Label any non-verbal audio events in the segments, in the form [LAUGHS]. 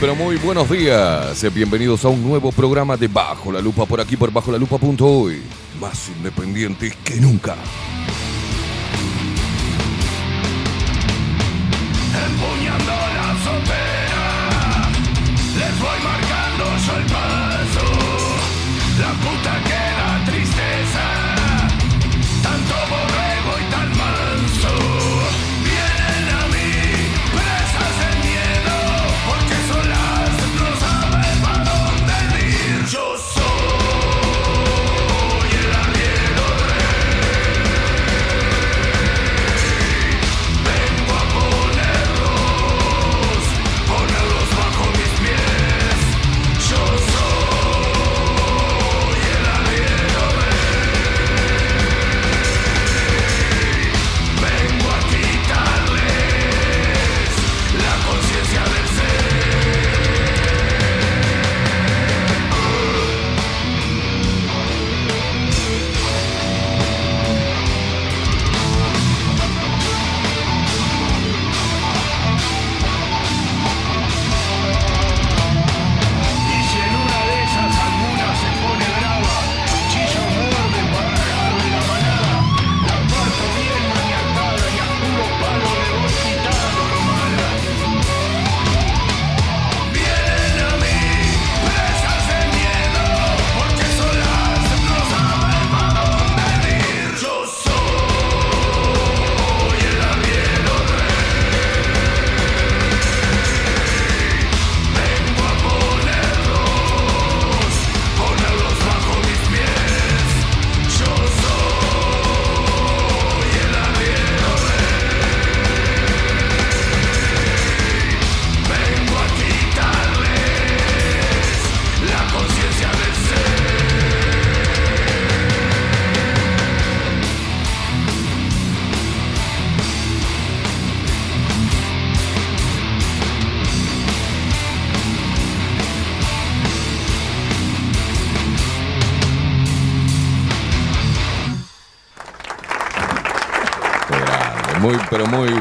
Pero muy buenos días. Bienvenidos a un nuevo programa de Bajo la Lupa por aquí por bajo la hoy. Más independientes que nunca.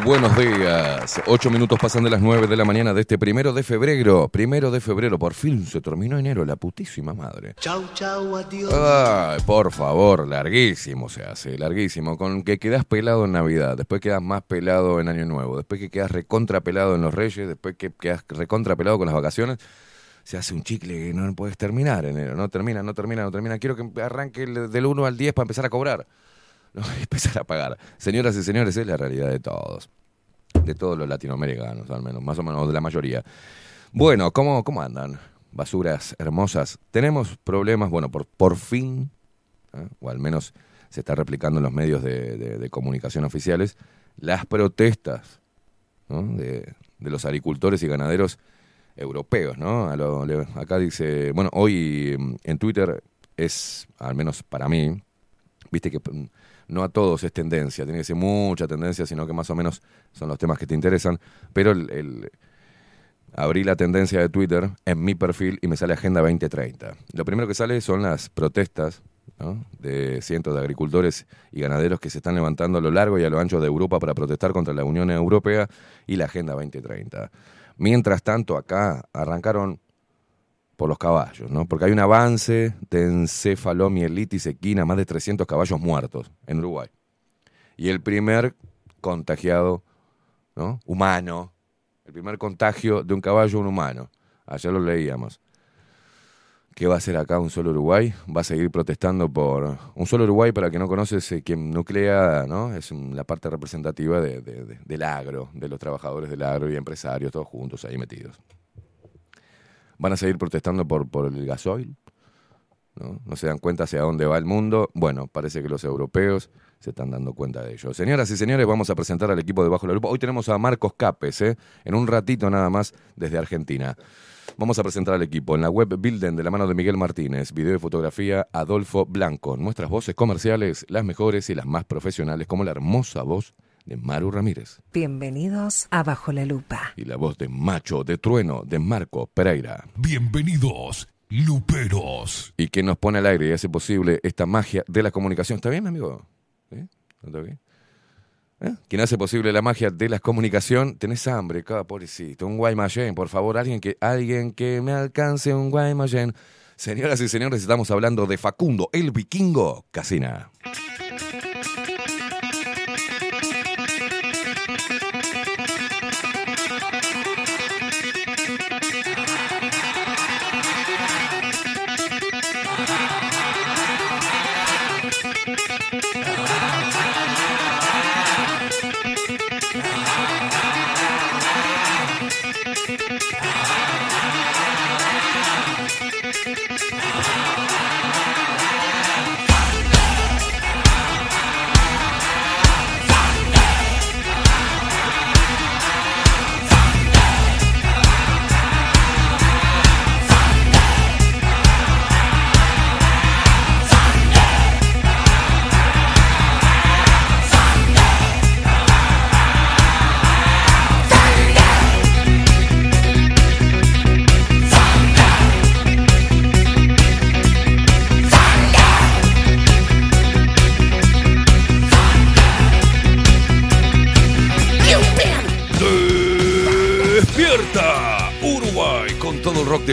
Buenos días. Ocho minutos pasan de las nueve de la mañana de este primero de febrero. Primero de febrero, por fin se terminó enero, la putísima madre. Chau, chau, adiós. Ay, por favor, larguísimo se hace, larguísimo. Con que quedas pelado en Navidad, después quedas más pelado en Año Nuevo, después que quedas recontra pelado en los Reyes, después que quedas recontra pelado con las vacaciones, se hace un chicle que no puedes terminar enero. No termina, no termina, no termina. Quiero que arranque el- del 1 al 10 para empezar a cobrar. [LAUGHS] No, empezar a pagar. Señoras y señores, es la realidad de todos. De todos los latinoamericanos, al menos, más o menos de la mayoría. Bueno, ¿cómo, cómo andan? Basuras hermosas. Tenemos problemas, bueno, por, por fin, ¿eh? o al menos se está replicando en los medios de, comunicación oficiales, las protestas de, los agricultores y ganaderos europeos, ¿no? A lo- acá dice, bueno, hoy mm, en Twitter es, al menos para mí, viste que mm, no a todos es tendencia, tiene que ser mucha tendencia, sino que más o menos son los temas que te interesan, pero el, abrí la tendencia de Twitter en mi perfil y me sale Agenda 2030. Lo primero que sale son las protestas de cientos de agricultores y ganaderos que se están levantando a lo largo y a lo ancho de Europa para protestar contra la Unión Europea y la Agenda 2030. Mientras tanto, acá arrancaron por los caballos, ¿no? Porque hay un avance de encefalomielitis equina, más de 300 caballos muertos en Uruguay. Y el primer contagiado, ¿no? Humano, el primer contagio de un caballo a un humano. Ayer lo leíamos. ¿Qué va a hacer acá un solo Uruguay? Va a seguir protestando por... Un solo Uruguay, para que no conoces, eh, quien nuclea, ¿no? Es la parte representativa de- del agro, de los trabajadores del agro y empresarios, todos juntos ahí metidos. Van a seguir protestando por, por el gasoil, ¿no? No se dan cuenta hacia dónde va el mundo. Bueno, parece que los europeos se están dando cuenta de ello. Señoras y señores, vamos a presentar al equipo de Bajo la Lupa. Hoy tenemos a Marcos Capes, ¿eh? en un ratito nada más desde Argentina. Vamos a presentar al equipo en la web Bilden de la mano de Miguel Martínez, video y fotografía Adolfo Blanco. Nuestras voces comerciales, las mejores y las más profesionales, como la hermosa voz de Maru Ramírez Bienvenidos a Bajo la Lupa. y la voz de Macho de Trueno de Marco Pereira. Bienvenidos, Luperos. y que nos pone al aire y hace posible esta magia de la comunicación. ¿Está bien, mi amigo? ¿Sí? ¿No está bien? ¿Eh? Quien hace posible la magia de la comunicación. Tenés hambre, cada pobrecito. Un Guaymallén, por favor. Alguien que, alguien que me alcance un Guaymallén. Señoras y señores, estamos hablando de Facundo, el vikingo Casina.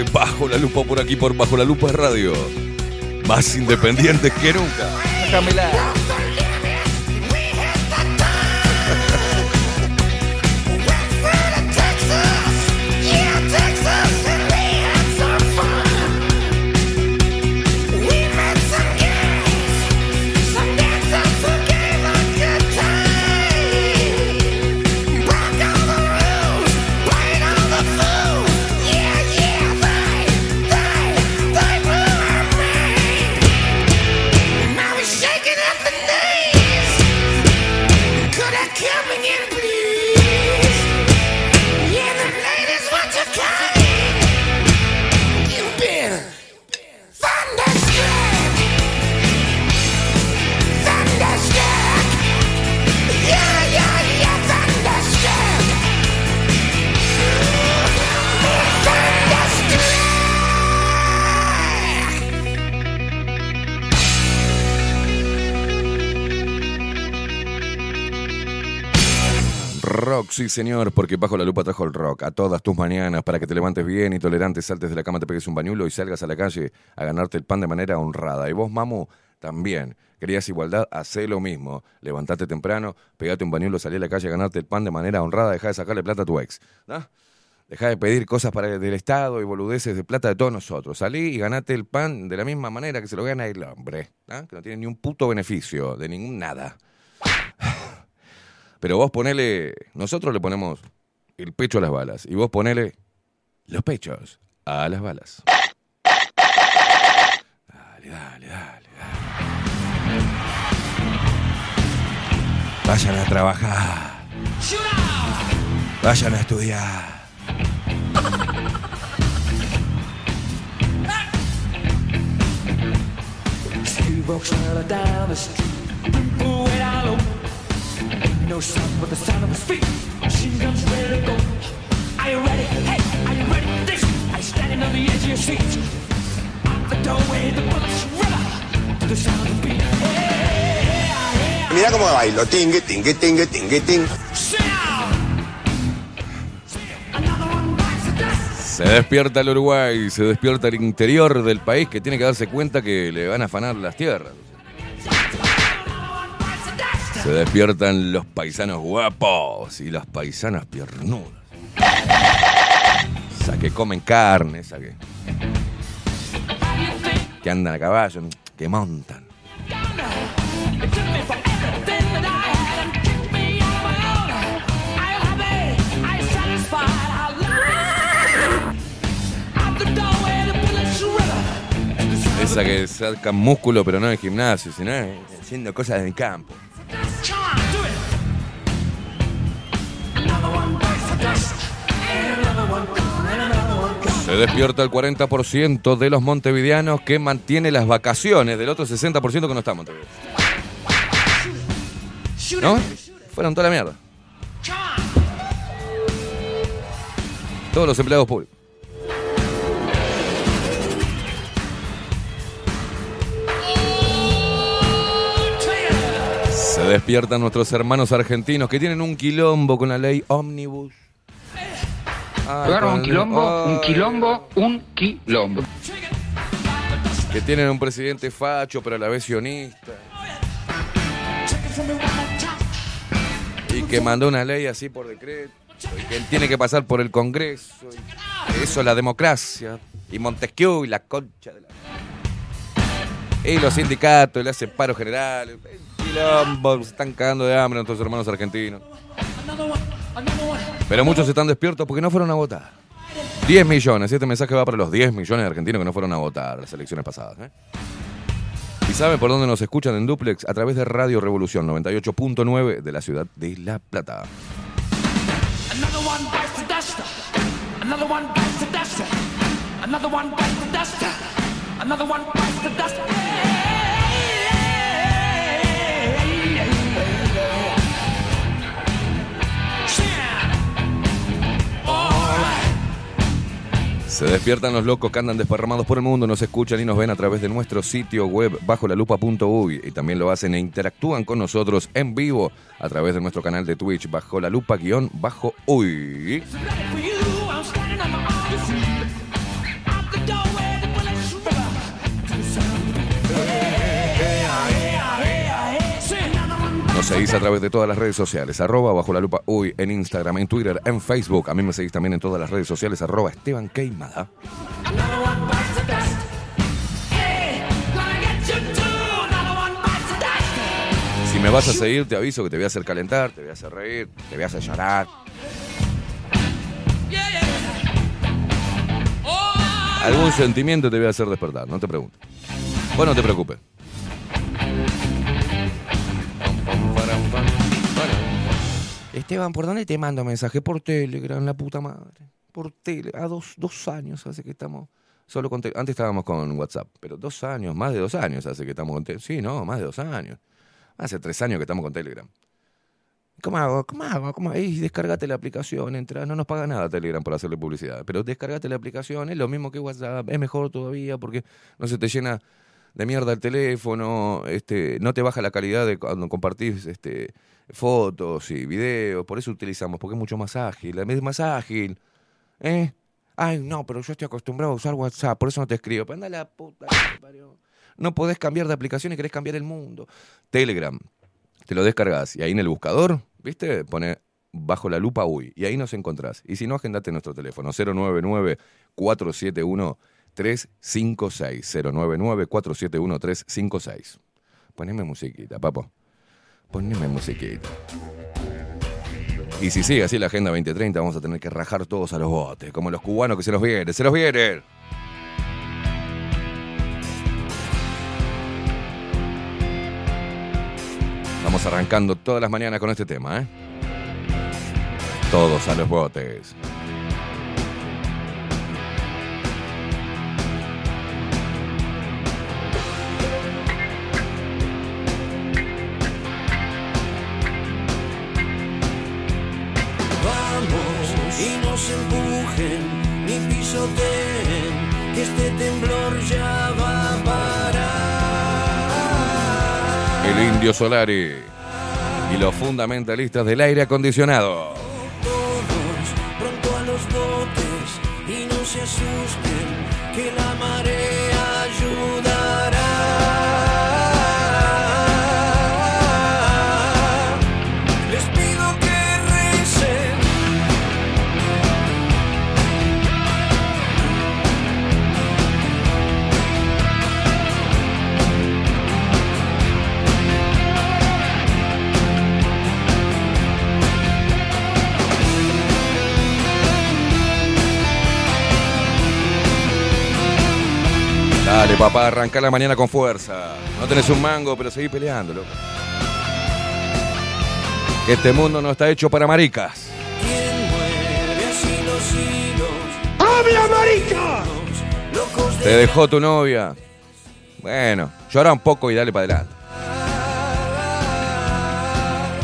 Bajo la Lupa por aquí por Bajo la Lupa Radio. Más independiente que nunca. Shaking sí señor, porque Bajo la Lupa trajo el rock a todas tus mañanas para que te levantes bien y tolerante, saltes de la cama, te pegues un bañulo y salgas a la calle a ganarte el pan de manera honrada. Y vos, mamu, también. Querías igualdad, hacé lo mismo. Levantate temprano, pegate un bañulo, salí a la calle a ganarte el pan de manera honrada, dejá de sacarle plata a tu ex. ¿no? Dejá de pedir cosas para del Estado y boludeces de plata de todos nosotros. Salí y ganate el pan de la misma manera que se lo gana el hombre, ¿no? que no tiene ni un puto beneficio, de ningún nada. Pero vos ponele, nosotros le ponemos el pecho a las balas y vos ponele los pechos a las balas. Dale, dale, dale, dale. Vayan a trabajar. Vayan a estudiar. No sound but the sound of his feet. Machine guns ready to go. Are you ready? Hey, are you ready for this? Are you standing on the edge of your seat? Out the doorway, the bullets run to the sound of the beat. Hey, hey, hey, Mira cómo bailo. Tingue, tingue, tingue, tingue, tingue. Se despierta el Uruguay, se despierta el interior del país que tiene que darse cuenta que le van a afanar las tierras. Se despiertan los paisanos guapos y las paisanas piernudas. Esa que comen carne, esa que, que andan a caballo, que montan. Esa que sacan músculo, pero no en gimnasio, sino haciendo cosas en el campo. Se despierta el 40% de los montevideanos que mantiene las vacaciones, del otro 60% que no está en Montevideo. ¿No? Fueron toda la mierda. Todos los empleados públicos. Se despiertan nuestros hermanos argentinos que tienen un quilombo con la ley Omnibus. Ay, Claro, un quilombo, un quilombo, un quilombo. Que tienen un presidente facho, pero a la vez sionista. Y que mandó una ley así por decreto. Y que tiene que pasar por el Congreso. y eso es la democracia. Y Montesquieu y la concha de la. Y los sindicatos, le hacen paro general. Se están cagando de hambre nuestros hermanos argentinos. Pero muchos están despiertos porque no fueron a votar. 10 millones, este mensaje va para los 10 millones de argentinos que no fueron a votar las elecciones pasadas. ¿eh? ¿Y saben por dónde nos escuchan en Duplex? A través de Radio Revolución 98.9 de la ciudad de La Plata. Another one bites the dust. Se despiertan los locos que andan desparramados por el mundo, nos escuchan y nos ven a través de nuestro sitio web bajo la lupa.uy y también lo hacen e interactúan con nosotros en vivo a través de nuestro canal de Twitch bajo la lupa guion bajo uy. Nos seguís a través de todas las redes sociales, arroba bajo la lupa uy, en Instagram, en Twitter, en Facebook. A mí me seguís también en todas las redes sociales, arroba Esteban Queimada. Si me vas a seguir, te aviso que te voy a hacer calentar, te voy a hacer reír, te voy a hacer llorar. Algún sentimiento te voy a hacer despertar, no te preguntes. Vos no te preocupes. Esteban, ¿por dónde te mando mensaje? Por Telegram, la puta madre. Por Telegram. A dos, dos años hace que estamos solo con. Antes estábamos con WhatsApp, pero dos años, más de dos años hace que estamos con Telegram. Sí, no, más de dos años. Hace tres años que estamos con Telegram. ¿Cómo hago? ¿Cómo hago? ¿Cómo hago? Descargate la aplicación, entra, no nos paga nada Telegram por hacerle publicidad, pero descargate la aplicación, es lo mismo que WhatsApp, es mejor todavía porque no se te llena de mierda el teléfono, este, no te baja la calidad de cuando compartís este, fotos y videos, por eso utilizamos, porque es mucho más ágil, es más ágil. ¿Eh? Ay, no, pero yo estoy acostumbrado a usar WhatsApp, por eso no te escribo. Pero anda la puta parió. No podés cambiar de aplicación y querés cambiar el mundo. Telegram, te lo descargas y ahí en el buscador, ¿viste? Pone bajo la lupa uy y ahí nos encontrás. Y si no, agendate nuestro teléfono 099-471-356. 099-471-356. Poneme musiquita, papo. Poneme musiquita. Y si sigue así la Agenda 2030, vamos a tener que rajar todos a los botes, como los cubanos que se nos vienen, se nos vienen. Vamos arrancando todas las mañanas con este tema, ¿eh? Todos a los botes. Vamos y no se empujen ni pisoteen, que este temblor ya va a parar. El Indio Solari. Y los fundamentalistas del aire acondicionado. Todos pronto a los botes y no se asusten, Dale, papá, arranca la mañana con fuerza. No tenés un mango, pero seguí peleando, loco. Este mundo no está hecho para maricas. ¿Quién mueve así los hilos? ¡Habla, marica! Locos de Te dejó tu novia. Bueno, llora un poco y dale para adelante.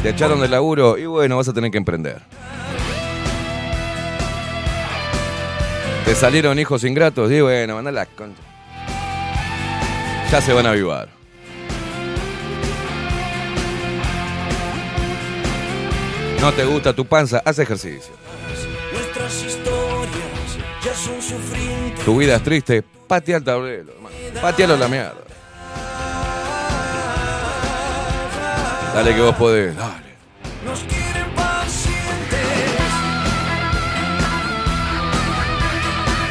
Te echaron del laburo y bueno, vas a tener que emprender. Te salieron hijos ingratos y bueno, mandá la concha. Ya se van a avivar. No te gusta tu panza, haz ejercicio. Tu vida es triste, patea el tablero. Patealo a la mierda. Dale que vos podés, dale. Nos quieren pacientes.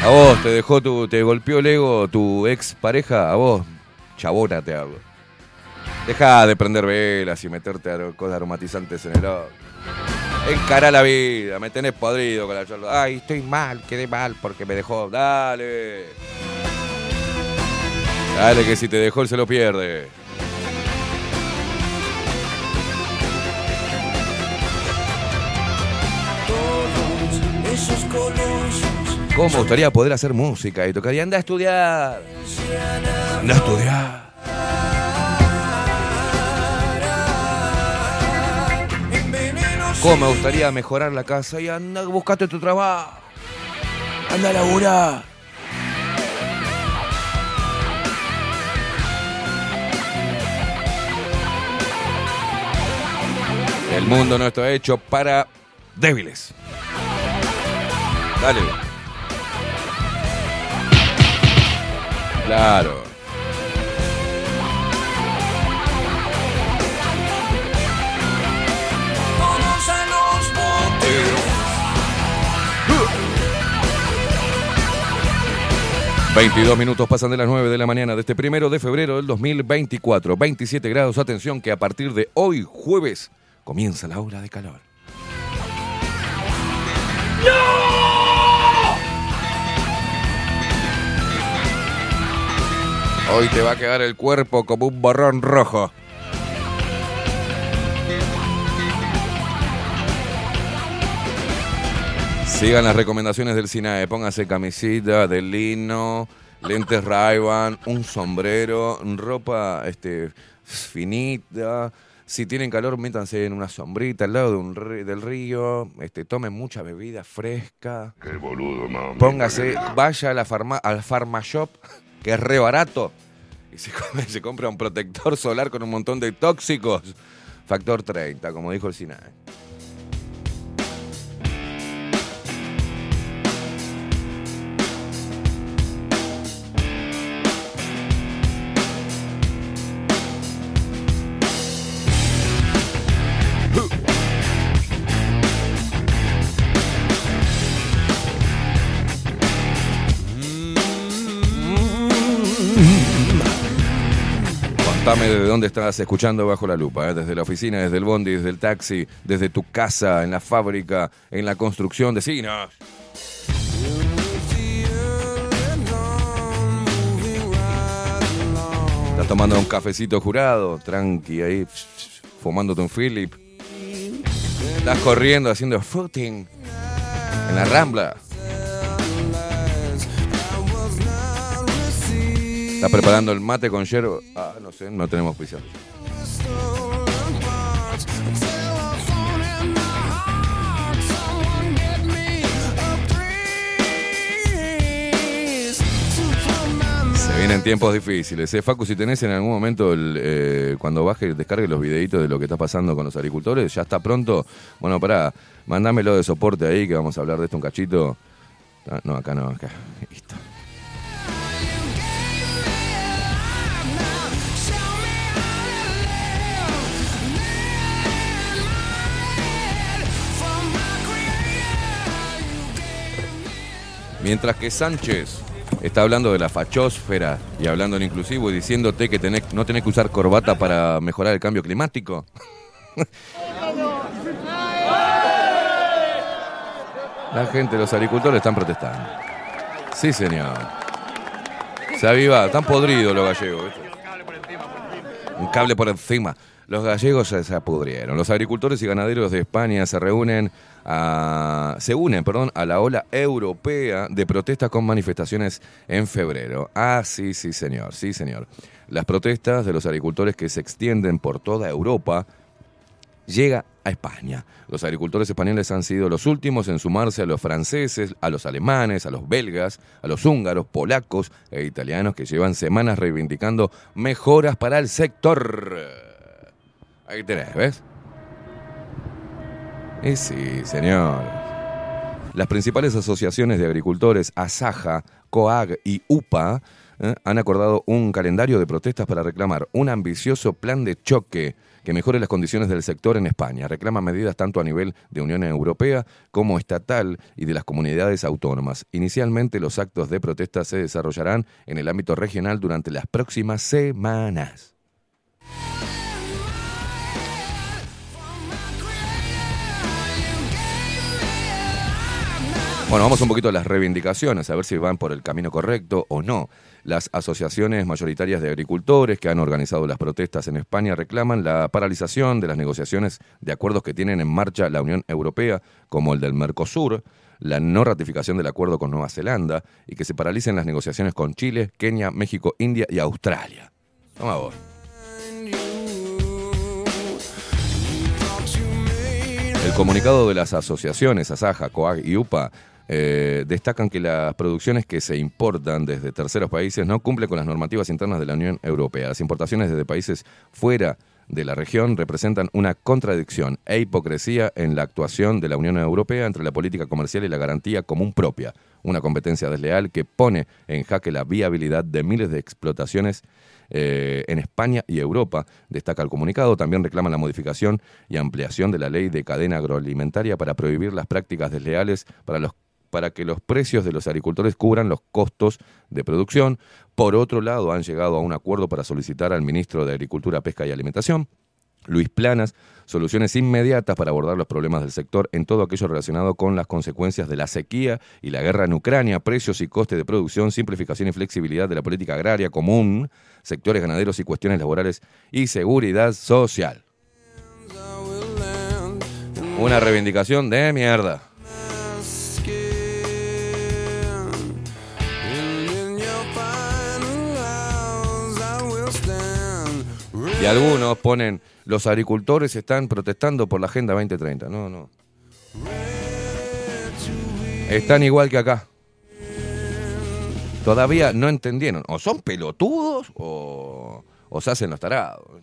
A vos te dejó tu, te golpeó el ego tu ex pareja, a vos, chabona te hablo. Deja de prender velas y meterte cosas aromatizantes en el ojo. Encará la vida, me tenés podrido con la charla. Ay, estoy mal, quedé mal porque me dejó. Dale. Dale que si te dejó él se lo pierde. Todos esos colosos ¿Cómo me gustaría poder hacer música y tocar? Y anda a estudiar. Anda a estudiar. ¿Cómo me gustaría mejorar la casa? Y anda, buscate tu trabajo. Anda a laburar. El mundo no está hecho para débiles. Dale. Claro. 22 minutos pasan de las 9 de la mañana de este primero de febrero del 2024. 27 grados. Atención que a partir de hoy, jueves, comienza la ola de calor. Hoy te va a quedar el cuerpo como un borrón rojo. Sigan las recomendaciones del SINAE. Póngase camisita de lino, lentes ray un sombrero, ropa este, finita. Si tienen calor, métanse en una sombrita al lado de un ri- del río. Este, tomen mucha bebida fresca. Qué boludo, mamá. Póngase, vaya a la farma, al Pharmashop, que es re barato. Y [LAUGHS] se, compra un protector solar con un montón de tóxicos. Factor 30, como dijo el SINAE. Dónde estás escuchando bajo la lupa, ¿eh? desde la oficina, desde el bondi, desde el taxi, desde tu casa, en la fábrica, en la construcción, decinos. Estás tomando un cafecito jurado, tranqui ahí, fumándote un Philip. Estás corriendo haciendo footing en la rambla. Estás preparando el mate con yerba. Ah, no sé, no tenemos prisión. Se vienen tiempos difíciles. Eh, Facu, si tenés en algún momento, el, eh, cuando baje, descargue los videitos de lo que está pasando con los agricultores, ya está pronto. Bueno, pará, mandámelo de soporte ahí, que vamos a hablar de esto un cachito. Ah, no, acá no, acá. Mientras que Sánchez está hablando de la fachósfera y hablando en inclusivo y diciéndote que tenés- no tenés que usar corbata para mejorar el cambio climático. La gente, los agricultores están protestando. Sí, señor. Se aviva, están podridos los gallegos. ¿viste? Un cable por encima. Los gallegos se, se pudrieron. Los agricultores y ganaderos de España se reúnen a, se unen, perdón, a la ola europea de protestas con manifestaciones en febrero. Ah, sí, sí, señor, sí, señor. Las protestas de los agricultores que se extienden por toda Europa llega a España. Los agricultores españoles han sido los últimos en sumarse a los franceses, a los alemanes, a los belgas, a los húngaros, polacos e italianos que llevan semanas reivindicando mejoras para el sector. Ahí tenés, ¿ves? Y sí, señor. Las principales asociaciones de agricultores, ASAJA, COAG y UPA, eh, han acordado un calendario de protestas para reclamar un ambicioso plan de choque que mejore las condiciones del sector en España. Reclaman medidas tanto a nivel de Unión Europea como estatal y de las comunidades autónomas. Inicialmente los actos de protesta se desarrollarán en el ámbito regional durante las próximas semanas. Bueno, vamos un poquito a las reivindicaciones, a ver si van por el camino correcto o no. Las asociaciones mayoritarias de agricultores que han organizado las protestas en España reclaman la paralización de las negociaciones de acuerdos que tienen en marcha la Unión Europea, como el del Mercosur, la no ratificación del acuerdo con Nueva Zelanda y que se paralicen las negociaciones con Chile, Kenia, México, India y Australia. Vamos a ver. El comunicado de las asociaciones Asaja, COAG y UPA eh, destacan que las producciones que se importan desde terceros países no cumplen con las normativas internas de la Unión Europea. Las importaciones desde países fuera de la región representan una contradicción e hipocresía en la actuación de la Unión Europea entre la política comercial y la garantía común propia, una competencia desleal que pone en jaque la viabilidad de miles de explotaciones eh, en España y Europa, destaca el comunicado. También reclama la modificación y ampliación de la ley de cadena agroalimentaria para prohibir las prácticas desleales para los para que los precios de los agricultores cubran los costos de producción. Por otro lado, han llegado a un acuerdo para solicitar al ministro de Agricultura, Pesca y Alimentación, Luis Planas, soluciones inmediatas para abordar los problemas del sector en todo aquello relacionado con las consecuencias de la sequía y la guerra en Ucrania, precios y costes de producción, simplificación y flexibilidad de la política agraria común, sectores ganaderos y cuestiones laborales y seguridad social. Una reivindicación de mierda. Y algunos ponen, los agricultores están protestando por la Agenda 2030. No, no. Están igual que acá. Todavía no entendieron. O son pelotudos o, se hacen los tarados.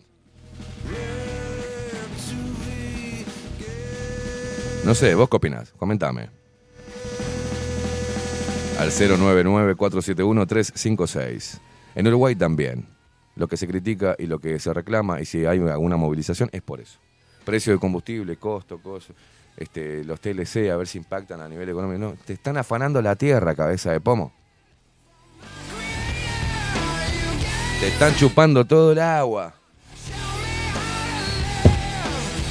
No sé, ¿vos qué opinás? Comentame. Al 099-471-356. En Uruguay también lo que se critica y lo que se reclama, y si hay alguna movilización, es por eso. Precio de combustible, costo, costo este, los TLC, a ver si impactan a nivel económico. No, te están afanando la tierra, cabeza de pomo. Te están chupando todo el agua.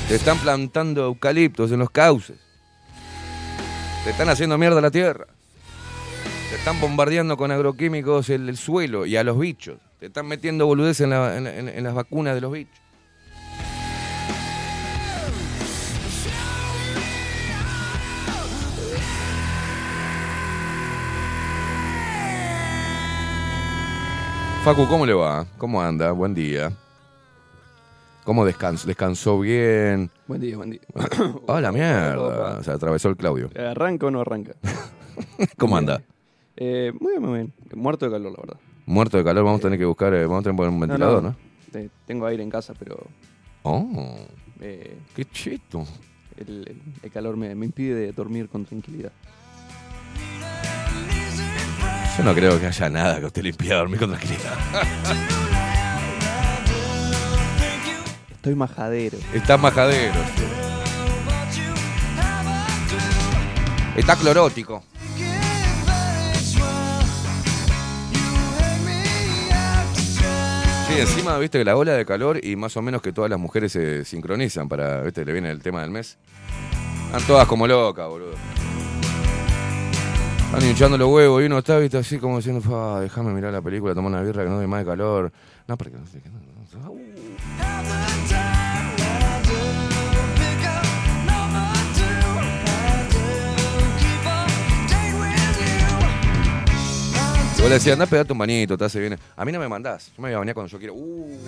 Te están plantando eucaliptos en los cauces. Te están haciendo mierda la tierra. Te están bombardeando con agroquímicos el, el suelo y a los bichos. Te están metiendo boludez en, la- en- en- en las vacunas de los bichos. Facu, ¿cómo le va? ¿Cómo anda? Buen día. ¿Cómo descansó? ¿Descansó bien? Buen día, buen día. [COUGHS] ¡Hola, mierda! Se atravesó el Claudio. ¿Arranca o no arranca? [LAUGHS] ¿Cómo anda? Eh, muy bien, muy bien. Muerto de calor, la verdad. Muerto de calor, vamos a tener que buscar, eh, vamos a tener que poner un ventilador, ¿no? Tengo aire en casa, pero Oh, eh, qué chito. el, el- el calor me, me impide dormir con tranquilidad. Yo no creo que haya nada que usted le impida dormir con tranquilidad. Estoy majadero. Está majadero. Está clorótico. Sí, encima, viste la ola de calor y más o menos que todas las mujeres se sincronizan para, viste, le viene el tema del mes. Están todas como locas, boludo. Están hinchando los huevos y uno está, viste, así como diciendo, "Fa, déjame mirar la película, tomar una birra que no doy más de calor. No, porque no sé qué. no, no. Vos le decías, andá a pegarte un bañito, te hace bien. A mí no me mandás. Yo me voy a bañar cuando yo quiero. Uh.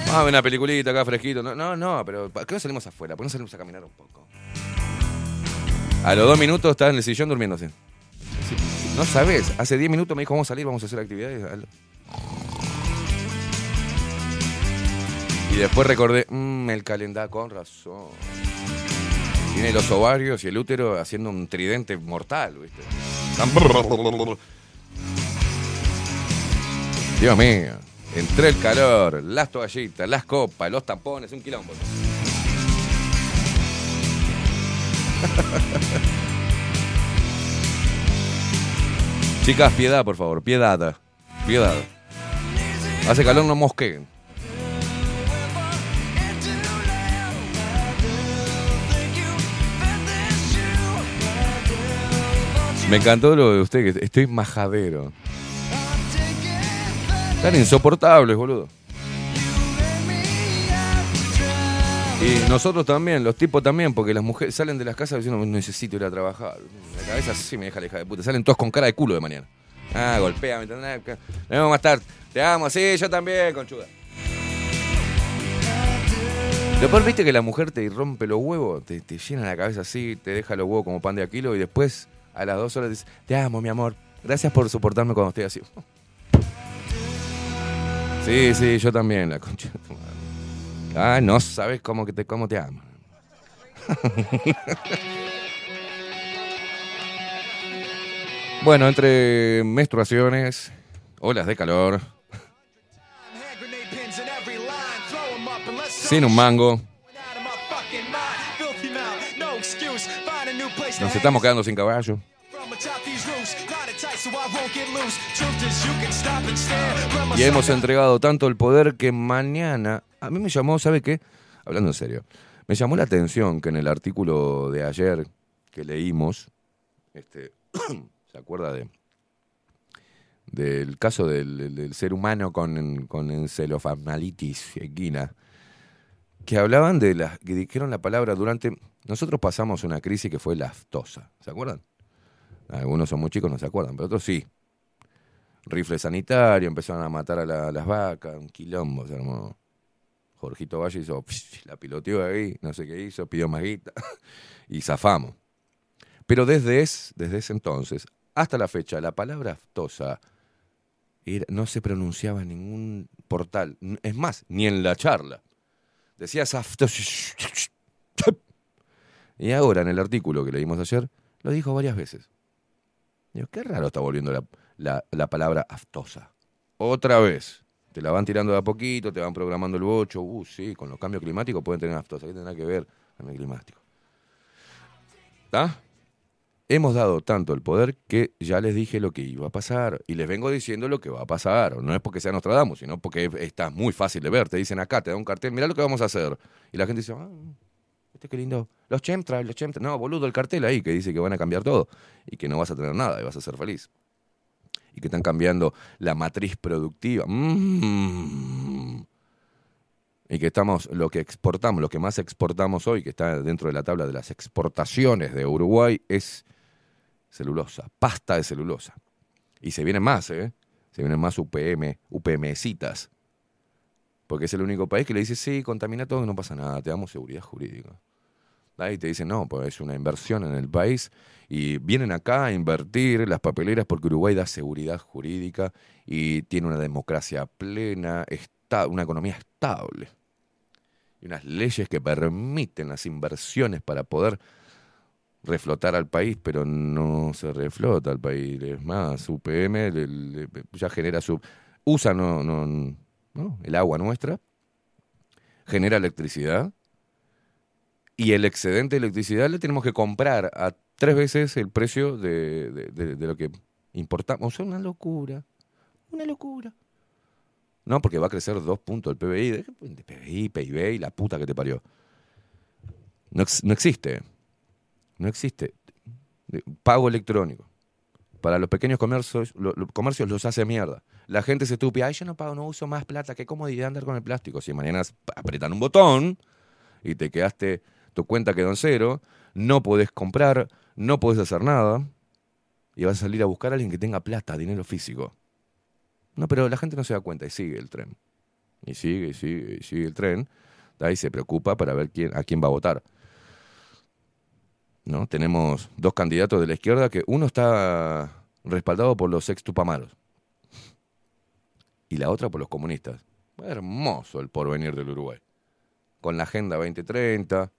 Vamos a ver una peliculita acá fresquito. No, no, no, pero ¿por qué no salimos afuera? ¿Por qué no salimos a caminar un poco? A los dos minutos estás en el sillón. Sí. No sabes, hace 10 minutos me dijo vamos a salir, vamos a hacer actividades. Y después recordé, mmm, el calendario, con razón. Tiene los ovarios y el útero haciendo un tridente mortal, ¿viste? Dios mío. Entre el calor, las toallitas, las copas, los tampones, un quilombo. [LAUGHS] Chicas, piedad, por favor, piedad. Piedad. Hace calor, no mosqueen. Me encantó lo de usted, que estoy majadero. Están insoportables, boludo. Y nosotros también, los tipos también, porque las mujeres salen de las casas diciendo, necesito ir a trabajar. La cabeza sí me deja la de puta. Salen todos con cara de culo de mañana. Ah, golpea, ¿me? Nos vemos más tarde. Te amo, sí, yo también, conchuda. Después viste que la mujer te rompe los huevos, te, te llena la cabeza así, te deja los huevos como pan de aquilo y después a las dos horas dice, te amo, mi amor. Gracias por soportarme cuando estoy así. [LAUGHS] Sí, sí, yo también, la concha. Ah, no sabes cómo, que te, cómo te amo. [LAUGHS] bueno, entre menstruaciones, olas de calor, sin un mango, nos estamos quedando sin caballo. Y hemos entregado tanto el poder que mañana. A mí me llamó, ¿sabe qué? Hablando en serio. Me llamó la atención que en el artículo de ayer que leímos, este, [CLEARS THROAT] ¿se acuerda de del caso del, ser humano con, con equina? Que hablaban de las. que dijeron la palabra durante. Nosotros pasamos una crisis que fue la aftosa, ¿se acuerdan? Algunos son muy chicos, no se acuerdan, pero otros sí. Rifle sanitario, empezaron a matar a la- las vacas, un quilombo, se armó. Jorgito Valle hizo, psh, la piloteó ahí, no sé qué hizo, pidió más guita, [LAUGHS] y zafamos. Pero desde, es, desde ese entonces hasta la fecha, la palabra aftosa no se pronunciaba en ningún portal. Es más, ni en la charla. Decías aftosa. Y ahora, en el artículo que leímos ayer, lo dijo varias veces. Digo, qué raro está volviendo la, la- la palabra aftosa. Otra vez. Te la van tirando de a poquito, te van programando el bocho. Uh, sí, con los cambios climáticos pueden tener aftosa. ¿Qué tendrá que ver cambio climático? ¿Está? Hemos dado tanto el poder que ya les dije lo que iba a pasar. Y les vengo diciendo lo que va a pasar. No es porque sea Nostradamus, sino porque está muy fácil de ver. Te dicen acá, te da un cartel, mirá lo que vamos a hacer. Y la gente dice, ah, este qué lindo. Los chemtrails, los chemtrails. No, boludo, el cartel ahí que dice que van a cambiar todo y que no vas a tener nada y vas a ser feliz. Y que están cambiando la matriz productiva. Mm. Y que estamos, lo que exportamos, lo que más exportamos hoy, que está dentro de la tabla de las exportaciones de Uruguay, es celulosa, pasta de celulosa. Y se vienen más, ¿eh? Se vienen más UPM, UPMcitas. Porque es el único país que le dice, sí, contamina todo, no pasa nada, te damos seguridad jurídica. Ahí te dicen, no, pues es una inversión en el país y vienen acá a invertir las papeleras porque Uruguay da seguridad jurídica y tiene una democracia plena, una economía estable y unas leyes que permiten las inversiones para poder reflotar al país, pero no se reflota al país. Es más, UPM ya genera su... Usa no, no, el agua nuestra, genera electricidad y el excedente de electricidad le tenemos que comprar a tres veces el precio de, de- lo que importamos. O una locura. Una locura. No, porque va a crecer dos puntos el PBI. De, PBI, PIB y la puta que te parió. No, ex- no existe. No existe. Pago electrónico. Para los pequeños comercios, comercios los hace mierda. La gente se estúpida. Ay, yo no pago, no uso más plata. Qué comodidad andar con el plástico. Si mañana apretan un botón y te quedaste, tu cuenta quedó en cero, no podés comprar, no podés hacer nada y vas a salir a buscar a alguien que tenga plata, dinero físico. No, pero la gente no se da cuenta y sigue el tren. Y sigue, y sigue, y sigue el tren. Ahí se preocupa para ver quién, a quién va a votar. ¿No? Tenemos dos candidatos de la izquierda que uno está respaldado por los ex tupamaros y la otra por los comunistas. Hermoso el porvenir del Uruguay. con la Agenda 2030,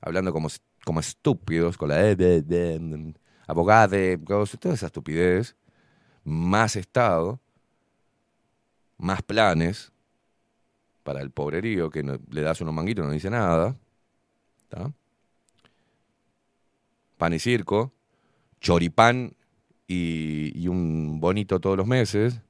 hablando como, como estúpidos, con la de, de, de, abogade, toda esa estupidez, más Estado, más planes para el pobrerío, que le das unos manguitos y no dice nada. Pan y circo, choripán y un bonito todos los meses.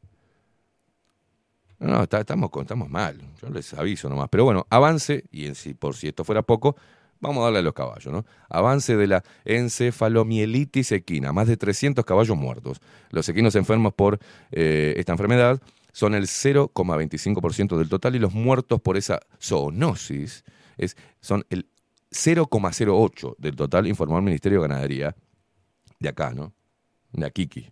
No, no, está- estamos, mal. Yo les aviso nomás. Pero bueno, avance, y en si, por si esto fuera poco, vamos a darle a los caballos, ¿no? Avance de la encefalomielitis equina, más de 300 caballos muertos. Los equinos enfermos por eh, esta enfermedad son el 0,25% del total y los muertos por esa zoonosis es, son el 0,08 del total, informó el Ministerio de Ganadería de acá, ¿no? De Akiki.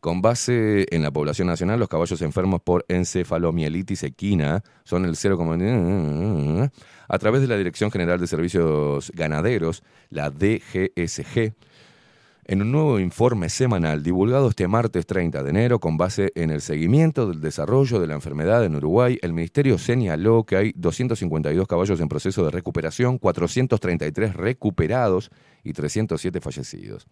Con base en la población nacional, los caballos enfermos por encefalomielitis equina son el 0,... A través de la Dirección General de Servicios Ganaderos, la DGSG, en un nuevo informe semanal divulgado este martes 30 de enero con base en el seguimiento del desarrollo de la enfermedad en Uruguay, el Ministerio señaló que hay 252 caballos en proceso de recuperación, 433 recuperados y 307 fallecidos.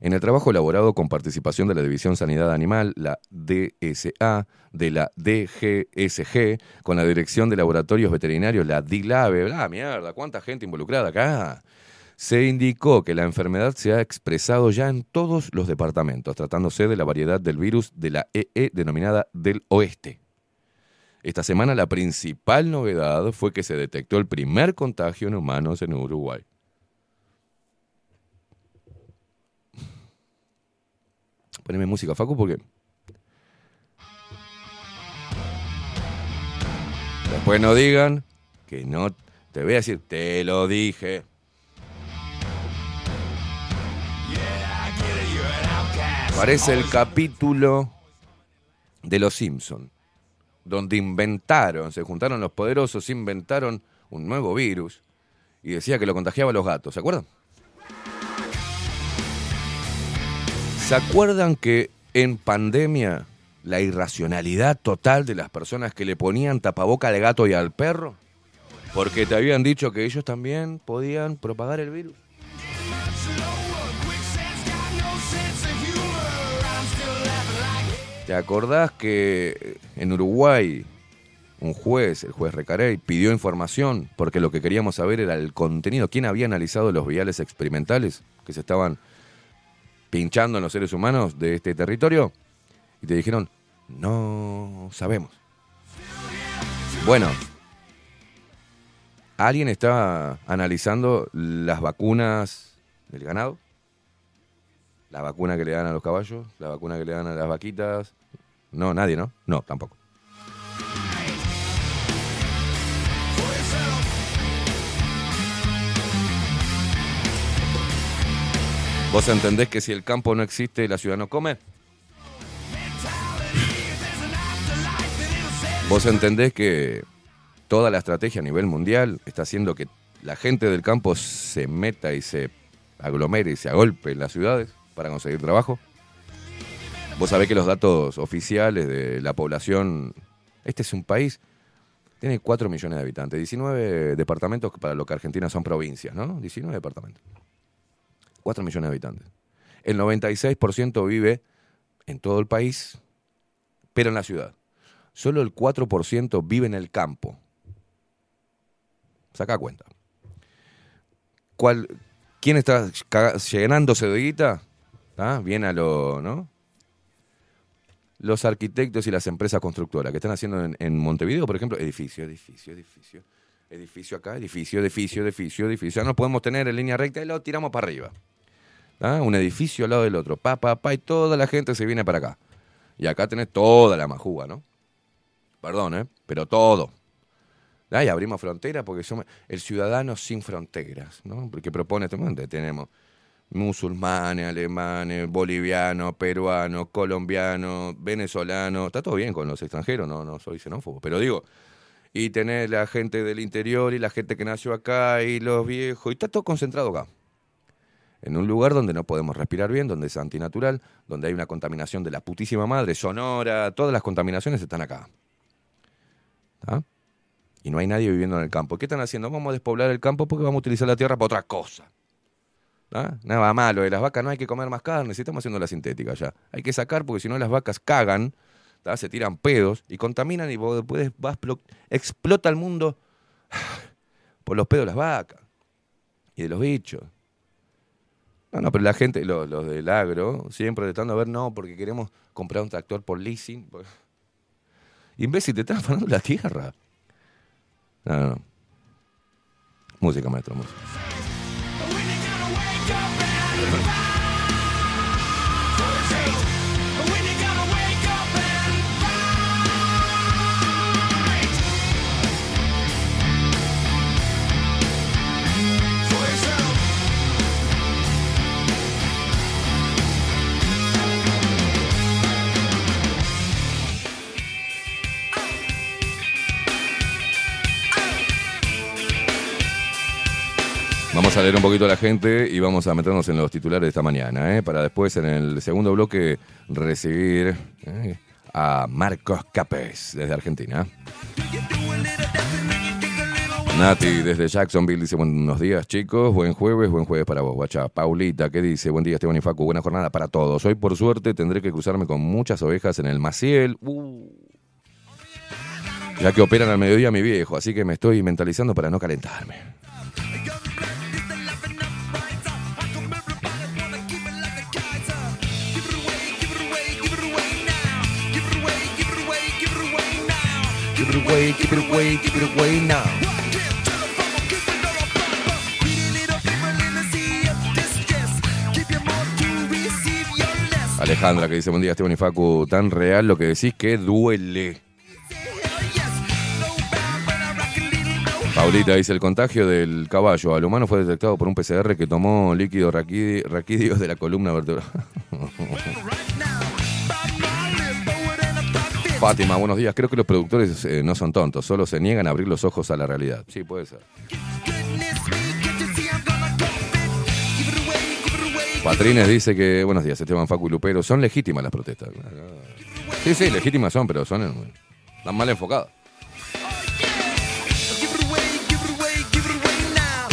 En el trabajo elaborado con participación de la División Sanidad Animal, la DSA, de la DGSG, con la Dirección de Laboratorios Veterinarios, la DILAVE, ¡ah, mierda! ¿Cuánta gente involucrada acá? Se indicó que la enfermedad se ha expresado ya en todos los departamentos, tratándose de la variedad del virus de la EE denominada del oeste. Esta semana la principal novedad fue que se detectó el primer contagio en humanos en Uruguay. Poneme música, Facu, porque. Después no digan que no. Te voy a decir, te lo dije. Parece el capítulo de Los Simpson, donde inventaron, se juntaron los poderosos, inventaron un nuevo virus y decía que lo contagiaba a los gatos, ¿se acuerdan? ¿Se acuerdan que en pandemia la irracionalidad total de las personas que le ponían tapaboca al gato y al perro? Porque te habían dicho que ellos también podían propagar el virus. ¿Te acordás que en Uruguay un juez, el juez Recarey, pidió información porque lo que queríamos saber era el contenido? ¿Quién había analizado los viales experimentales que se estaban pinchando en los seres humanos de este territorio? Y te dijeron, no sabemos. Bueno, ¿alguien está analizando las vacunas del ganado? ¿La vacuna que le dan a los caballos? ¿La vacuna que le dan a las vaquitas? No, nadie, ¿no? No, tampoco. ¿Vos entendés que si el campo no existe, la ciudad no come? ¿Vos entendés que toda la estrategia a nivel mundial está haciendo que la gente del campo se meta y se aglomere y se agolpe en las ciudades para conseguir trabajo? Vos sabés que los datos oficiales de la población, este es un país, tiene 4 millones de habitantes, 19 departamentos para lo que Argentina son provincias, ¿no? 19 departamentos. 4 millones de habitantes. El 96% vive en todo el país, pero en la ciudad. Solo el 4% vive en el campo. Saca cuenta. ¿Cuál, ¿Quién está llenándose de guita? ¿Ah? Bien a lo, ¿no? Los arquitectos y las empresas constructoras que están haciendo en, en Montevideo, por ejemplo, edificio, edificio, edificio, edificio acá, edificio, edificio, edificio, edificio. Ya no podemos tener en línea recta y lo tiramos para arriba. ¿Ah? Un edificio al lado del otro, pa, pa, y toda la gente se viene para acá. Y acá tenés toda la majuga, ¿no? Perdón, ¿eh? Pero todo. Ah, y abrimos fronteras porque somos el ciudadano sin fronteras, ¿no? Porque propone, donde tenemos musulmanes, alemanes, bolivianos, peruanos, colombianos, venezolanos. Está todo bien con los extranjeros, no, no soy xenófobo, pero digo, y tener la gente del interior y la gente que nació acá y los viejos, y está todo concentrado acá. En un lugar donde no podemos respirar bien, donde es antinatural, donde hay una contaminación de la putísima madre, sonora, todas las contaminaciones están acá. Y no hay nadie viviendo en el campo. ¿Qué están haciendo? Vamos a despoblar el campo porque vamos a utilizar la tierra para otra cosa. Nada malo de las vacas, no hay que comer más carne, si estamos haciendo la sintética ya. Hay que sacar porque si no las vacas cagan, se tiran pedos y contaminan y después plo- explota el mundo [SIGHS] por los pedos de las vacas y de los bichos. No, pero la gente, los, los del agro, siguen protestando a ver, no, porque queremos comprar un tractor por leasing. [LAUGHS] Imbécil, te están afanando la tierra. No, no, no. Música, maestro, música. Vamos a leer un poquito a la gente y vamos a meternos en los titulares de esta mañana, ¿eh? para después en el segundo bloque recibir ¿eh? a Marcos Capes desde Argentina. Nati desde Jacksonville dice buenos días chicos, buen jueves, buen jueves para vos, guacha. Paulita, ¿qué dice? Buen día Esteban y Facu, buena jornada para todos. Hoy por suerte tendré que cruzarme con muchas ovejas en el Maciel. Uh. Ya que operan al mediodía mi viejo, así que me estoy mentalizando para no calentarme. It away, keep it away, keep it away now. Alejandra que dice, buen día Esteban y Facu, tan real lo que decís que duele. Paulita dice, el contagio del caballo al humano fue detectado por un PCR que tomó líquido raquidi- raquídeo de la columna vertebral. [LAUGHS] Fátima, buenos días. Creo que los productores eh, no son tontos, solo se niegan a abrir los ojos a la realidad. Sí, puede ser. Patrines dice que, buenos días, Esteban Facu y Lupero, son legítimas las protestas. Sí, sí, legítimas son, pero son están mal enfocadas.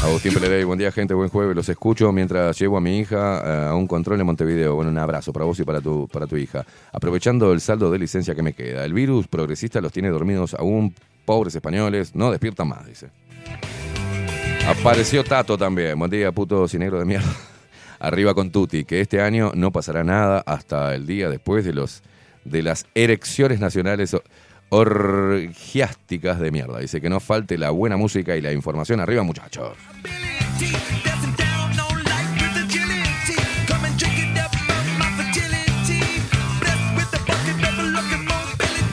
Agustín Pelerey, buen día gente, buen jueves, los escucho mientras llevo a mi hija eh, a un control en Montevideo. Bueno, un abrazo para vos y para tu, para tu hija. Aprovechando el saldo de licencia que me queda. El virus progresista los tiene dormidos aún, pobres españoles, no despiertan más, dice. Apareció Tato también, buen día puto negro de mierda. [LAUGHS] Arriba con Tuti, que este año no pasará nada hasta el día después de los de las erecciones nacionales orgiásticas de mierda. Dice que no falte la buena música y la información. Arriba, muchachos.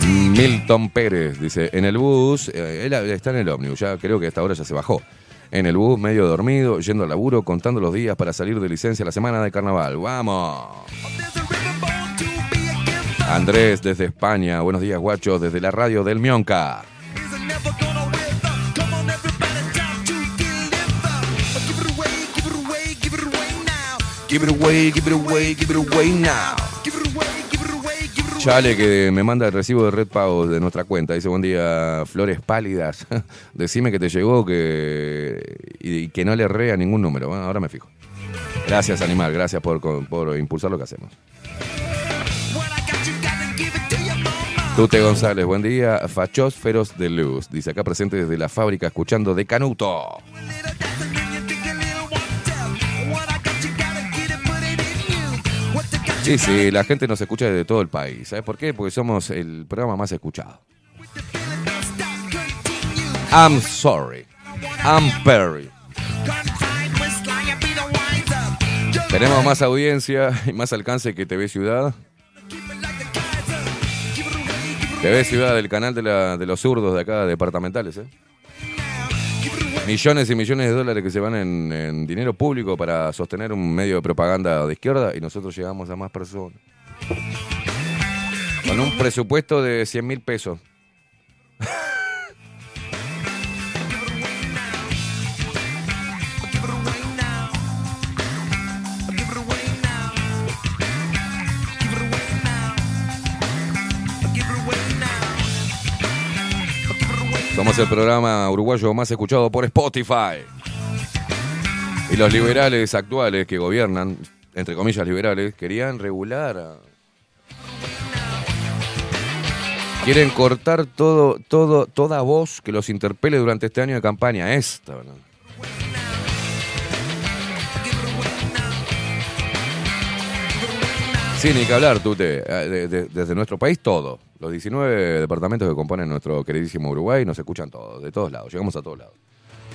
Milton Pérez dice, en el bus, eh, él está en el ómnibus, ya creo que a esta hora ya se bajó. En el bus, medio dormido, yendo al laburo, contando los días para salir de licencia la semana de carnaval. ¡Vamos! Andrés desde España, buenos días guachos, desde la radio del Mionca. Give it away, give it away, give it away now. Chale que me manda el recibo de Red Pago de nuestra cuenta. Dice, buen día, flores pálidas. [LAUGHS] Decime que te llegó que y, que no le erré a ningún número. Bueno, ahora me fijo. Gracias, animal. Gracias por, por impulsar lo que hacemos. Tute González, buen día. Fachósferos de Luz. Dice acá presente desde la fábrica escuchando de Canuto. Sí, sí, la gente nos escucha desde todo el país. ¿Sabes por qué? Porque somos el programa más escuchado. I'm sorry. I'm Perry. Tenemos más audiencia y más alcance que TV Ciudad. TV Ciudad del canal de, la- de los zurdos de acá, departamentales. ¿eh? Millones y millones de dólares que se van en, en dinero público para sostener un medio de propaganda de izquierda y nosotros llegamos a más personas. Con un presupuesto de 100 mil pesos. Somos el programa uruguayo más escuchado por Spotify. Y los liberales actuales que gobiernan, entre comillas liberales, querían regular. Quieren cortar todo, todo, toda voz que los interpele durante este año de campaña. Esta, ¿no? Sí, ni que hablar, Tute. Eh, de- de- desde nuestro país, todo. Los 19 departamentos que componen nuestro queridísimo Uruguay nos escuchan todos, de todos lados. Llegamos a todos lados.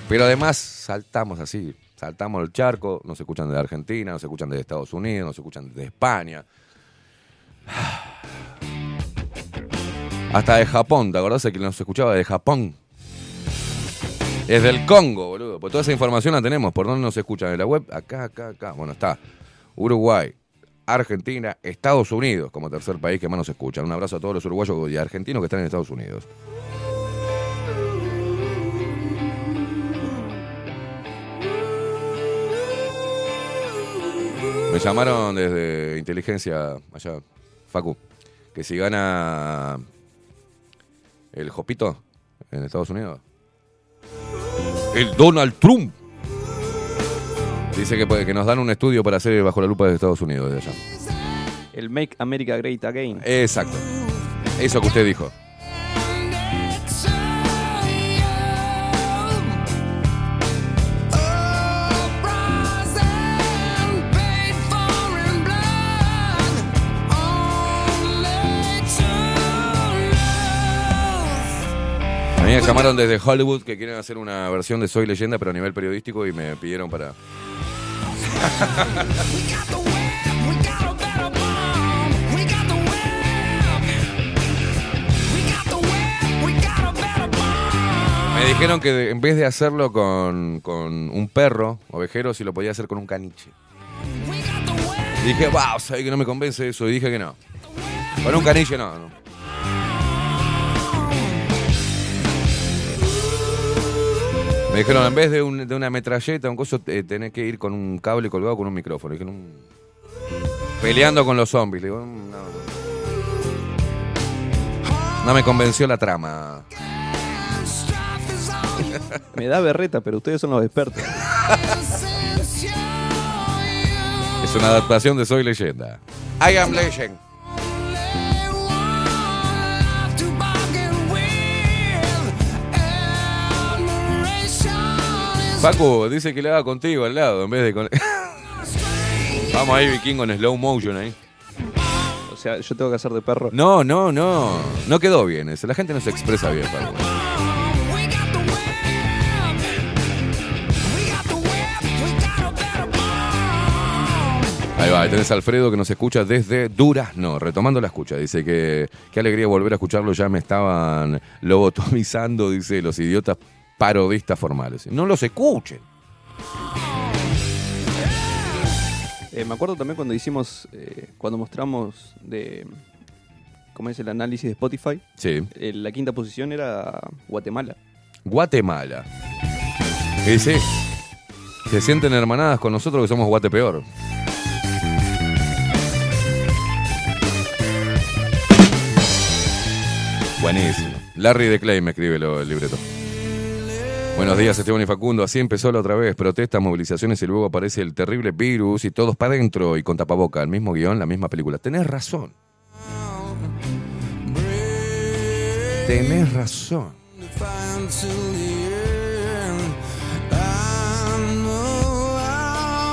Pero además saltamos así, saltamos el charco, nos escuchan de Argentina, nos escuchan de Estados Unidos, nos escuchan de España. Hasta de Japón, ¿te acordás de que nos escuchaba de Japón? Es del Congo, boludo. Pues toda esa información la tenemos. ¿Por dónde nos escuchan? ¿En la web? Acá, acá, acá. Bueno, está. Uruguay, Argentina, Estados Unidos como tercer país que más nos escuchan. Un abrazo a todos los uruguayos y argentinos que están en Estados Unidos. Me llamaron desde inteligencia allá, Facu, que si gana el Jopito en Estados Unidos, el Donald Trump, dice que, puede- que nos dan un estudio para hacer bajo la lupa de Estados Unidos de allá. El Make America Great Again. Exacto. Eso que usted dijo. A mí me llamaron desde Hollywood que quieren hacer una versión de Soy Leyenda, pero a nivel periodístico, y me pidieron para. Me dijeron que en vez de hacerlo con, con un perro ovejero, si lo podía hacer con un caniche. Dije, wow, sabes que no me convence eso. Y dije que no. Con un caniche no, no. Me dijeron, en vez de, un- de una metralleta, un coso, eh, tenés que ir con un cable colgado con un micrófono. Dije, "Mm". Peleando con los zombies. Le digo, "Mm, no. No me convenció la trama. [LAUGHS] Me da berreta, pero ustedes son los expertos. Es una adaptación de Soy Leyenda. I am Legend. Paco dice que le haga contigo al lado en vez de con. [LAUGHS] Vamos ahí, vikingo, en slow motion ahí. O sea, yo tengo que hacer de perro. No, no, no. No quedó bien eso. La gente no se expresa bien, Paco. Ahí va, ahí tenés a Alfredo que nos escucha desde Durazno, retomando la escucha. Dice que qué alegría volver a escucharlo, ya me estaban lobotomizando, dice los idiotas parodistas formales. No los escuchen. Eh, me acuerdo también cuando hicimos, eh, cuando mostramos de, ¿cómo es el análisis de Spotify? Sí. Eh, la quinta posición era Guatemala. Guatemala. Y sí, se sienten hermanadas con nosotros que somos Guatepeor. Buenísimo. Larry de Clay me escribe lo- el libreto. Buenos días, Esteban y Facundo. Así empezó la otra vez. Protestas, movilizaciones y luego aparece el terrible virus y todos para adentro y con tapaboca. El mismo guion, la misma película. Tenés razón. Tenés razón.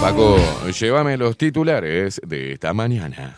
Paco, llévame los titulares de esta mañana.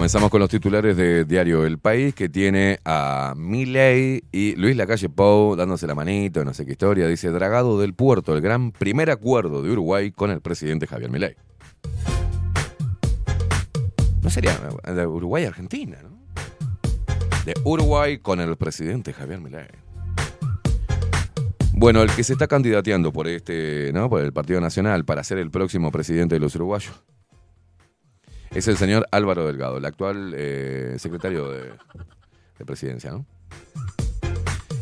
Comenzamos con los titulares de Diario El País, que tiene a Milei y Luis Lacalle Pou dándose la manito, no sé qué historia. Dice, dragado del puerto, el gran primer acuerdo de Uruguay con el presidente Javier Milei. No sería de Uruguay a Argentina, ¿no? De Uruguay con el presidente Javier Milei. Bueno, el que se está candidateando por este, ¿no? Por el Partido Nacional para ser el próximo presidente de los uruguayos es el señor Álvaro Delgado, el actual eh, secretario de, de presidencia, ¿no?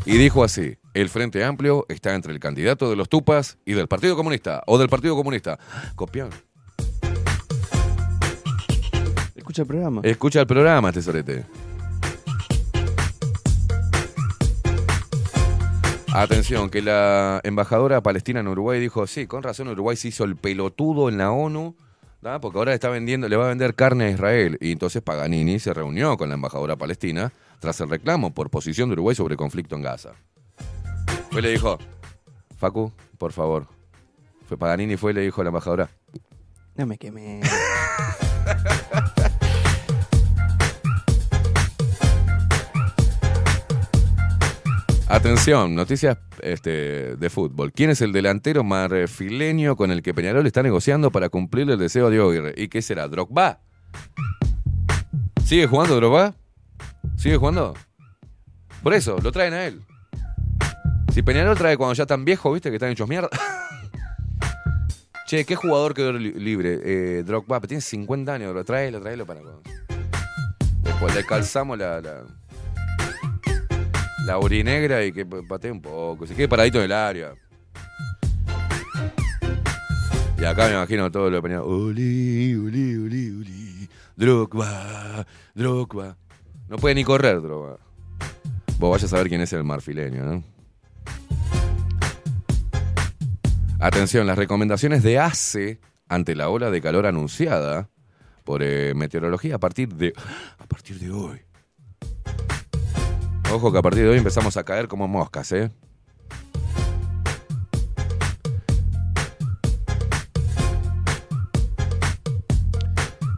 Y dijo así, el Frente Amplio está entre el candidato de los Tupas y del Partido Comunista, o del Partido Comunista. Copión. Escucha el programa. Escucha el programa, tesorete. Atención, que la embajadora palestina en Uruguay dijo, sí, con razón Uruguay se hizo el pelotudo en la ONU, ¿da? porque ahora está vendiendo, le va a vender carne a Israel. Y entonces Paganini se reunió con la embajadora palestina tras el reclamo por posición de Uruguay sobre conflicto en Gaza. Fue y le dijo, Facu, por favor. Fue Paganini, fue y le dijo a la embajadora, No me quemé. [LAUGHS] Atención, noticias este, de fútbol. ¿Quién es el delantero marfileño con el que Peñarol está negociando para cumplir el deseo de Aguirre? ¿Y qué será? ¿Drogba? ¿Sigue jugando Drogba? ¿Sigue jugando? Por eso, lo traen a él. Si Peñarol trae cuando ya están viejos, ¿viste? Que están hechos mierda. [LAUGHS] che, ¿qué jugador quedó li- libre? Eh, Drogba, tiene 50 años, lo traelo, traelo para... Después le calzamos la la urinegra y que patee un poco, se quede paradito en el área. Y acá me imagino todo lo Peñarol. Oli, oli, oli, oli. Drogba, Drogba. No puede ni correr, Drogba. Vos vayas a saber quién es el marfileño, ¿no? Atención, las recomendaciones de ACE ante la ola de calor anunciada por eh, meteorología a partir de a partir de hoy. Ojo que a partir de hoy empezamos a caer como moscas, ¿eh?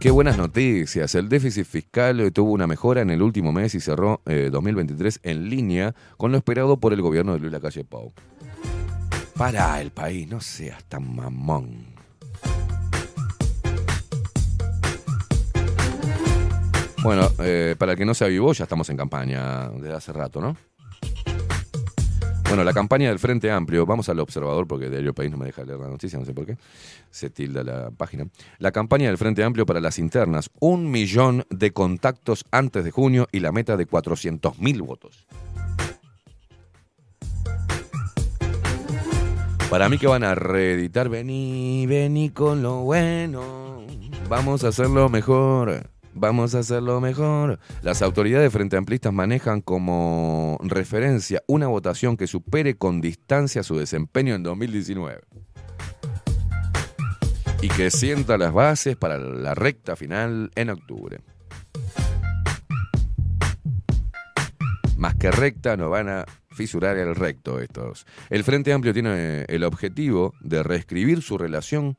Qué buenas noticias. El déficit fiscal eh, tuvo una mejora en el último mes y cerró eh, 2023 en línea con lo esperado por el gobierno de Luis Lacalle Pou. Para el país, no seas tan mamón. Bueno, eh, para el que no se avivó, ya estamos en campaña desde hace rato, ¿no? Bueno, la campaña del Frente Amplio, vamos al observador porque Diario País no me deja leer la noticia, no sé por qué, se tilda la página. La campaña del Frente Amplio para las internas, un millón de contactos antes de junio y la meta de 400 mil votos. Para mí que van a reeditar, vení, vení con lo bueno, vamos a hacerlo mejor. Vamos a hacerlo mejor. Las autoridades frente amplistas manejan como referencia una votación que supere con distancia su desempeño en 2019 y que sienta las bases para la recta final en octubre. Más que recta, no van a fisurar el recto estos. El Frente Amplio tiene el objetivo de reescribir su relación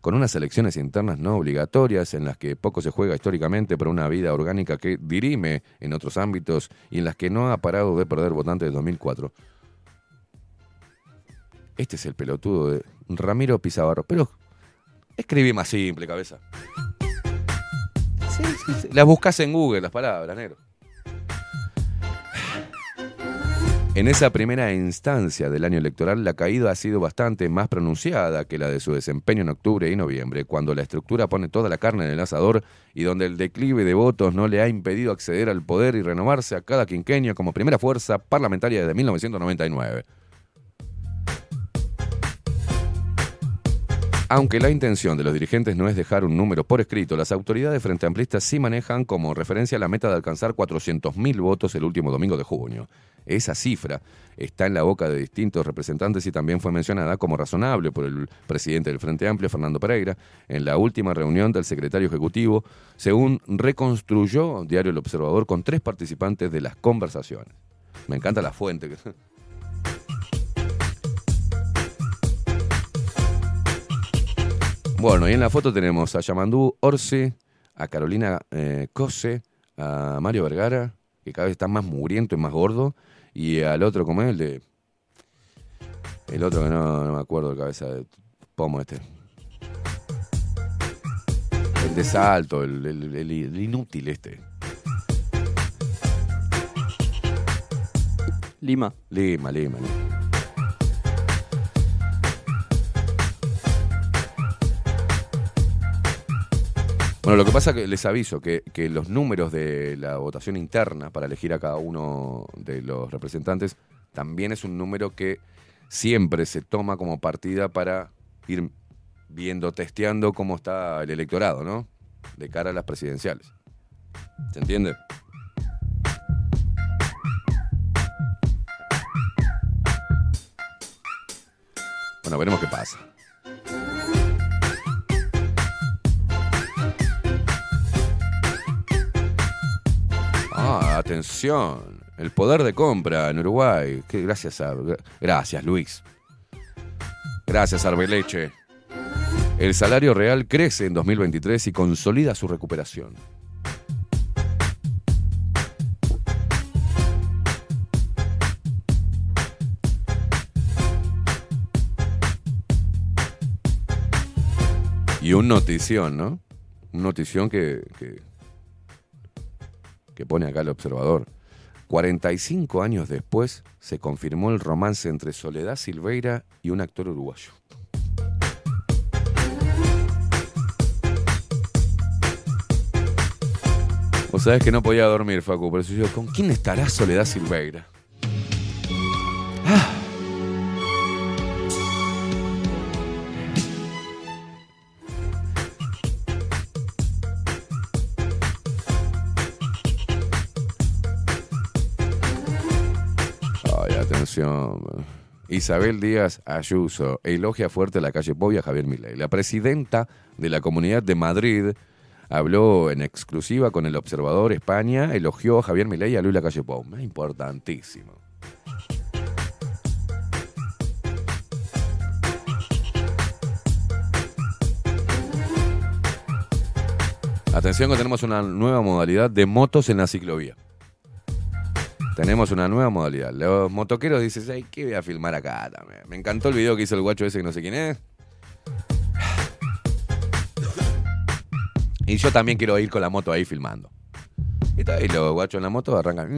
con unas elecciones internas no obligatorias en las que poco se juega históricamente, pero una vida orgánica que dirime en otros ámbitos y en las que no ha parado de perder votantes de 2004. Este es el pelotudo de Ramiro Pizabarro. Pero escribí más simple, cabeza. Sí, sí. Las buscas en Google, las palabras, negro. En esa primera instancia del año electoral, la caída ha sido bastante más pronunciada que la de su desempeño en octubre y noviembre, cuando la estructura pone toda la carne en el asador y donde el declive de votos no le ha impedido acceder al poder y renovarse a cada quinquenio como primera fuerza parlamentaria desde 1999. Aunque la intención de los dirigentes no es dejar un número por escrito, las autoridades frente amplistas sí manejan como referencia la meta de alcanzar 400.000 votos el último domingo de junio. Esa cifra está en la boca de distintos representantes y también fue mencionada como razonable por el presidente del Frente Amplio, Fernando Pereira, en la última reunión del secretario ejecutivo, según reconstruyó Diario El Observador con tres participantes de las conversaciones. Me encanta la fuente. Bueno, y en la foto tenemos a Yamandú Orsi, a Carolina eh, Cose, a Mario Vergara, que cada vez está más mugriento y más gordo, y al otro, como es el de. El otro que no, no me acuerdo, el cabeza de pomo este. El de salto, el, el- el- el inútil este. Lima. Lima, Lima, Lima. Bueno, lo que pasa que les aviso que, que los números de la votación interna para elegir a cada uno de los representantes también es un número que siempre se toma como partida para ir viendo, testeando cómo está el electorado, ¿no? De cara a las presidenciales. ¿Se entiende? Bueno, veremos qué pasa. Atención. El poder de compra en Uruguay. Gracias. Gracias, Luis. Gracias, Arbeleche. El salario real crece en 2023 y consolida su recuperación. Y un notición, ¿no? Un notición que, que pone acá el observador. 45 años después se confirmó el romance entre Soledad Silveira y un actor uruguayo. Vos sabés que no podía dormir, Facu, yo, ¿con quién estará Soledad Silveira? Ah. Isabel Díaz Ayuso elogia fuerte a la calle Pau y a Javier Milei. La presidenta de la Comunidad de Madrid habló en exclusiva con el observador España, elogió a Javier Milei y a Luis Lacalle Pou. Importantísimo. Atención que tenemos una nueva modalidad de motos en la ciclovía. Tenemos una nueva modalidad. Los motoqueros dicen, ay, ¿qué voy a filmar acá también? Me encantó el video que hizo el guacho ese que no sé quién es. Y yo también quiero ir con la moto ahí filmando. Y, está ahí los guachos en la moto arrancan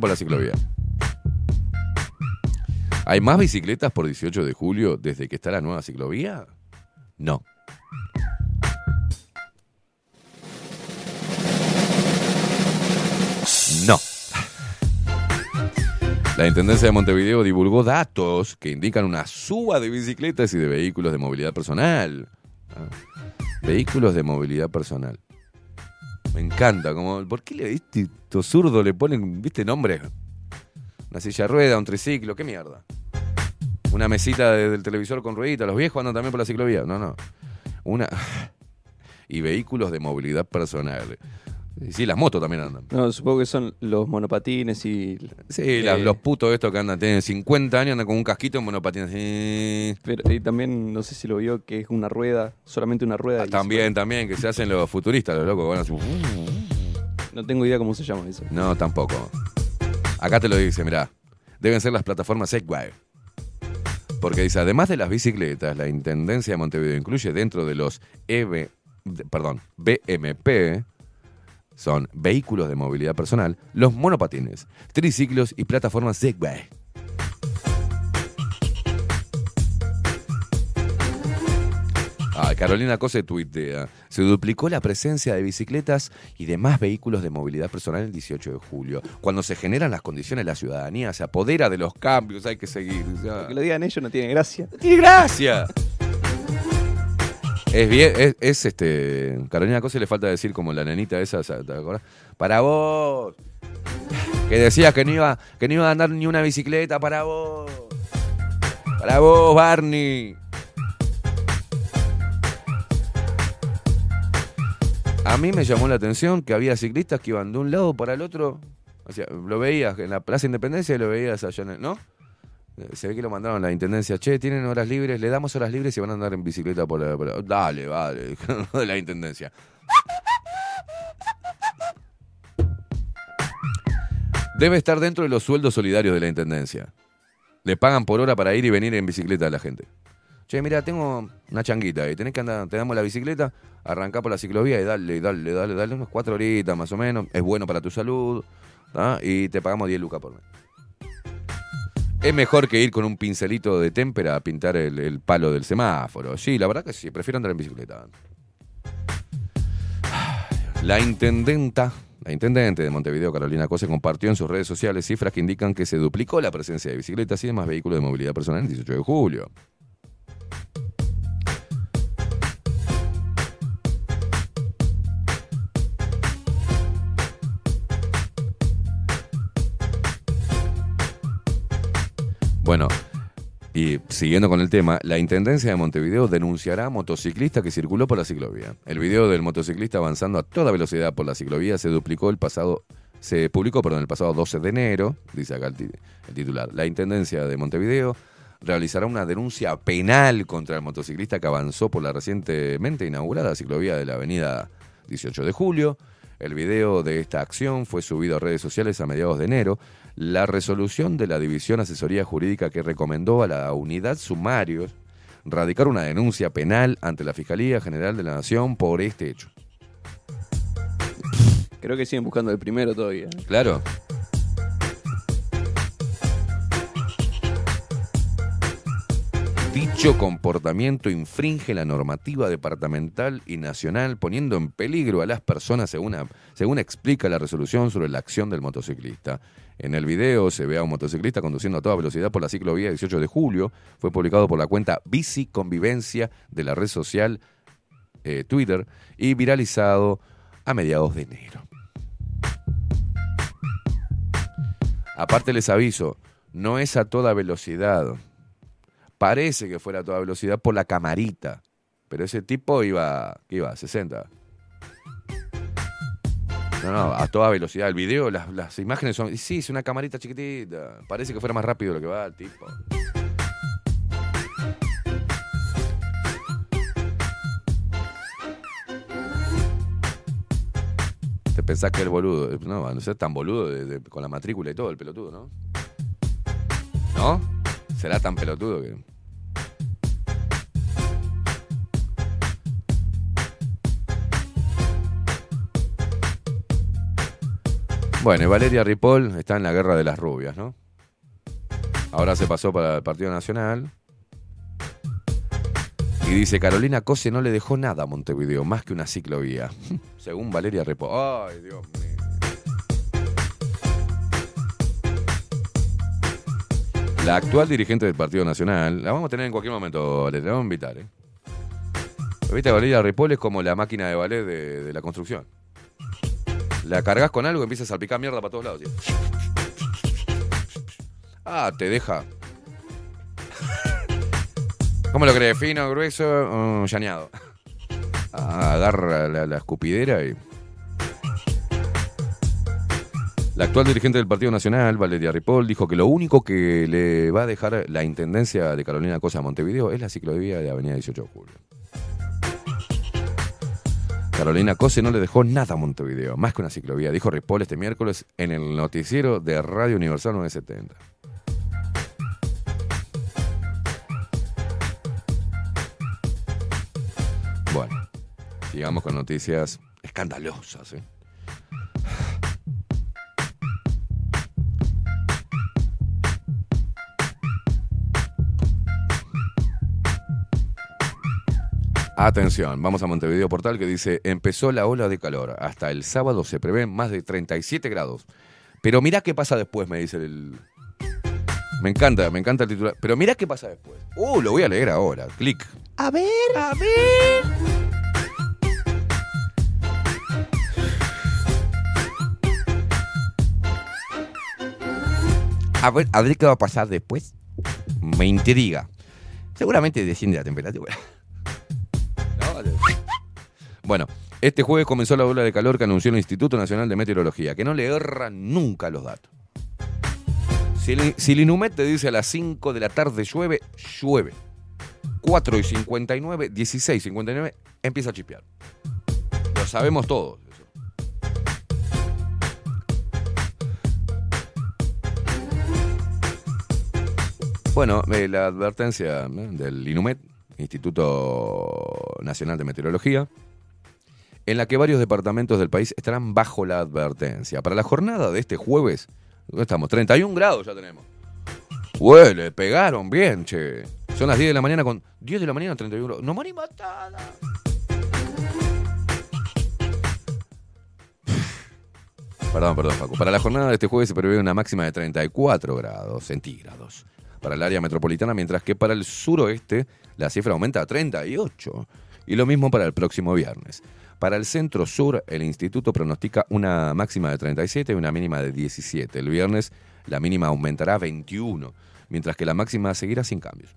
por la ciclovía. ¿Hay más bicicletas por 18 de julio desde que está la nueva ciclovía? No. La Intendencia de Montevideo divulgó datos que indican una suba de bicicletas y de vehículos de movilidad personal. Ah, Vehículos de movilidad personal. Me encanta, como, ¿por qué le viste estos zurdos le ponen, viste, nombres? Una silla rueda, un triciclo, qué mierda. Una mesita de- del televisor con ruedita, los viejos andan también por la ciclovía. No, no. Una. Y vehículos de movilidad personal. Y Sí, las motos también andan. No, supongo que son los monopatines y. Sí, eh, los putos estos que andan, tienen 50 años, andan con un casquito en monopatines. Pero, y también, no sé si lo vio, que es una rueda, solamente una rueda. Ah, también, también, que se hacen los futuristas, los locos. van así. No tengo idea cómo se llama eso. No, tampoco. Acá te lo dice, mirá. Deben ser las plataformas Segway. Porque dice, además de las bicicletas, la Intendencia de Montevideo incluye dentro de los de- perdón, BMP, son vehículos de movilidad personal, los monopatines, triciclos y plataformas Segway. Ah, Carolina Cose tuitea. Se duplicó la presencia de bicicletas y demás vehículos de movilidad personal el 18 de julio. Cuando se generan las condiciones, la ciudadanía se apodera de los cambios, hay que seguir. o sea, Que lo digan ellos no tiene gracia. ¡Tiene gracia! Es bien, es, es, este. Carolina Cose le falta decir como la nenita esa, ¿te acordás? Para vos. Que decías que no iba, que no iba a andar ni una bicicleta para vos. Para vos, Barney. A mí me llamó la atención que había ciclistas que iban de un lado para el otro. O sea, lo veías en la Plaza Independencia y lo veías allá en el, ¿no? Se ve que lo mandaron a la intendencia. Che, tienen horas libres, le damos horas libres y van a andar en bicicleta por la. Dale, vale, [LAUGHS] de la intendencia. Debe estar dentro de los sueldos solidarios de la intendencia. Le pagan por hora para ir y venir en bicicleta a la gente. Che, mira, tengo una changuita y tenés que andar, te damos la bicicleta, arrancá por la ciclovía y dale, dale, dale, dale, unas cuatro horitas más o menos, es bueno para tu salud, ¿tá? y te pagamos 10 lucas por mes. Es mejor que ir con un pincelito de témpera a pintar el, palo del semáforo. Sí, la verdad que sí, prefiero andar en bicicleta. La intendenta, la intendente de Montevideo, Carolina Cose, compartió en sus redes sociales cifras que indican que se duplicó la presencia de bicicletas y demás vehículos de movilidad personal el 18 de julio. Bueno, y siguiendo con el tema, la Intendencia de Montevideo denunciará a motociclista que circuló por la ciclovía. El video del motociclista avanzando a toda velocidad por la ciclovía se duplicó el pasado se publicó perdón, el pasado 12 de enero, dice acá el, el titular. La Intendencia de Montevideo realizará una denuncia penal contra el motociclista que avanzó por la recientemente inaugurada ciclovía de la avenida 18 de julio. El video de esta acción fue subido a redes sociales a mediados de enero. La resolución de la División Asesoría Jurídica que recomendó a la unidad sumarios radicar una denuncia penal ante la Fiscalía General de la Nación por este hecho. Creo que siguen buscando el primero todavía. Claro. Dicho comportamiento infringe la normativa departamental y nacional, poniendo en peligro a las personas, según, a- según explica la resolución sobre la acción del motociclista. En el video se ve a un motociclista conduciendo a toda velocidad por la ciclovía 18 de julio. Fue publicado por la cuenta Bici Convivencia de la red social eh, Twitter y viralizado a mediados de enero. Aparte les aviso, no es a toda velocidad. Parece que fuera a toda velocidad por la camarita. Pero ese tipo iba, ¿qué iba? 60. No, no, a toda velocidad. El video, las, las imágenes son... Sí, es una camarita chiquitita. Parece que fuera más rápido lo que va el tipo. Te pensás que el boludo... No, no seas tan boludo con la matrícula y todo, el pelotudo, ¿no? ¿No? Será tan pelotudo que... Bueno, y Valeria Ripoll está en la guerra de las rubias, ¿no? Ahora se pasó para el Partido Nacional. Y dice, Carolina Cose no le dejó nada a Montevideo, más que una ciclovía. [LAUGHS] Según Valeria Ripoll. Ay, Dios mío. La actual dirigente del Partido Nacional, la vamos a tener en cualquier momento, Valeria, la vamos a invitar, ¿eh? Viste, Valeria Ripoll es como la máquina de ballet de, de la construcción. La cargas con algo y empieza a salpicar mierda para todos lados. Ah, te deja. ¿Cómo lo crees? ¿Fino, grueso o llaneado? Ah, agarra la, la escupidera y. La actual dirigente del Partido Nacional, Valeria Ripoll, dijo que lo único que le va a dejar la intendencia de Carolina Cosa a Montevideo es la ciclovía de Avenida 18 de Julio. Carolina Cose no le dejó nada a Montevideo, más que una ciclovía, dijo Ripoll este miércoles en el noticiero de Radio Universal 970. Bueno, sigamos con noticias escandalosas. ¿eh? Atención, vamos a Montevideo Portal que dice, empezó la ola de calor, hasta el sábado se prevén más de 37 grados. Pero mirá qué pasa después, me dice el... Me encanta, me encanta el titular. Pero mirá qué pasa después. Uh, lo voy a leer ahora, clic. A ver, a ver. A ver, a ver qué va a pasar después. Me intriga. Seguramente desciende la temperatura. Bueno, este jueves comenzó la ola de calor que anunció el Instituto Nacional de Meteorología, que no le erran nunca los datos. Si el, Inumet te dice a las 5 de la tarde llueve, llueve. 4 y 59, 16 y 59, empieza a chispear. Lo sabemos todos. Bueno, eh, la advertencia ¿no? del Inumet Instituto Nacional de Meteorología, en la que varios departamentos del país estarán bajo la advertencia. Para la jornada de este jueves, ¿dónde estamos? 31 grados ya tenemos. Huele, pegaron bien, che. Son las 10 de la mañana con 10 de la mañana 31 grados. No morí matada. [LAUGHS] Perdón, perdón, Facu. Para la jornada de este jueves se prevé una máxima de 34 grados centígrados para el área metropolitana, mientras que para el suroeste la cifra aumenta a 38. Y lo mismo para el próximo viernes. Para el centro sur, el instituto pronostica una máxima de 37 y una mínima de 17. El viernes la mínima aumentará a 21, mientras que la máxima seguirá sin cambios.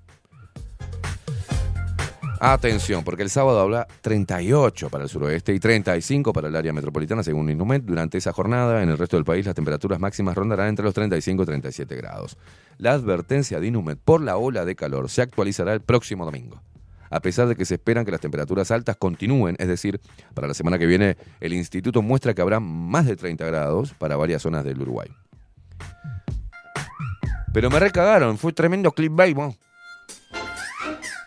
Atención, porque el sábado habla 38 para el suroeste y 35 para el área metropolitana, según Inumet. Durante esa jornada, en el resto del país, las temperaturas máximas rondarán entre los 35 y 37 grados. La advertencia de Inumet por la ola de calor se actualizará el próximo domingo. A pesar de que se esperan que las temperaturas altas continúen, es decir, para la semana que viene, el instituto muestra que habrá más de 30 grados para varias zonas del Uruguay. Pero me recagaron, fue tremendo clickbait, ¿no?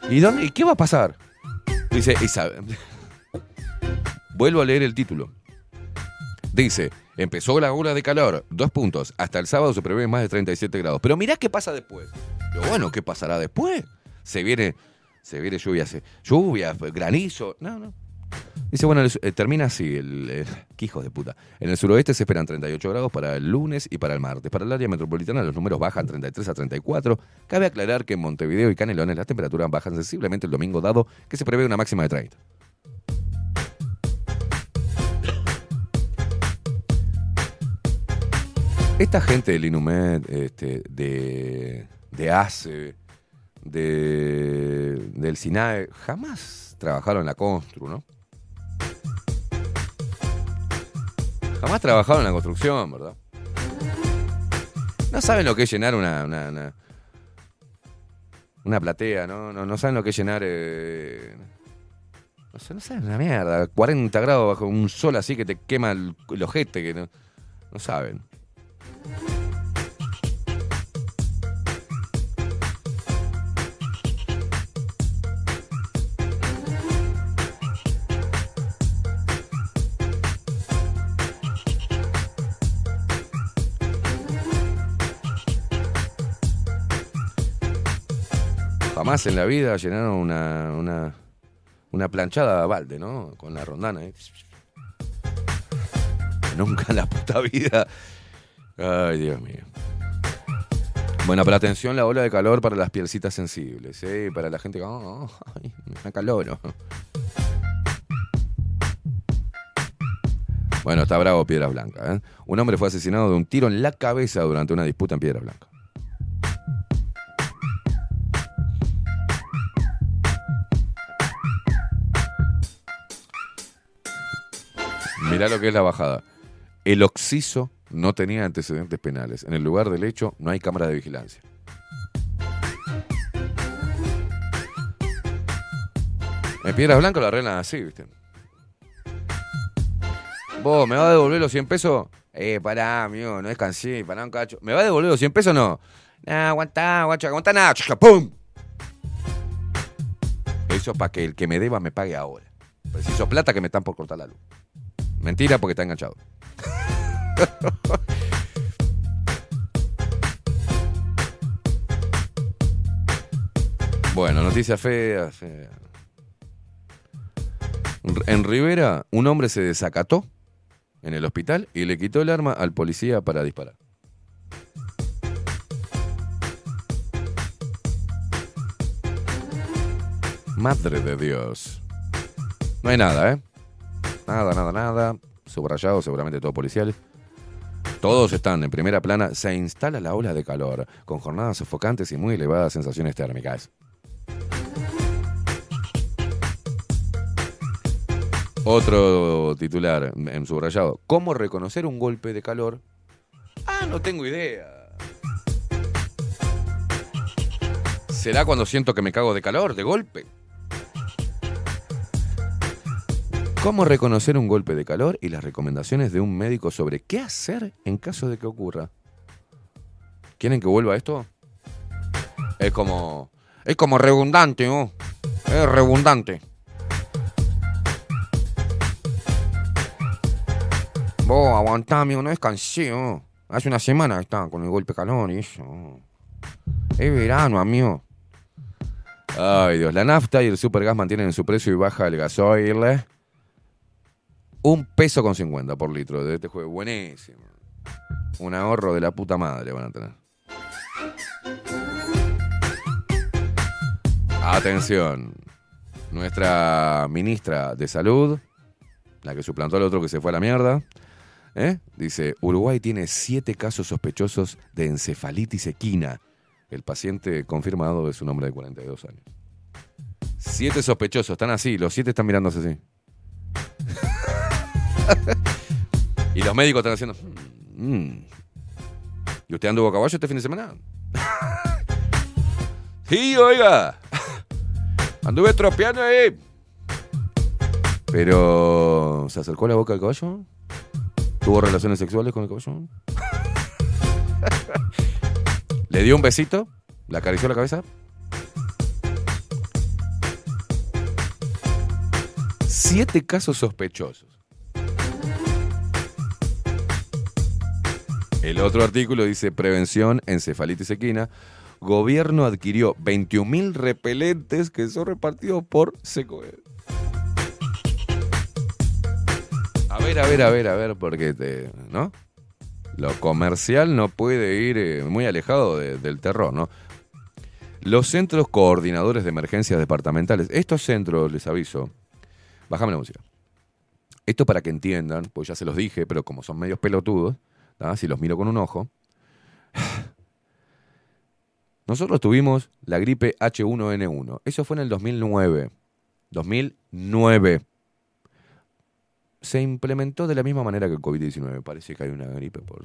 ¿Y dónde? ¿Y qué va a pasar? Dice, Isabel. [LAUGHS] Vuelvo a leer el título. Dice, empezó la ola de calor, dos puntos. Hasta el sábado se prevé más de 37 grados. Pero mirá qué pasa después. Lo bueno, ¿qué pasará después? Se viene, se viene lluvia, se- lluvia, granizo. No, no. Dice, bueno, eh, termina así, el, eh, de puta. En el suroeste se esperan 38 grados para el lunes y para el martes. Para el área metropolitana los números bajan 33 a 34. Cabe aclarar que en Montevideo y Canelones las temperaturas bajan sensiblemente el domingo dado que se prevé una máxima de 30. Esta gente del Inumet, este, de, de ACE, de, del SINAE, jamás trabajaron en la Constru, ¿no? Jamás trabajaron en la construcción, ¿verdad? No saben lo que es llenar una, una, platea, ¿no? ¿no? No saben lo que es llenar... eh, no sé, no saben una mierda. 40 grados bajo un sol así que te quema el, el ojete, que no, no saben. Jamás en la vida llenaron una, una, una planchada a balde, ¿no? Con la rondana. ¿eh? [LAUGHS] Nunca en la puta vida. Ay, Dios mío. Bueno, pero atención, la ola de calor para las pielcitas sensibles, ¿eh? Para la gente que... "Oh, ay, me calor. Bueno, está bravo Piedra Blanca. ¿eh? Un hombre fue asesinado de un tiro en la cabeza durante una disputa en Piedra Blanca. Mirá lo que es la bajada. El Oxiso no tenía antecedentes penales. En el lugar del hecho no hay cámara de vigilancia. En Piedras Blancas lo arreglan así, ¿viste? Vos, ¿me va a devolver los 100 pesos? Eh, pará, amigo, no descansé, pará un cacho. ¿Me va a devolver los 100 pesos o no? Nah, aguantá, guacho, aguantá nada. ¡Pum! Eso para que el que me deba me pague ahora. Preciso plata que me están por cortar la luz. Mentira porque está enganchado. [LAUGHS] bueno, noticias feas. feas. En Rivera, un hombre se desacató en el hospital y le quitó el arma al policía para disparar. Madre de Dios. No hay nada, ¿eh? Nada, nada, nada. Subrayado, seguramente todo policiales. Todos están en primera plana. Se instala la ola de calor, con jornadas sofocantes y muy elevadas sensaciones térmicas. Otro titular en subrayado. ¿Cómo reconocer un golpe de calor? Ah, no tengo idea. ¿Será cuando siento que me cago de calor, de golpe? ¿Cómo reconocer un golpe de calor y las recomendaciones de un médico sobre qué hacer en caso de que ocurra? ¿Quieren que vuelva esto? Es como. Es como redundante, ¿no? Es redundante. Vos aguantá, amigo, no descansé. oh. Hace una semana que estaba con el golpe de calor y eso. Es verano, amigo. Ay, Dios. La nafta y el supergas mantienen su precio y baja el gasoil. Un peso con 50 por litro de este juego. Buenísimo. Un ahorro de la puta madre van a tener. Atención. Nuestra ministra de Salud, la que suplantó al otro que se fue a la mierda, ¿eh? dice, Uruguay tiene siete casos sospechosos de encefalitis equina. El paciente confirmado es un hombre de 42 años. Siete sospechosos, están así, los siete están mirándose así. [LAUGHS] y los médicos están haciendo... "Mm". ¿Y usted anduvo a caballo este fin de semana? [LAUGHS] sí, oiga. [LAUGHS] Anduve tropeando ahí. Pero... ¿Se acercó la boca al caballo? ¿Tuvo relaciones sexuales con el caballo? ¿Le dio un besito? ¿Le acarició la cabeza? Siete casos sospechosos. El otro artículo dice prevención encefalitis equina. Gobierno adquirió 21.000 repelentes que son repartidos por Secoed. A ver, a ver, a ver, a ver, porque te, ¿no? Lo comercial no puede ir eh, muy alejado de- del terror, ¿no? Los centros coordinadores de emergencias departamentales, estos centros, les aviso, bájame la música. Esto para que entiendan, pues ya se los dije, pero como son medios pelotudos, si los miro con un ojo. Nosotros tuvimos la gripe H1N1. Eso fue en el 2009. 2009. Se implementó de la misma manera que el COVID-19. Parece que hay una gripe por...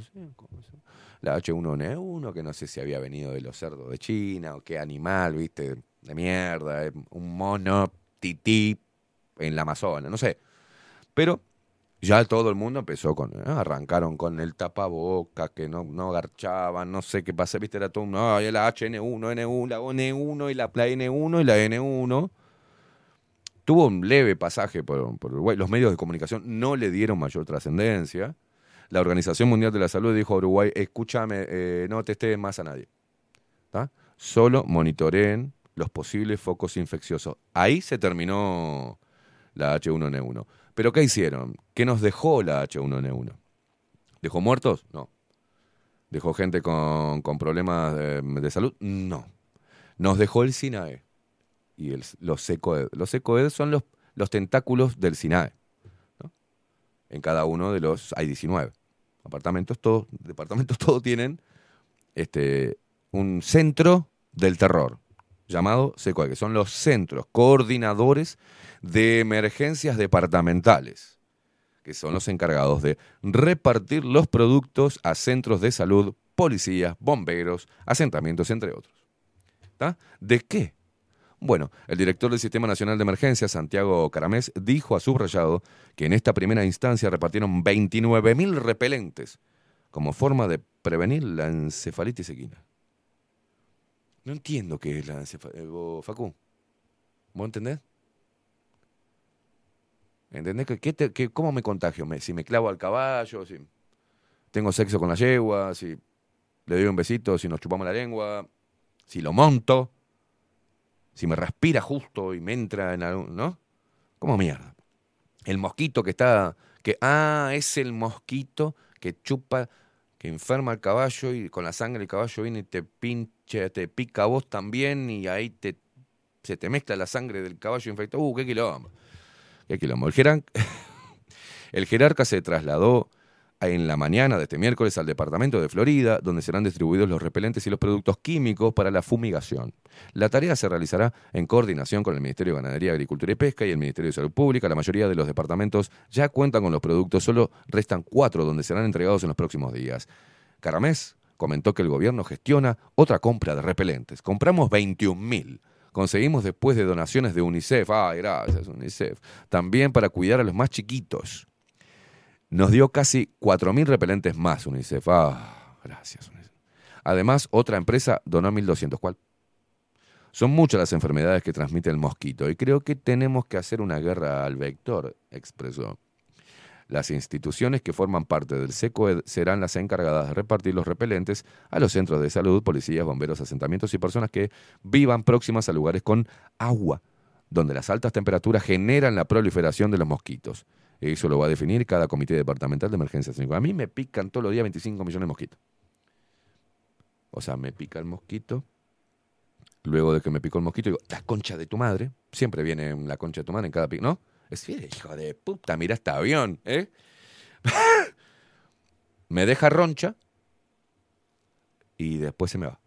La H1N1, que no sé si había venido de los cerdos de China o qué animal, viste, de mierda, eh, un mono tití en la Amazonas, no sé. Pero ya todo el mundo empezó con, ¿eh? arrancaron con el tapaboca, que no, no garchaban, no sé qué pasa, viste, era todo un, ay, la HN1, N1, la N1 y la, la N1 y la N1. Tuvo un leve pasaje por, por Uruguay. Los medios de comunicación no le dieron mayor trascendencia. La Organización Mundial de la Salud dijo a Uruguay, escúchame, eh, no testes más a nadie. ¿tá? Solo monitoreen los posibles focos infecciosos. Ahí se terminó la H1N1. ¿Pero qué hicieron? ¿Qué nos dejó la H1N1? ¿Dejó muertos? No. ¿Dejó gente con, con problemas de, salud? No. Nos dejó el SINAE y los SECOED. Los SECOED son los, los tentáculos del SINAE. En cada uno de los hay 19. Apartamentos, todos, departamentos [LAUGHS] todos tienen este, un centro del terror llamado SECOED, que son los centros coordinadores de emergencias departamentales, que son los encargados de repartir los productos a centros de salud, policías, bomberos, asentamientos, entre otros. ¿Tá? ¿De qué? Bueno, el director del Sistema Nacional de Emergencias, Santiago Caramés, dijo a subrayado que en esta primera instancia repartieron 29.000 repelentes como forma de prevenir la encefalitis equina. No entiendo qué es la encefalitis. Facu, ¿vos entendés? ¿Entendés? qué ¿Cómo me contagio? Me- si me clavo al caballo, si tengo sexo con la yegua, si le doy un besito, si nos chupamos la lengua, si lo monto, si me respira justo y me entra en algún... ¿No? ¿Cómo mierda? El mosquito que está... que Ah, es el mosquito que chupa, que enferma al caballo y con la sangre el caballo viene y te pincha, te pica a vos también y ahí te, se te mezcla la sangre del caballo infectado. Uh, qué quilombo. Qué quilombo. El, jeran- [LAUGHS] el jerarca se trasladó en la mañana de este miércoles al departamento de Florida, donde serán distribuidos los repelentes y los productos químicos para la fumigación. La tarea se realizará en coordinación con el Ministerio de Ganadería, Agricultura y Pesca y el Ministerio de Salud Pública. La mayoría de los departamentos ya cuentan con los productos, solo restan cuatro donde serán entregados en los próximos días. Caramés comentó que el gobierno gestiona otra compra de repelentes. Compramos 21.000. Conseguimos después de donaciones de UNICEF. Ay, gracias, UNICEF. También para cuidar a los más chiquitos. Nos dio casi 4.000 repelentes más UNICEF. Ah, gracias UNICEF. Además, otra empresa donó 1.200. ¿Cuál? Son muchas las enfermedades que transmite el mosquito y creo que tenemos que hacer una guerra al vector, expresó. Las instituciones que forman parte del SECOED serán las encargadas de repartir los repelentes a los centros de salud, policías, bomberos, asentamientos y personas que vivan próximas a lugares con agua, donde las altas temperaturas generan la proliferación de los mosquitos. Eso lo va a definir cada comité departamental de emergencias. A mí me pican todos los días 25 millones de mosquitos. O sea, me pica el mosquito. Luego de que me picó el mosquito, digo, la concha de tu madre. Siempre viene la concha de tu madre en cada pico, ¿no? Es decir, hijo de puta, mira este avión, ¿eh? [LAUGHS] me deja roncha y después se me va.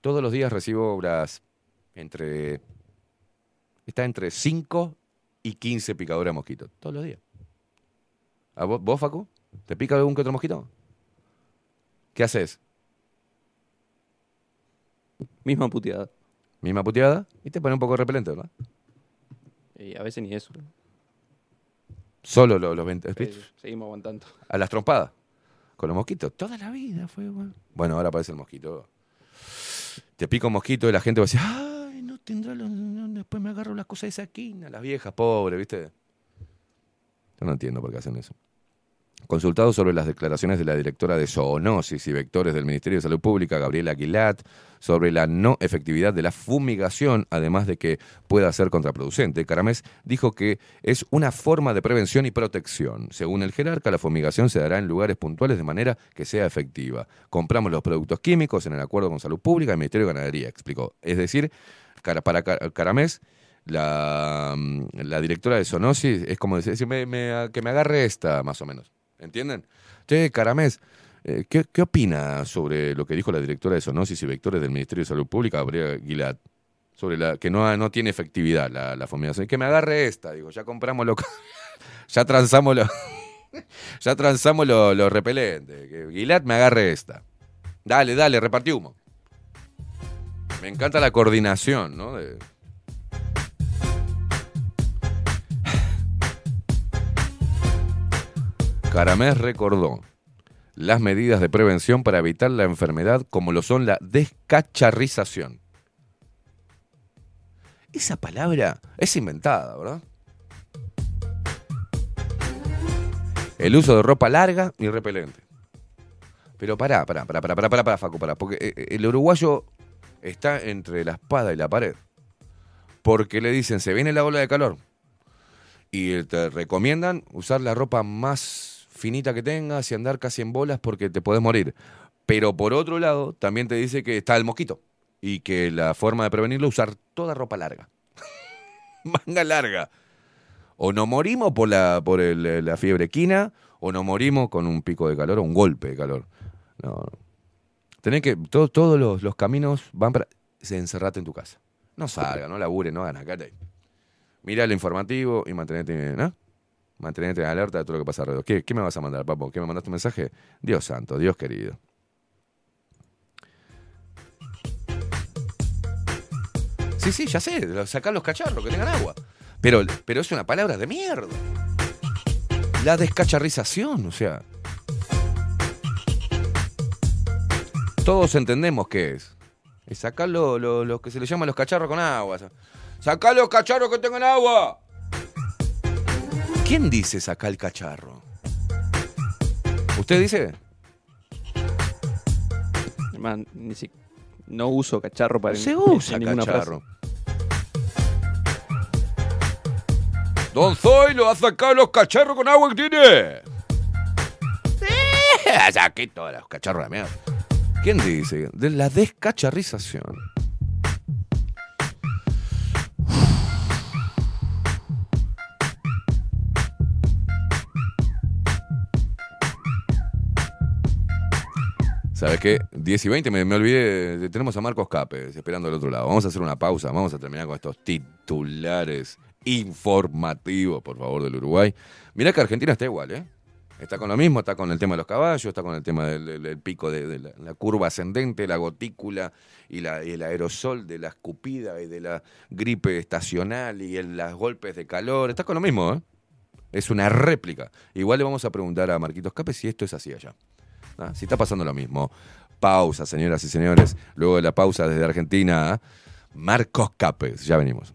Todos los días recibo obras entre. Está entre 5 y 15 picaduras de mosquito. Todos los días. ¿A vos, vos, Facu? ¿Te pica algún que otro mosquito? ¿Qué haces? Misma puteada. Misma puteada y te pone un poco repelente, ¿verdad? Y a veces ni eso. Solo los, los 20. Eh, seguimos aguantando. A las trompadas. Con los mosquitos. Toda la vida fue igual. Bueno, ahora aparece el mosquito. Te pica un mosquito y la gente va a decir, ay, no tendrá los... después me agarro las cosas de esa quina. Las viejas, pobres, ¿viste? Yo no entiendo por qué hacen eso. Consultado sobre las declaraciones de la directora de zoonosis y vectores del Ministerio de Salud Pública, Gabriela Aguilat, sobre la no efectividad de la fumigación, además de que pueda ser contraproducente, Caramés dijo que es una forma de prevención y protección. Según el jerarca, la fumigación se dará en lugares puntuales de manera que sea efectiva. Compramos los productos químicos en el acuerdo con Salud Pública y el Ministerio de Ganadería, explicó. Es decir, para Caramés la, la, directora de Zoonosis es como decir, que me agarre esta, más o menos. ¿Entienden? Che, Caramés, eh, ¿qué, ¿qué, opina sobre lo que dijo la directora de Zoonosis y Vectores del Ministerio de Salud Pública, Gabriela Guilat? Sobre la que no, no tiene efectividad la, la. Que me agarre esta, digo, ya compramos lo. [LAUGHS] ya transamos lo. [LAUGHS] ya transamos los lo repelentes. Que me agarre esta. Dale, dale, repartí humo. Me encanta la coordinación, ¿no? De, Caramés recordó las medidas de prevención para evitar la enfermedad como lo son la descacharrización. Esa palabra es inventada, ¿verdad? El uso de ropa larga y repelente. Pero pará, pará, pará, pará, pará, pará, Facu, pará, porque el uruguayo está entre la espada y la pared. Porque le dicen, se viene la ola de calor. Y te recomiendan usar la ropa más finita que tengas y andar casi en bolas porque te podés morir. Pero por otro lado, también te dice que está el mosquito y que la forma de prevenirlo es usar toda ropa larga. [LAUGHS] Manga larga. O no morimos por la, por el, la fiebre quina, o no morimos con un pico de calor o un golpe de calor. No. Tenés que. todos los, los, caminos van para. Se encerrate en tu casa. No salga, no labure, no hagan acá. Mira el informativo y mantenete. ¿no? Mantenerte en alerta de todo lo que pasa alrededor. ¿Qué, ¿Qué me vas a mandar, papo? ¿Qué me mandaste un mensaje? Dios santo, Dios querido. Sí, sí, ya sé, sacar los cacharros que tengan agua. Pero, pero es una palabra de mierda. La descacharrización, o sea. Todos entendemos qué es. Es sacar lo, lo, lo que se le llama los cacharros con agua. Sacar los cacharros que tengan agua. ¿Quién dice sacar el cacharro? ¿Usted dice? Man, ni si, no uso cacharro para Se usa cacharro. Don Zoilo ha sacado los cacharros con agua que tiene. ¡Eh! [LAUGHS] Saqué todos los cacharros de la mierda. ¿Quién dice? De la descacharrización. ¿Sabes qué? 10 y 20, me, olvidé. Tenemos a Marcos Capes esperando al otro lado. Vamos a hacer una pausa. Vamos a terminar con estos titulares informativos, por favor, del Uruguay. Mirá que Argentina está igual, ¿eh? Está con lo mismo, está con el tema de los caballos, está con el tema del, pico de, la, curva ascendente, la gotícula y, el aerosol de la escupida y de la gripe estacional y el, los golpes de calor. Está con lo mismo, ¿eh? Es una réplica. Igual le vamos a preguntar a Marquitos Capes si esto es así allá. ¿Ah? Si está pasando lo mismo. Pausa, señoras y señores. Luego de la pausa desde Argentina, Marcos Capes. Ya venimos.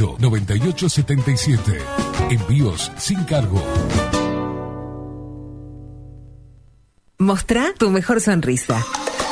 2-208-9877. Envíos sin cargo. Mostrá tu mejor sonrisa.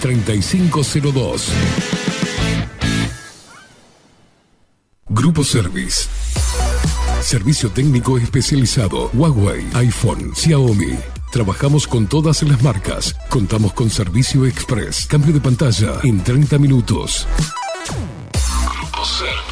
3502. Grupo Service. Servicio técnico especializado. Huawei, iPhone, Xiaomi. Trabajamos con todas las marcas. Contamos con servicio express. Cambio de pantalla en 30 minutos. Grupo Service.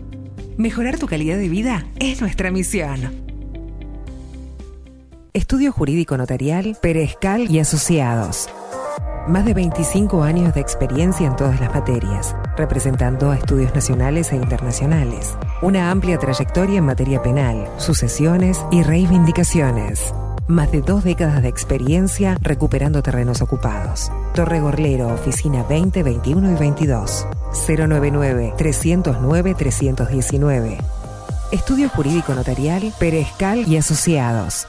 Mejorar tu calidad de vida es nuestra misión. Estudio Jurídico Notarial, Perezcal y Asociados. Más de 25 años de experiencia en todas las materias, representando a estudios nacionales e internacionales. Una amplia trayectoria en materia penal, sucesiones y reivindicaciones. Más de dos décadas de experiencia recuperando terrenos ocupados. Torre Gorlero, oficina 20, 21 y 22. 099-309-319. Estudio Jurídico Notarial, Perezcal y Asociados.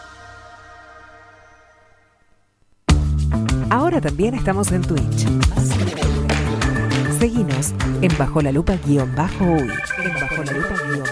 Ahora también estamos en Twitch. Seguinos en Bajo la Lupa guion bajo uy. En Bajo la Lupa guion bajo uy.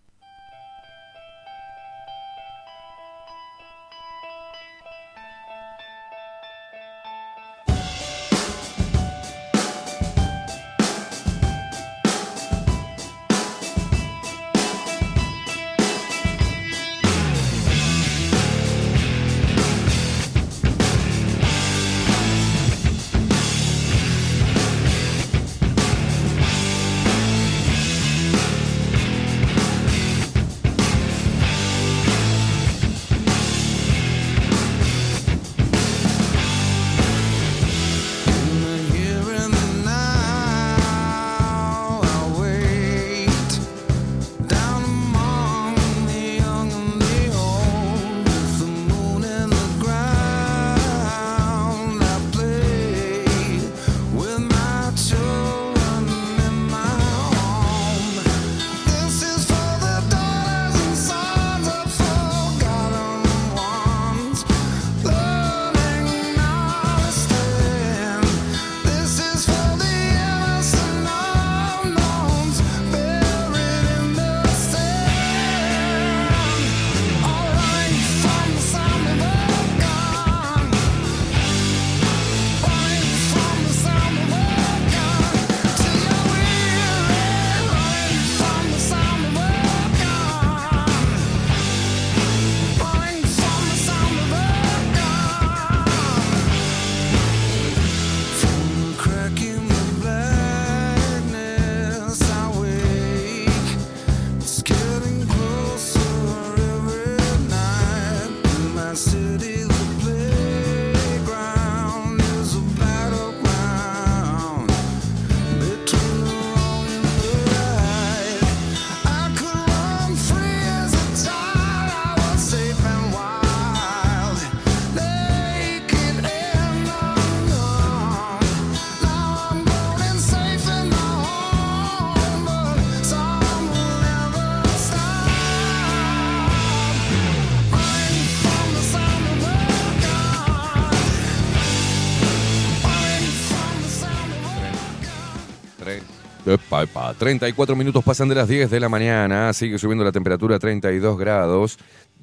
34 minutos pasan de las 10 de la mañana, sigue subiendo la temperatura a 32 grados,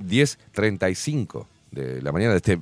10.35 de la mañana de este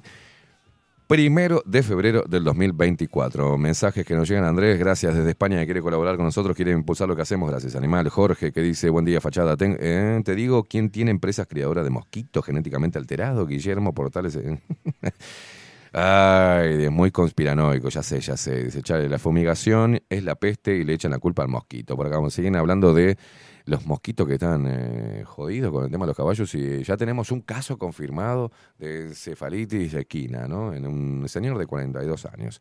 primero de febrero del 2024. Mensajes que nos llegan, Andrés, gracias desde España que quiere colaborar con nosotros, quiere impulsar lo que hacemos, gracias Animal. Jorge que dice, buen día fachada, eh, te digo, ¿quién tiene empresas criadoras de mosquitos genéticamente alterados? Guillermo Portales. eh. [LAUGHS] Ay, de muy conspiranoico, ya sé, ya sé. Dice, chale, la fumigación es la peste y le echan la culpa al mosquito. Por acá siguen hablando de los mosquitos que están eh, jodidos con el tema de los caballos y ya tenemos un caso confirmado de encefalitis equina, ¿no? En un señor de 42 años.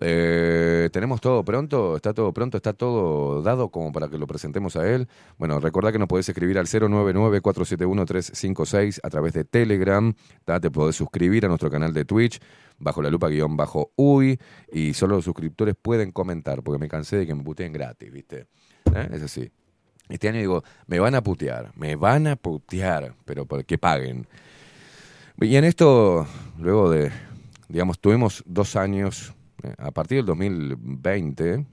Eh, tenemos todo pronto, está todo pronto, está todo dado como para que lo presentemos a él. Bueno, recordá que nos podés escribir al 099-471-356 a través de Telegram. Te podés suscribir a nuestro canal de Twitch, bajo la lupa guion bajo UI, y solo los suscriptores pueden comentar, porque me cansé de que me puteen gratis, ¿viste? ¿Eh? Es así. Este año digo, me van a putear, me van a putear, pero por que paguen. Y en esto, luego de, digamos, tuvimos dos años a partir del 2020,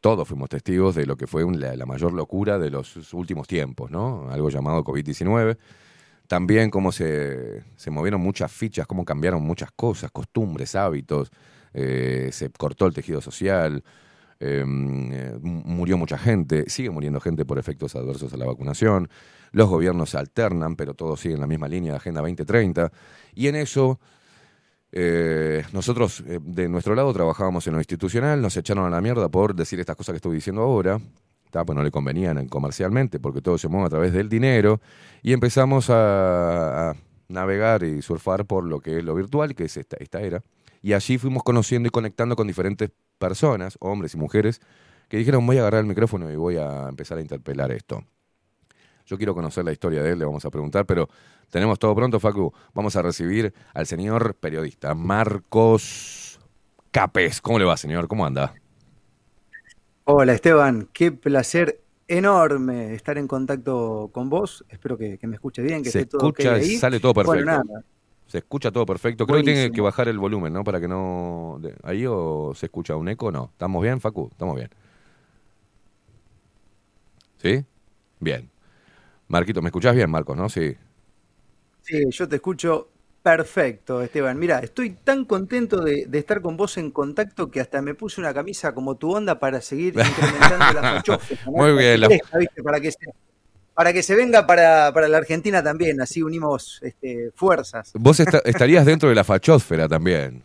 todos fuimos testigos de lo que fue la, mayor locura de los últimos tiempos, ¿no? Algo llamado COVID-19. También cómo se, se, movieron muchas fichas, cómo cambiaron muchas cosas, costumbres, hábitos, eh, se cortó el tejido social, eh, murió mucha gente, sigue muriendo gente por efectos adversos a la vacunación, los gobiernos se alternan, pero todos siguen la misma línea de Agenda 2030, y en eso eh, nosotros, eh, de nuestro lado, trabajábamos en lo institucional, nos echaron a la mierda por decir estas cosas que estoy diciendo ahora, pues no le convenían comercialmente, porque todo se mueve a través del dinero, y empezamos a, a, navegar y surfar por lo que es lo virtual, que es esta, esta era, y allí fuimos conociendo y conectando con diferentes personas, hombres y mujeres, que dijeron voy a agarrar el micrófono y voy a empezar a interpelar esto. Yo quiero conocer la historia de él, le vamos a preguntar, pero tenemos todo pronto, Facu. Vamos a recibir al señor periodista Marcos Capes. ¿Cómo le va, señor? ¿Cómo anda? Hola, Esteban. Qué placer enorme estar en contacto con vos. Espero que, que me escuche bien, que Se esté todo escucha, okay ahí. sale todo perfecto. Bueno, nada. Se escucha todo perfecto. Creo que tiene que bajar el volumen, ¿no? Para que no... ¿Ahí o se escucha un eco? No. ¿Estamos bien, Facu? Estamos bien. ¿Sí? Bien. Marquito, ¿me escuchás bien, Marcos, no? Sí. Sí, yo te escucho perfecto, Esteban. Mira, estoy tan contento de, de estar con vos en contacto que hasta me puse una camisa como tu onda para seguir incrementando la fachofia, ¿no? Muy bien, la-. Para que se, para que se venga para, para la Argentina también, así unimos este, fuerzas. Vos esta- estarías dentro de la fachósfera también.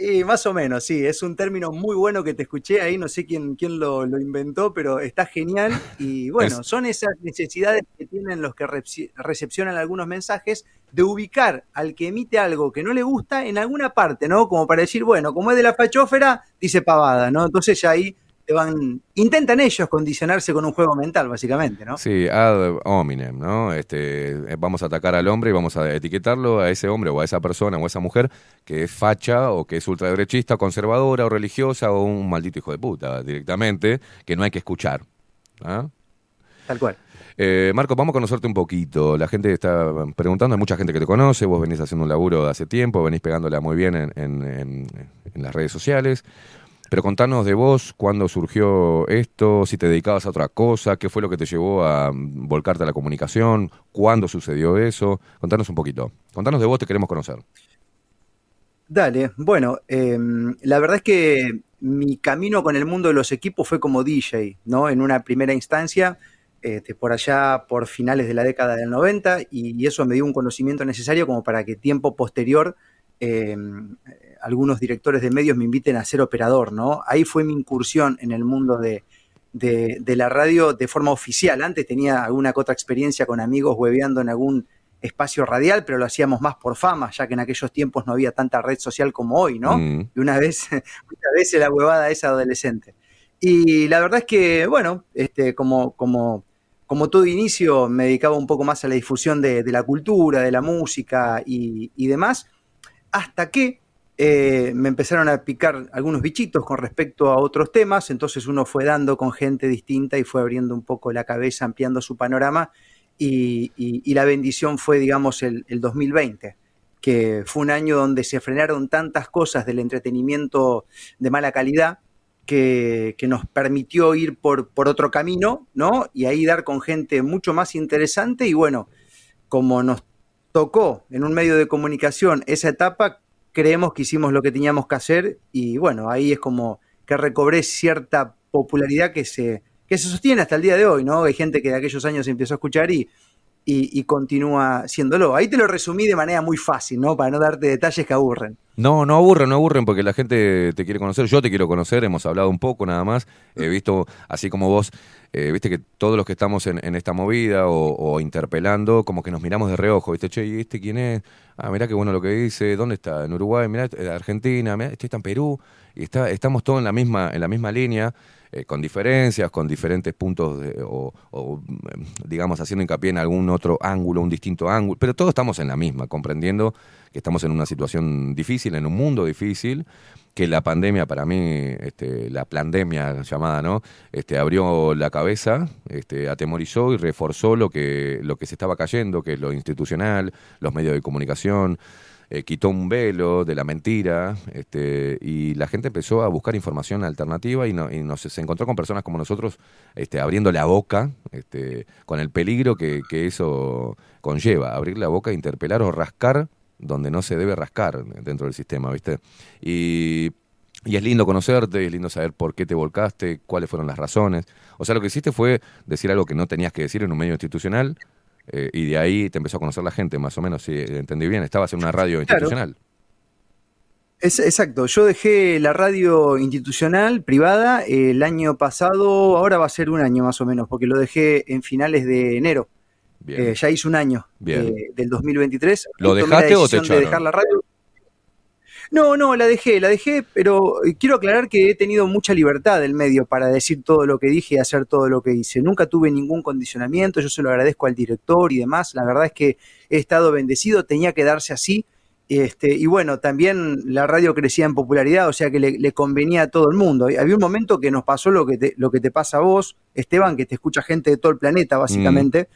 Y más o menos, sí, es un término muy bueno que te escuché ahí, no sé quién, quién lo, lo inventó, pero está genial. Y [LAUGHS] bueno, son esas necesidades que tienen los que recepcionan algunos mensajes de ubicar al que emite algo que no le gusta en alguna parte, ¿no? Como para decir, bueno, como es de la fachófera, dice pavada, ¿no? Entonces ya ahí te van, intentan ellos condicionarse con un juego mental, básicamente, ¿no? Sí, ad hominem, ¿no? Este, eh, vamos a atacar al hombre y vamos a etiquetarlo a ese hombre o a esa persona o a esa mujer que es facha o que es ultraderechista, conservadora o religiosa o un maldito hijo de puta directamente, que no hay que escuchar. ¿ah? Tal cual. Eh, Marco, vamos a conocerte un poquito. La gente está preguntando, hay mucha gente que te conoce, vos venís haciendo un laburo de hace tiempo, venís pegándola muy bien en, en- en- en las redes sociales. Pero contanos de vos, cuándo surgió esto, si te dedicabas a otra cosa, qué fue lo que te llevó a volcarte a la comunicación, cuándo sucedió eso. Contanos un poquito. Contanos de vos, te queremos conocer. Dale, bueno, em, la verdad es que mi camino con el mundo de los equipos fue como DJ, ¿no? En una primera instancia, este, por allá por finales de la década del 90, y, y eso me dio un conocimiento necesario como para que tiempo posterior em, algunos directores de medios me inviten a ser operador, ¿no? Ahí fue mi incursión en el mundo de, de- de la radio de forma oficial. Antes tenía alguna que otra experiencia con amigos hueveando en algún espacio radial, pero lo hacíamos más por fama, ya que en aquellos tiempos no había tanta red social como hoy, ¿no? Mm. Y una vez, [LAUGHS] muchas veces la huevada es adolescente. Y la verdad es que, bueno, este, como, como, como todo inicio, me dedicaba un poco más a la difusión de, de la cultura, de la música y, y demás, hasta que eh, me empezaron a picar algunos bichitos con respecto a otros temas, entonces uno fue dando con gente distinta y fue abriendo un poco la cabeza, ampliando su panorama, y, la bendición fue, digamos, el, el 2020, que fue un año donde se frenaron tantas cosas del entretenimiento de mala calidad que, que nos permitió ir por, por otro camino, ¿no? Y ahí dar con gente mucho más interesante y bueno, como nos tocó en un medio de comunicación esa etapa, creemos que hicimos lo que teníamos que hacer y bueno, ahí es como que recobré cierta popularidad que se, que se sostiene hasta el día de hoy, ¿no? Hay gente que de aquellos años empezó a escuchar y, y, y continúa siéndolo. Ahí te lo resumí de manera muy fácil, ¿no? Para no darte detalles que aburren. No, no aburren, no aburren porque la gente te quiere conocer, yo te quiero conocer, hemos hablado un poco nada más, he visto, así como vos, eh, viste que todos los que estamos en, en esta movida o, o interpelando, como que nos miramos de reojo, viste, che, ¿y este quién es? Ah, mirá qué bueno lo que dice, ¿dónde está? En Uruguay, mirá, en Argentina, mirá, este está en Perú, y está, estamos todos en la misma, en la misma línea, eh, con diferencias, con diferentes puntos, de- o, o, em, digamos, haciendo hincapié en algún otro ángulo, un distinto ángulo, pero todos estamos en la misma, comprendiendo que estamos en una situación difícil, en un mundo difícil, que la pandemia para mí, este, la pandemia llamada, ¿no? Este, abrió la cabeza, este, atemorizó y reforzó lo que, lo que se estaba cayendo, que es lo institucional, los medios de comunicación, eh, quitó un velo de la mentira este, y la gente empezó a buscar información alternativa y, no- y nos, se encontró con personas como nosotros este, abriendo la boca este, con el peligro que, que eso conlleva, abrir la boca, interpelar o rascar donde no se debe rascar dentro del sistema, ¿viste? Y, y es lindo conocerte, es lindo saber por qué te volcaste, cuáles fueron las razones. O sea, lo que hiciste fue decir algo que no tenías que decir en un medio institucional eh, y de ahí te empezó a conocer la gente, más o menos, si entendí bien. Estabas en una radio Claro. institucional. Es, exacto, yo dejé la radio institucional, privada, el año pasado, ahora va a ser un año más o menos, porque lo dejé en finales de enero. Bien. Eh, ya hice un año Bien. eh, del 2023. ¿Lo dejaste o te decisión de echaron? dejar la radio. No, no, la dejé, la dejé, pero eh, quiero aclarar que he tenido mucha libertad del medio para decir todo lo que dije y hacer todo lo que hice. Nunca tuve ningún condicionamiento, yo se lo agradezco al director y demás. La verdad es que he estado bendecido, tenía que darse así. Este, y bueno, también la radio crecía en popularidad, o sea que le, le convenía a todo el mundo. Había un momento que nos pasó lo que te, lo que te pasa a vos, Esteban, que te escucha gente de todo el planeta, básicamente.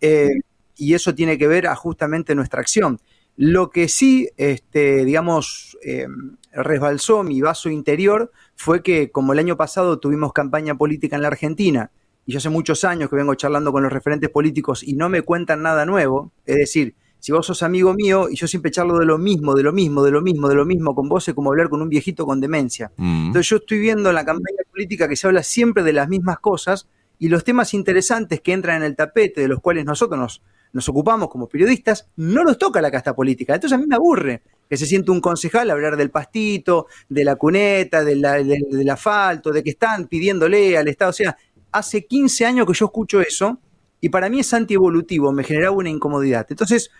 Eh, y eso tiene que ver a justamente nuestra acción. Lo que sí, este, digamos, eh, resbalzó mi vaso interior fue que como el año pasado tuvimos campaña política en la Argentina, y yo hace muchos años que vengo charlando con los referentes políticos y no me cuentan nada nuevo, es decir, si vos sos amigo mío y yo siempre charlo de lo mismo, de lo mismo, de lo mismo, de lo mismo, con vos es como hablar con un viejito con demencia. Mm. Entonces yo estoy viendo en la campaña política que se habla siempre de las mismas cosas y los temas interesantes que entran en el tapete, de los cuales nosotros nos, nos ocupamos como periodistas, no los toca la casta política. Entonces a mí me aburre que se siente un concejal a hablar del pastito, de la cuneta, de la- del, del asfalto, de que están pidiéndole al Estado. O sea, hace 15 años que yo escucho eso y para mí es antievolutivo, me generaba una incomodidad. Entonces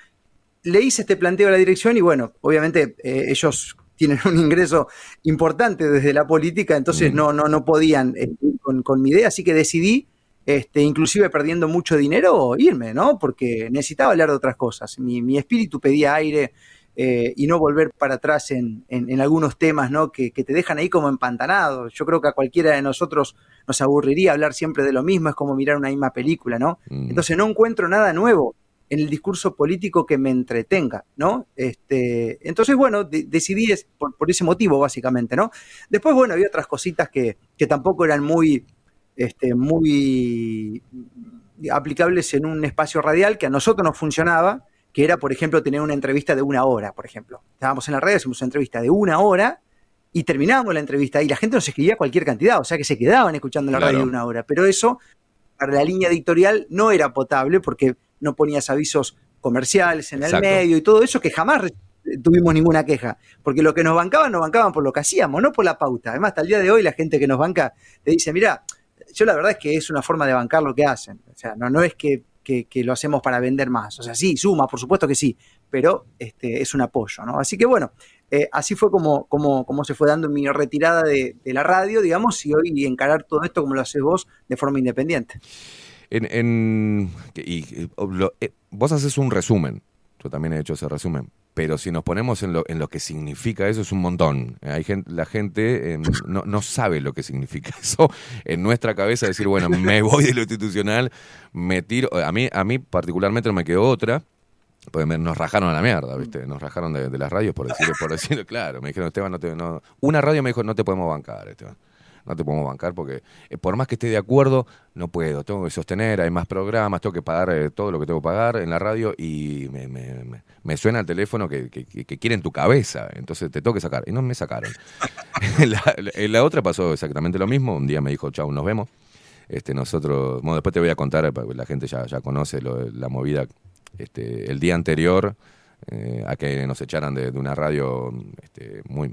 le hice este planteo a la dirección y bueno, obviamente eh, ellos tienen un ingreso importante desde la política, entonces no, no, no podían eh, con mi idea, así que decidí, este, inclusive perdiendo mucho dinero, irme, ¿no? Porque necesitaba hablar de otras cosas. Mi, mi espíritu pedía aire eh, y no volver para atrás en, en- en algunos temas, ¿no? Que, que te dejan ahí como empantanado. Yo creo que a cualquiera de nosotros nos aburriría hablar siempre de lo mismo, es como mirar una misma película, ¿no? Entonces no encuentro nada nuevo en el discurso político que me entretenga, ¿no? Este, entonces, bueno, de- decidí es por, por ese motivo, básicamente, ¿no? Después, bueno, había otras cositas que, que tampoco eran muy, este, muy aplicables en un espacio radial que a nosotros nos funcionaba, que era, por ejemplo, tener una entrevista de una hora, por ejemplo. Estábamos en la red, hacíamos una entrevista de una hora y terminábamos la entrevista y la gente nos escribía cualquier cantidad, o sea que se quedaban escuchando la Claro. radio de una hora. Pero eso, para la línea editorial, no era potable porque no ponías avisos comerciales en el medio y todo eso que jamás tuvimos ninguna queja. Porque lo que nos bancaban, nos bancaban por lo que hacíamos, no por la pauta. Además, hasta el día de hoy la gente que nos banca te dice, mira, yo la verdad es que es una forma de bancar lo que hacen. O sea, no, no es que, que- lo hacemos para vender más. O sea, sí, suma, por supuesto que sí, pero este, es un apoyo, ¿no? Así que bueno, eh, así fue como, como, como se fue dando mi retirada de, la radio, digamos, y hoy encarar todo esto como lo haces vos de forma independiente. En, en- y, y, eh, vos haces un resumen, yo también he hecho ese resumen, pero si nos ponemos en lo, en lo que significa eso es un montón. Hay gente, la gente eh, no, no sabe lo que significa [LAUGHS] eso. En nuestra cabeza decir, bueno, me [LAUGHS] voy de lo institucional, me tiro. A mí, a mí particularmente no me quedó otra. Porque me- nos rajaron a la mierda, ¿viste? Nos rajaron de, de las radios por decirlo, por decirlo claro. Me dijeron, Esteban, no te, no. Una radio me dijo, no te podemos bancar, Esteban. No te podemos bancar porque eh, por más que esté de acuerdo, no puedo. Tengo que sostener, hay más programas, tengo que pagar eh, todo lo que tengo que pagar en la radio y me, me- me- me suena el teléfono que, que, que- quieren tu cabeza. Entonces te tengo que sacar. Y no me sacaron. [LAUGHS] la, otra pasó exactamente lo mismo. Un día me dijo, chau, nos vemos. Este, nosotros, bueno, después te voy a contar, porque la gente ya, conoce la movida este, el día anterior eh, a que nos echaran de, de una radio este, muy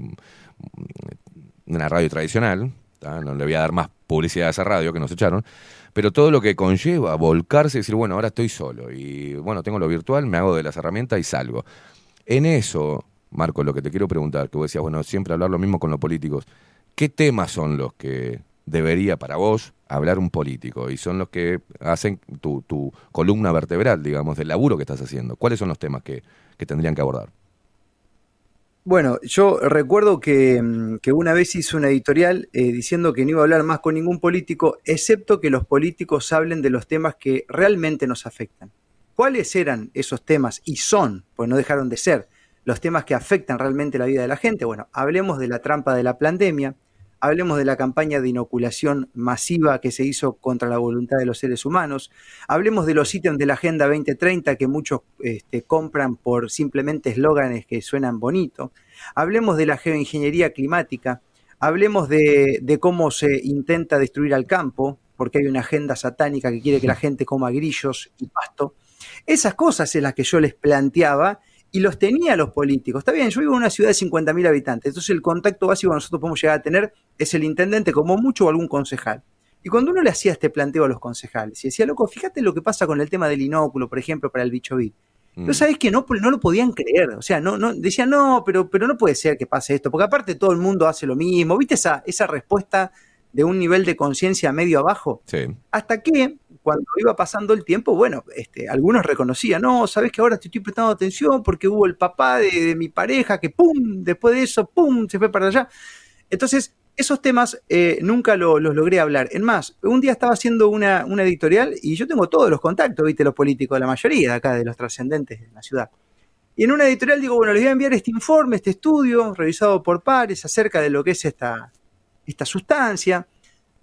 de una radio tradicional, no le voy a dar más publicidad a esa radio que nos echaron, pero todo lo que conlleva volcarse y decir, bueno, ahora estoy solo y bueno, tengo lo virtual, me hago de las herramientas y salgo. En eso, Marco, lo que te quiero preguntar, que vos decías, bueno, siempre hablar lo mismo con los políticos, ¿qué temas son los que debería para vos hablar un político y son los que hacen tu, tu columna vertebral, digamos, del laburo que estás haciendo? ¿Cuáles son los temas que, que tendrían que abordar? Bueno, yo recuerdo que, mm, que una vez hice una editorial eh, diciendo que no iba a hablar más con ningún político, excepto que los políticos hablen de los temas que realmente nos afectan. ¿Cuáles eran esos temas? Y son, pues no dejaron de ser, los temas que afectan realmente la vida de la gente. Bueno, hablemos de la trampa de la pandemia, hablemos de la campaña de inoculación masiva que se hizo contra la voluntad de los seres humanos, hablemos de los ítems de la Agenda 2030 que muchos este, compran por simplemente eslóganes que suenan bonito, hablemos de la geoingeniería climática, hablemos de, de cómo se intenta destruir al campo, porque hay una agenda satánica que quiere que la gente coma grillos y pasto. Esas cosas es las que yo les planteaba y los tenía los políticos. Está bien, yo vivo en una ciudad de 50.000 habitantes, entonces el contacto básico que nosotros podemos llegar a tener es el intendente como mucho o algún concejal. Y cuando uno le hacía este planteo a los concejales y decía, loco, fíjate lo que pasa con el tema del inóculo, por ejemplo, para el bicho bit. Mm. ¿No sabés que no, no lo podían creer? O sea, no, no, decían, no, pero, pero no puede ser que pase esto, porque aparte todo el mundo hace lo mismo. ¿Viste esa, esa respuesta de un nivel de conciencia medio abajo? Sí. Hasta que, cuando iba pasando el tiempo, bueno, este, algunos reconocían, no, sabes que ahora te estoy prestando atención porque hubo el papá de, mi pareja que, pum, después de eso, pum, se fue para allá. Entonces, esos temas eh, nunca lo- los logré hablar. En más, un día estaba haciendo una, una editorial y yo tengo todos los contactos, viste, los políticos, la mayoría de acá, de los trascendentes de la ciudad. Y en una editorial digo, bueno, les voy a enviar este informe, este estudio, revisado por pares, acerca de lo que es esta, esta sustancia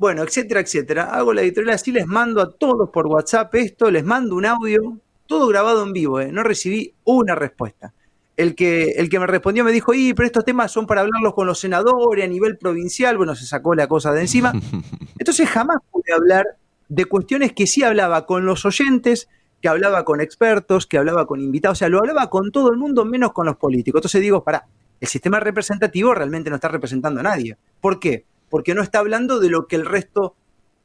bueno, etcétera, etcétera. Hago la editorial así, les mando a todos por WhatsApp esto, les mando un audio, todo grabado en vivo, ¿eh? no recibí una respuesta. El que, el que me respondió me dijo, y pero estos temas son para hablarlos con los senadores a nivel provincial, bueno, se sacó la cosa de encima. [LAUGHS] Entonces jamás pude hablar de cuestiones que sí hablaba con los oyentes, que hablaba con expertos, que hablaba con invitados, o sea, lo hablaba con todo el mundo menos con los políticos. Entonces digo, pará, el sistema representativo realmente no está representando a nadie. ¿Por qué? Porque no está hablando de lo que el resto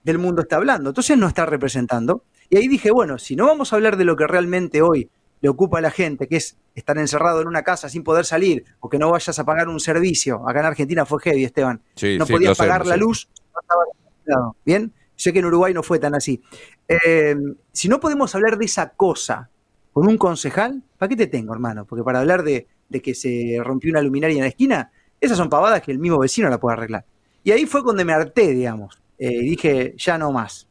del mundo está hablando. Entonces no está representando. Y ahí dije, bueno, si no vamos a hablar de lo que realmente hoy le ocupa a la gente, que es estar encerrado en una casa sin poder salir, o que no vayas a pagar un servicio. Acá en Argentina fue heavy, Esteban. Sí, no sí, podías sé, pagar la sé. luz, no estaba. ¿Bien? Sé que en Uruguay no fue tan así. Eh, si no podemos hablar de esa cosa con un concejal, ¿para qué te tengo, hermano? Porque para hablar de, de que se rompió una luminaria en la esquina, esas son pavadas que el mismo vecino la puede arreglar. Y ahí fue cuando me harté, digamos. Eh, y dije, ya no más.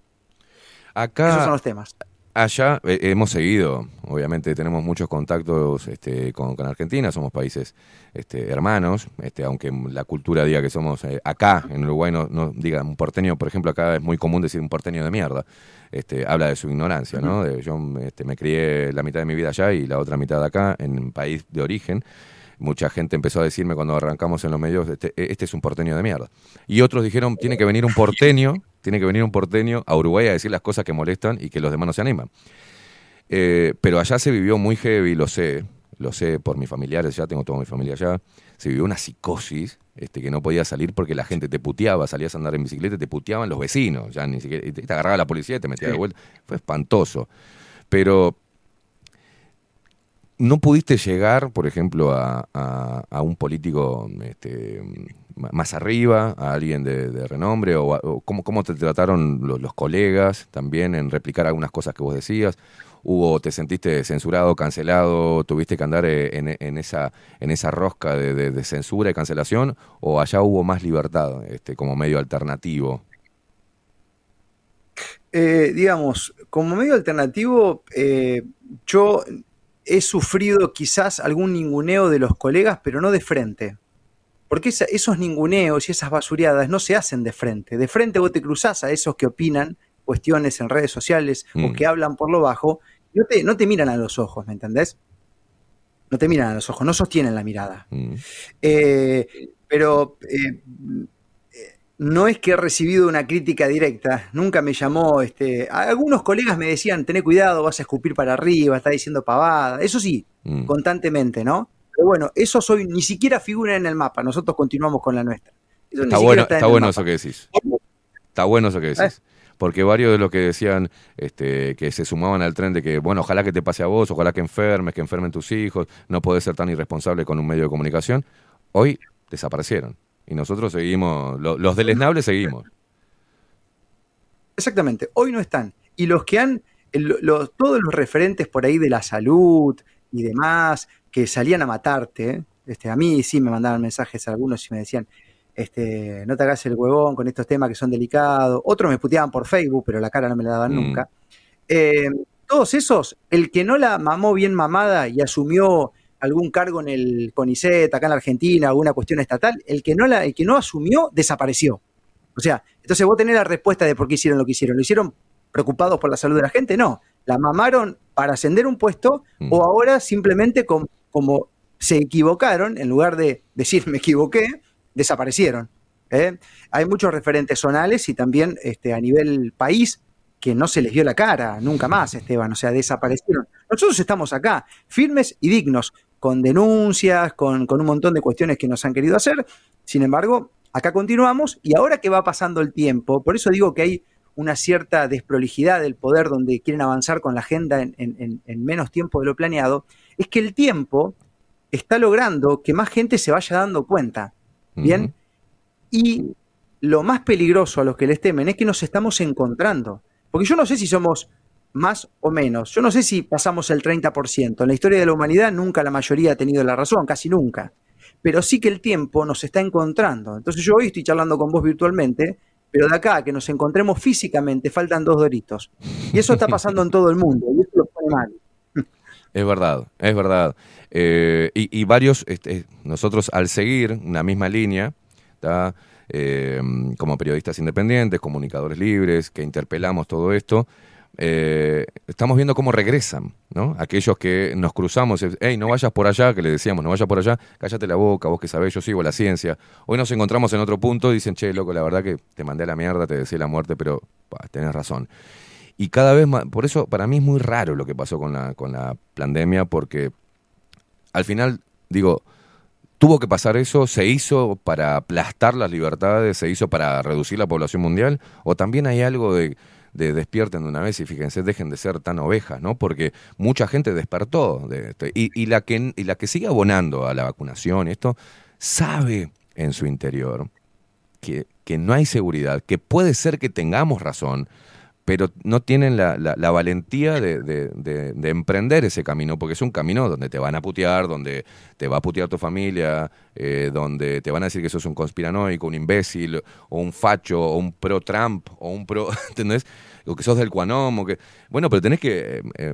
Acá, Esos son los temas. Allá eh, hemos seguido, obviamente tenemos muchos contactos este, con, con Argentina, somos países este, hermanos, este, aunque la cultura diga que somos eh, acá, en Uruguay no, no diga un porteño, por ejemplo, acá es muy común decir un porteño de mierda, este, habla de su ignorancia, ¿no? De- yo este, me crié la mitad de mi vida allá y la otra mitad acá, en un país de origen. Mucha gente empezó a decirme cuando arrancamos en los medios, este, este es un porteño de mierda. Y otros dijeron, tiene que venir un porteño, tiene que venir un porteño a Uruguay a decir las cosas que molestan y que los demás no se animan. Eh, pero allá se vivió muy heavy, lo sé, lo sé por mis familiares, ya tengo toda mi familia allá. Se vivió una psicosis este, que no podía salir porque la gente te puteaba, salías a andar en bicicleta y te puteaban los vecinos, ya ni siquiera, te agarraba la policía y te metía de vuelta. Fue espantoso. Pero no pudiste llegar, por ejemplo, a, un político este, más arriba, a alguien de, renombre, cómo, te trataron los, colegas también en replicar algunas cosas que vos decías. Hubo, te sentiste censurado, cancelado, tuviste que andar eh, en, esa, en esa rosca de censura y cancelación, o allá hubo más libertad, este, como medio alternativo. Eh, digamos, como medio alternativo, eh, yo he sufrido quizás algún ninguneo de los colegas, pero no de frente. Porque esa- esos ninguneos y esas basureadas no se hacen de frente. De frente vos te cruzás a esos que opinan cuestiones en redes sociales o Mm. que hablan por lo bajo, y no te, no te miran a los ojos, ¿me entendés? No te miran a los ojos, no sostienen la mirada. Mm. Eh, pero eh, no es que he recibido una crítica directa, nunca me llamó, este, algunos colegas me decían, tené cuidado, vas a escupir para arriba, estás diciendo pavada, eso sí, Mm. constantemente, ¿no? Pero bueno, eso soy, ni siquiera figura en el mapa, nosotros continuamos con la nuestra. Eso Está bueno, está está bueno mapa. eso que decís. Está bueno eso que decís. Porque varios de los que decían este, que se sumaban al tren de que, bueno, ojalá que te pase a vos, ojalá que enfermes, que enfermen tus hijos, no podés ser tan irresponsable con un medio de comunicación, hoy desaparecieron. Y nosotros seguimos, lo- los deleznables seguimos. Exactamente, hoy no están. Y los que han, los- todos los referentes por ahí de la salud y demás, que salían a matarte, este, a mí sí me mandaban mensajes algunos y me decían, este, no te hagas el huevón con estos temas que son delicados. Otros me puteaban por Facebook, pero la cara no me la daban Mm. nunca. Eh, todos esos, el que no la mamó bien mamada y asumió algún cargo en el CONICET, acá en la Argentina, alguna cuestión estatal, el que no, la, el que no asumió, desapareció. O sea, entonces vos tenés la respuesta de por qué hicieron lo que hicieron. ¿Lo hicieron preocupados por la salud de la gente? No. La mamaron para ascender un puesto Mm. o ahora simplemente com- como se equivocaron, en lugar de decir me equivoqué, desaparecieron. ¿eh? Hay muchos referentes zonales y también este, a nivel país que no se les dio la cara nunca más, Esteban, o sea, desaparecieron. Nosotros estamos acá, firmes y dignos, con denuncias, con, con un montón de cuestiones que nos han querido hacer. Sin embargo, acá continuamos y ahora que va pasando el tiempo, por eso digo que hay una cierta desprolijidad del poder donde quieren avanzar con la agenda en, en- en- en menos tiempo de lo planeado, es que el tiempo está logrando que más gente se vaya dando cuenta. Bien, y lo más peligroso a los que les temen es que nos estamos encontrando. Porque yo no sé si somos más o menos. Yo no sé si pasamos el 30%. En la historia de la humanidad nunca la mayoría ha tenido la razón, casi nunca. Pero sí que el tiempo nos está encontrando. Entonces yo hoy estoy charlando con vos virtualmente, pero de acá a que nos encontremos físicamente faltan dos doritos. Y eso está pasando en todo el mundo y eso lo pone mal. Es verdad, es verdad. Eh, y, varios, este, nosotros al seguir una misma línea. Eh, como periodistas independientes, comunicadores libres, que interpelamos todo esto, eh, estamos viendo cómo regresan, ¿no? Aquellos que nos cruzamos, hey, no vayas por allá, que le decíamos, no vayas por allá, cállate la boca, vos que sabés, yo sigo la ciencia. Hoy nos encontramos en otro punto dicen, che, loco, la verdad que te mandé a la mierda, te decía la muerte, pero bah, tenés razón. Y cada vez más, por eso para mí es muy raro lo que pasó con la, con la pandemia, porque al final, digo, tuvo que pasar eso, se hizo para aplastar las libertades, se hizo para reducir la población mundial, o también hay algo de, de despierten de una vez y fíjense, dejen de ser tan ovejas, ¿no? Porque mucha gente despertó, de este, y, y la que, y la que sigue abonando a la vacunación, esto, sabe en su interior que, que no hay seguridad, que puede ser que tengamos razón, pero no tienen la, valentía de, de- de- de emprender ese camino, porque es un camino donde te van a putear, donde te va a putear tu familia, eh, donde te van a decir que sos un conspiranoico, un imbécil, o un facho, o un pro-Trump, o un pro, [LAUGHS] ¿entendés? O que sos del Cuanom, o que... Bueno, pero tenés que... eh, eh,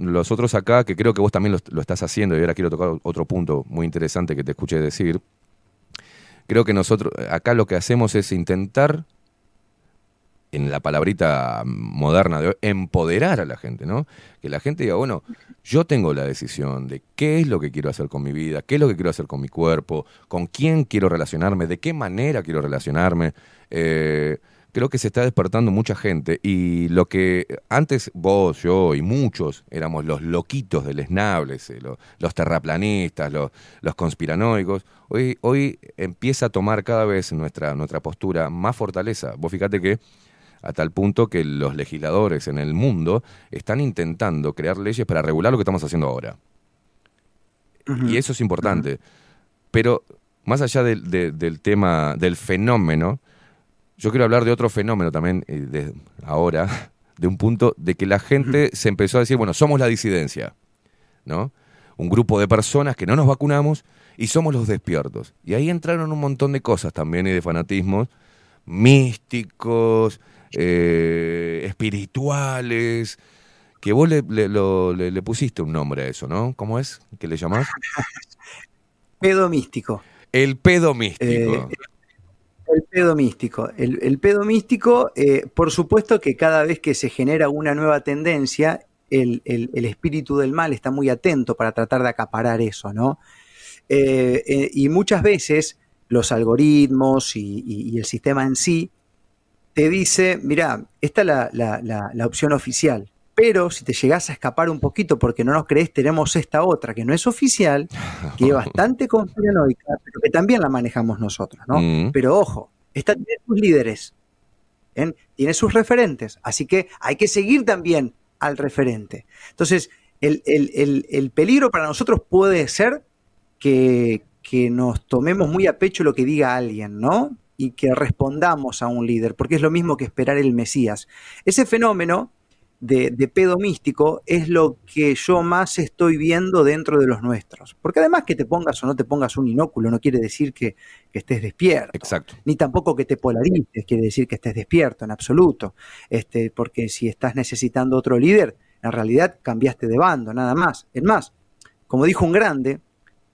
los otros acá, que creo que vos también lo, lo estás haciendo, y ahora quiero tocar otro punto muy interesante que te escuché decir, creo que nosotros acá lo que hacemos es intentar en la palabrita moderna de hoy, empoderar a la gente, ¿no? Que la gente diga, bueno, yo tengo la decisión de qué es lo que quiero hacer con mi vida, qué es lo que quiero hacer con mi cuerpo, con quién quiero relacionarme, de qué manera quiero relacionarme. Eh, creo que se está despertando mucha gente y lo que antes vos, yo y muchos éramos los loquitos del esnables, eh, lo- los terraplanistas, los, los conspiranoicos, hoy, hoy empieza a tomar cada vez nuestra, nuestra postura más fortaleza. Vos fíjate que a tal punto que los legisladores en el mundo están intentando crear leyes para regular lo que estamos haciendo ahora. Y eso es importante. Pero más allá del, de- del tema, del fenómeno, yo quiero hablar de otro fenómeno también, eh, de ahora, de un punto de que la gente se empezó a decir, bueno, somos la disidencia, ¿no? Un grupo de personas que no nos vacunamos y somos los despiertos. Y ahí entraron un montón de cosas también y de fanatismos místicos, eh, espirituales, que vos le, le- lo- le- le pusiste un nombre a eso, ¿no? ¿Cómo es que le llamás? [LAUGHS] Pedo místico. El pedo místico. Eh, El pedo místico. El, el pedo místico, eh, por supuesto que cada vez que se genera una nueva tendencia, el, el- el espíritu del mal está muy atento para tratar de acaparar eso, ¿no? Eh, eh, y muchas veces los algoritmos y, y- y el sistema en sí, te dice, mira, esta es la, la- la- la opción oficial. Pero si te llegás a escapar un poquito porque no nos crees, tenemos esta otra que no es oficial, que es [LAUGHS] bastante conspiranoica, pero que también la manejamos nosotros, ¿no? Mm. Pero ojo, esta tiene sus líderes, ¿bien? tiene sus referentes, así que hay que seguir también al referente. Entonces, el, el- el- el peligro para nosotros puede ser que, que nos tomemos muy a pecho lo que diga alguien, ¿no? Y que respondamos a un líder, porque es lo mismo que esperar el Mesías. Ese fenómeno de, de pedo místico es lo que yo más estoy viendo dentro de los nuestros. Porque además que te pongas o no te pongas un inóculo no quiere decir que, que estés despierto. Exacto. Ni tampoco que te polarices quiere decir que estés despierto en absoluto. Este, porque si estás necesitando otro líder, en realidad cambiaste de bando, nada más. Es más, como dijo un grande,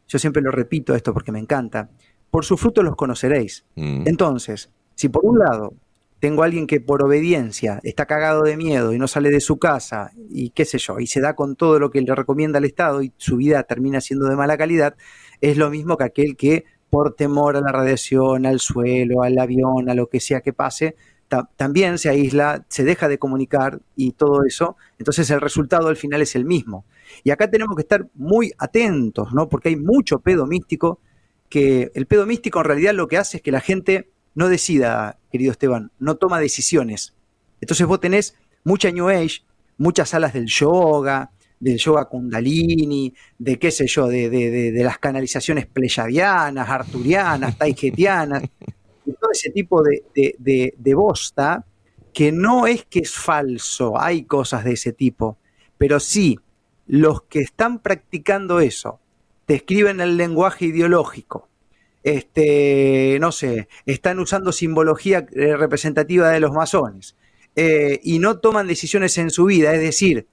yo siempre lo repito esto porque me encanta, por su fruto los conoceréis. Mm. Entonces, si por un lado tengo a alguien que por obediencia está cagado de miedo y no sale de su casa y qué sé yo, y se da con todo lo que le recomienda el Estado y su vida termina siendo de mala calidad, es lo mismo que aquel que por temor a la radiación, al suelo, al avión, a lo que sea que pase, ta- también se aísla, se deja de comunicar y todo eso, entonces el resultado al final es el mismo. Y acá tenemos que estar muy atentos, ¿no? Porque hay mucho pedo místico que el pedo místico en realidad lo que hace es que la gente no decida, querido Esteban, no toma decisiones. Entonces vos tenés mucha New Age, muchas salas del yoga, del yoga kundalini, de qué sé yo, de, de- de- de las canalizaciones pleyadianas, arturianas, [LAUGHS] taijetianas, y todo ese tipo de, de, de- de bosta que no es que es falso, hay cosas de ese tipo, pero sí, los que están practicando eso, te escriben el lenguaje ideológico, este, no sé, están usando simbología eh, representativa de los masones eh, y no toman decisiones en su vida, es decir,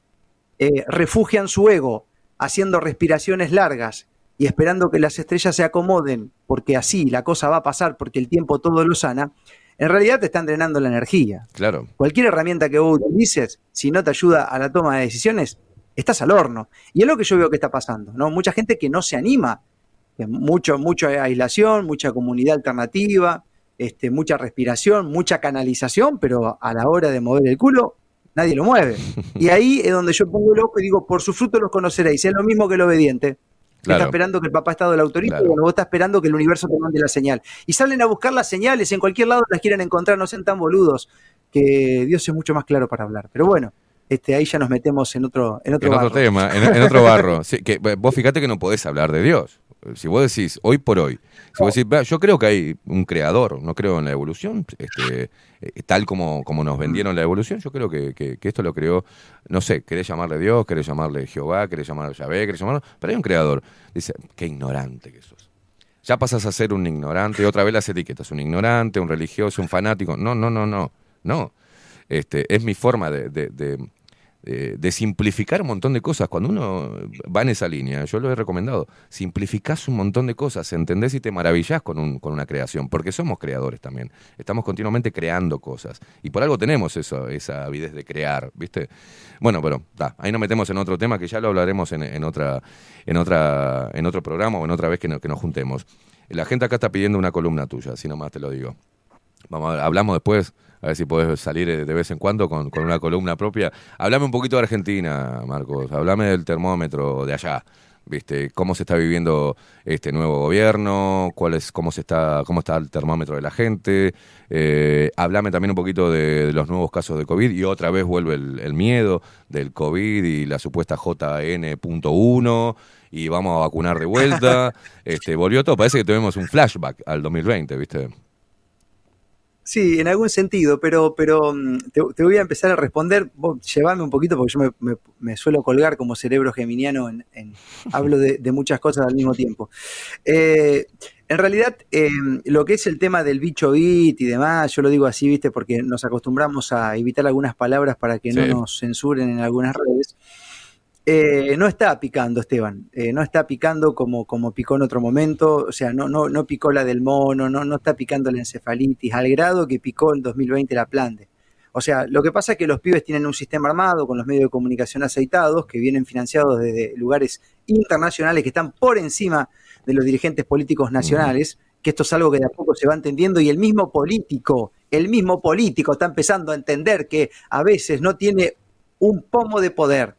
eh, refugian su ego haciendo respiraciones largas y esperando que las estrellas se acomoden, porque así la cosa va a pasar, porque el tiempo todo lo sana, en realidad te están drenando la energía. Claro. Cualquier herramienta que vos utilices, si no te ayuda a la toma de decisiones, estás al horno. Y es lo que yo veo que está pasando, ¿no? Mucha gente que no se anima, mucho, mucha aislación, mucha comunidad alternativa, este, mucha respiración, mucha canalización, pero a la hora de mover el culo, nadie lo mueve. Y ahí es donde yo pongo el ojo y digo, por su fruto los conoceréis. Es lo mismo que el obediente. Claro. Está esperando que el papá Estado lo autorice, Claro. bueno, vos estás esperando que el universo te mande la señal. Y salen a buscar las señales, en cualquier lado las quieren encontrar, no sean tan boludos, que Dios es mucho más claro para hablar. Pero bueno, este, ahí ya nos metemos en otro, en otro, en otro tema, en, en otro barro. Sí, que, vos fíjate que no podés hablar de Dios. Si vos decís, hoy por hoy, si vos decís, "Va, yo creo que hay un creador, no creo en la evolución, este, eh, tal como, como nos vendieron la evolución, yo creo que, que- que esto lo creó, no sé, querés llamarle Dios, querés llamarle Jehová, querés llamarle Yahvé, querés llamarlo, pero hay un creador. Dice, qué ignorante que sos. Ya pasas a ser un ignorante, otra vez las etiquetas, un ignorante, un religioso, un fanático. No, no, no, no, no. Este, es mi forma de, de- de- de- de simplificar un montón de cosas. Cuando uno va en esa línea, yo lo he recomendado, simplificás un montón de cosas, entendés y te maravillás con, un- con una creación, porque somos creadores también. Estamos continuamente creando cosas. Y por algo tenemos eso, esa avidez de crear, ¿viste? Bueno, pero ta, ahí nos metemos en otro tema que ya lo hablaremos en, en otra, en, otra, en otro programa o en otra vez que, no- que nos juntemos. La gente acá está pidiendo una columna tuya, así nomás te lo digo. Vamos a hablamos después, a ver si podés salir eh, de vez en cuando con, con una columna propia. Hablame un poquito de Argentina, Marcos. Hablame del termómetro de allá. ¿Viste? ¿Cómo se está viviendo este nuevo gobierno? ¿Cuál es, cómo, se está, ¿Cómo está el termómetro de la gente? Eh, hablame también un poquito de, de los nuevos casos de COVID y otra vez vuelve el, el miedo del COVID y la supuesta JN.1 y vamos a vacunar de vuelta. [LAUGHS] este, volvió todo. Parece que tuvimos un flashback al 2020, ¿viste? Sí, en algún sentido, pero, pero mm, te, te voy a empezar a responder. Vos llevame un poquito porque yo me, me- me suelo colgar como cerebro geminiano, en, en- [LAUGHS] hablo de, de muchas cosas al mismo tiempo. Eh, en realidad, eh, lo que es el tema del bicho bit y demás, yo lo digo así, viste, porque nos acostumbramos a evitar algunas palabras para que no nos censuren en algunas redes. Eh, no está picando, Esteban. Eh, no está picando como, como picó en otro momento. O sea, no, no, no picó la del mono, no, no está picando la encefalitis, al grado que picó en 2020 la plande. O sea, lo que pasa es que los pibes tienen un sistema armado con los medios de comunicación aceitados que vienen financiados desde lugares internacionales que están por encima de los dirigentes políticos nacionales que esto es algo que de a poco se va entendiendo y el mismo político, el mismo político está empezando a entender que a veces no tiene un pomo de poder.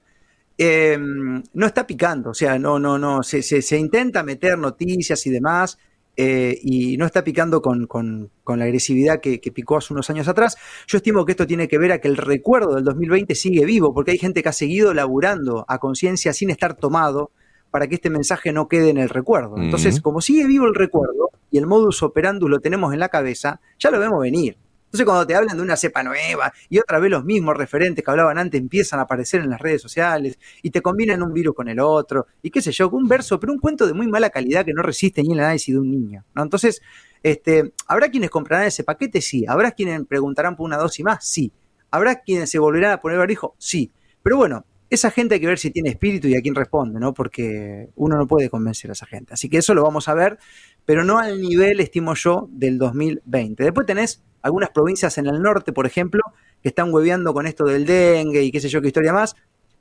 Eh, no está picando, o sea, no, no, no, se, se, se intenta meter noticias y demás, eh, y no está picando con, con, con la agresividad que, que, picó hace unos años atrás. Yo estimo que esto tiene que ver a que el recuerdo del 2020 sigue vivo, porque hay gente que ha seguido laburando a conciencia sin estar tomado para que este mensaje no quede en el recuerdo. Entonces, como sigue vivo el recuerdo y el modus operandus lo tenemos en la cabeza, ya lo vemos venir. Entonces, cuando te hablan de una cepa nueva y otra vez los mismos referentes que hablaban antes empiezan a aparecer en las redes sociales y te combinan un virus con el otro y qué sé yo, un verso, pero un cuento de muy mala calidad que no resiste ni el análisis de un niño. Entonces, este, ¿habrá quienes comprarán ese paquete? Sí. ¿Habrá quienes preguntarán por una dosis más? Sí. ¿Habrá quienes se volverán a poner barbijo? Sí. Pero bueno, esa gente hay que ver si tiene espíritu y a quién responde, ¿no? Porque uno no puede convencer a esa gente. Así que eso lo vamos a ver, pero no al nivel, estimo yo, del 2020. Después tenés algunas provincias en el norte, por ejemplo, que están hueveando con esto del dengue y qué sé yo qué historia más.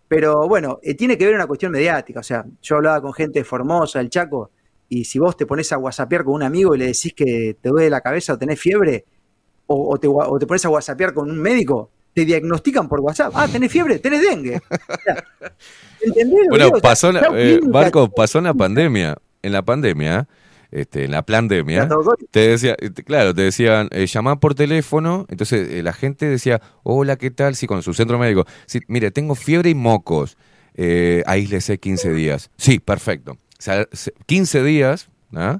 Pero bueno, eh, tiene que ver una cuestión mediática. O sea, yo hablaba con gente de Formosa, el Chaco, y si vos te pones a whatsappear con un amigo y le decís que te duele la cabeza o tenés fiebre, o, o, te, o te, pones a whatsappear con un médico, te diagnostican por WhatsApp. Ah, tenés fiebre, tenés dengue. ¿Entendés? Bueno, pasó, la, eh, Marco, pasó en la pandemia. En la pandemia, este, en la pandemia, te decía, claro, te decían, eh, llamá por teléfono, entonces eh, la gente decía, hola, ¿qué tal? Sí, con su centro médico. Sí, mire, tengo fiebre y mocos, eh, aíslese 15 días. Sí, perfecto. O sea, 15 días, ¿ah?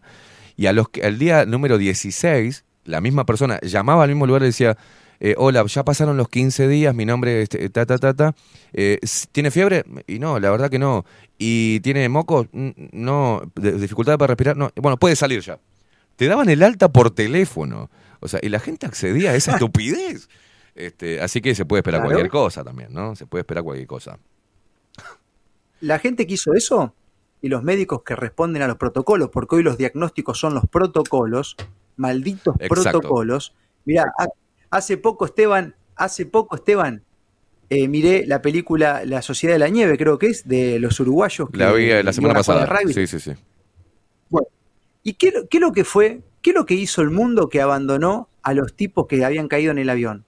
y a los, al día número 16, la misma persona llamaba al mismo lugar y decía, eh, hola, ya pasaron los 15 días, mi nombre es este, ta, ta, ta, ta. Eh, ¿Tiene fiebre? Y no, la verdad que no. ¿Y tiene mocos? No, dificultad para respirar, no. Bueno, puede salir ya. Te daban el alta por teléfono. O sea, y la gente accedía a esa [LAUGHS] estupidez. Este, así que se puede esperar claro. cualquier cosa también, ¿no? Se puede esperar cualquier cosa. La gente que hizo eso y los médicos que responden a los protocolos, porque hoy los diagnósticos son los protocolos, malditos Exacto. protocolos. Mira, Hace poco, Esteban, hace poco, Esteban, eh, miré la película La Sociedad de la Nieve, creo que es, de los uruguayos. Que, la vi la semana pasada. Sí, sí, sí. Bueno, ¿y qué, qué lo que fue? ¿Qué es lo que hizo el mundo que abandonó a los tipos que habían caído en el avión?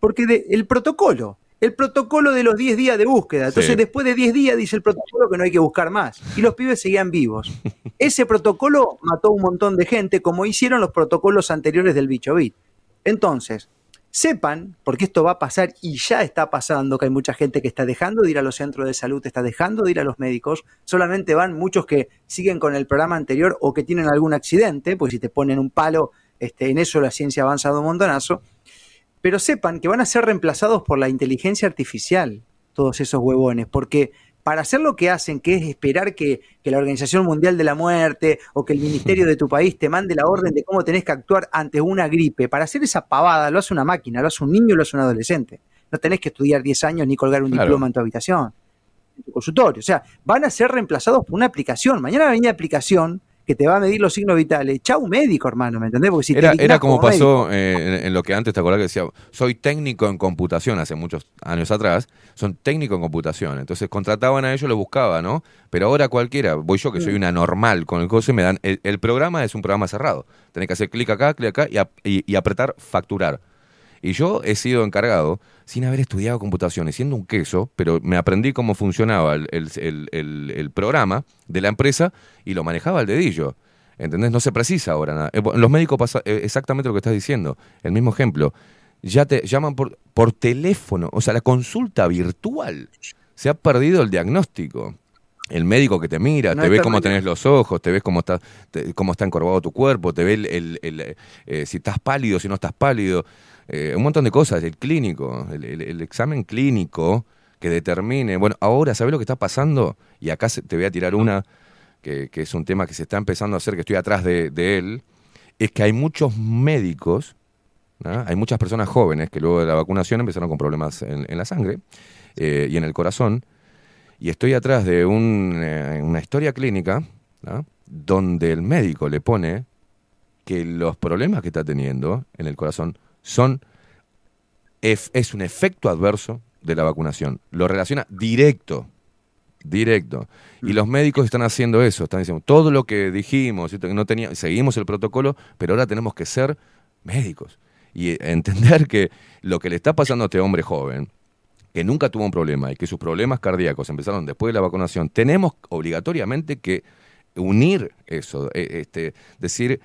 Porque de, el protocolo, el protocolo de los 10 días de búsqueda. Entonces, sí. después de 10 días dice el protocolo que no hay que buscar más. Y los pibes seguían vivos. [LAUGHS] Ese protocolo mató un montón de gente, como hicieron los protocolos anteriores del bicho bit. Entonces, sepan, porque esto va a pasar y ya está pasando, que hay mucha gente que está dejando de ir a los centros de salud, está dejando de ir a los médicos, solamente van muchos que siguen con el programa anterior o que tienen algún accidente, pues si te ponen un palo, este, en eso la ciencia ha avanzado un montonazo, pero sepan que van a ser reemplazados por la inteligencia artificial, todos esos huevones, porque para hacer lo que hacen, que es esperar que, que, la Organización Mundial de la Muerte o que el Ministerio de tu país te mande la orden de cómo tenés que actuar ante una gripe, para hacer esa pavada lo hace una máquina, lo hace un niño, lo hace un adolescente. No tenés que estudiar 10 años ni colgar un claro. diploma en tu habitación, en tu consultorio. O sea, van a ser reemplazados por una aplicación. Mañana va a venir aplicación que te va a medir los signos vitales. Chau médico, hermano, ¿me entendés? Porque si era, era como, como pasó eh, en, en, lo que antes te acordás que decía, soy técnico en computación hace muchos años atrás, son técnico en computación. Entonces contrataban a ellos, lo buscaba, ¿no? Pero ahora cualquiera, voy yo que soy una normal con el coso y me dan, el, el programa es un programa cerrado. Tenés que hacer clic acá, clic acá y, a, y, y apretar facturar. Y yo he sido encargado, sin haber estudiado computación y siendo un queso, pero me aprendí cómo funcionaba el, el, el, el, programa de la empresa y lo manejaba al dedillo. ¿Entendés? No se precisa ahora nada. Los médicos pasa exactamente lo que estás diciendo. El mismo ejemplo. Ya te llaman por, por teléfono. O sea, la consulta virtual. Se ha perdido el diagnóstico. El médico que te mira, no te ve cómo tenés los ojos, te ves cómo está, te, cómo está encorvado tu cuerpo, te ve el, el, el eh, si estás pálido, si no estás pálido eh, un montón de cosas, el clínico, el, el, el, examen clínico que determine, bueno, ahora, ¿sabes lo que está pasando? Y acá te voy a tirar una, que, es un tema que se está empezando a hacer, que estoy atrás de, él, es que hay muchos médicos, hay muchas personas jóvenes que luego de la vacunación empezaron con problemas en, la sangre eh, y en el corazón, y estoy atrás de un, eh, una historia clínica, donde el médico le pone que los problemas que está teniendo en el corazón son es un efecto adverso de la vacunación. Lo relaciona directo, Directo. Y los médicos están haciendo eso, están diciendo todo lo que dijimos, ¿cierto? que no tenía, seguimos el protocolo, pero ahora tenemos que ser médicos y entender que lo que le está pasando a este hombre joven, que nunca tuvo un problema y que sus problemas cardíacos empezaron después de la vacunación, tenemos obligatoriamente que unir eso, eh, este, decir,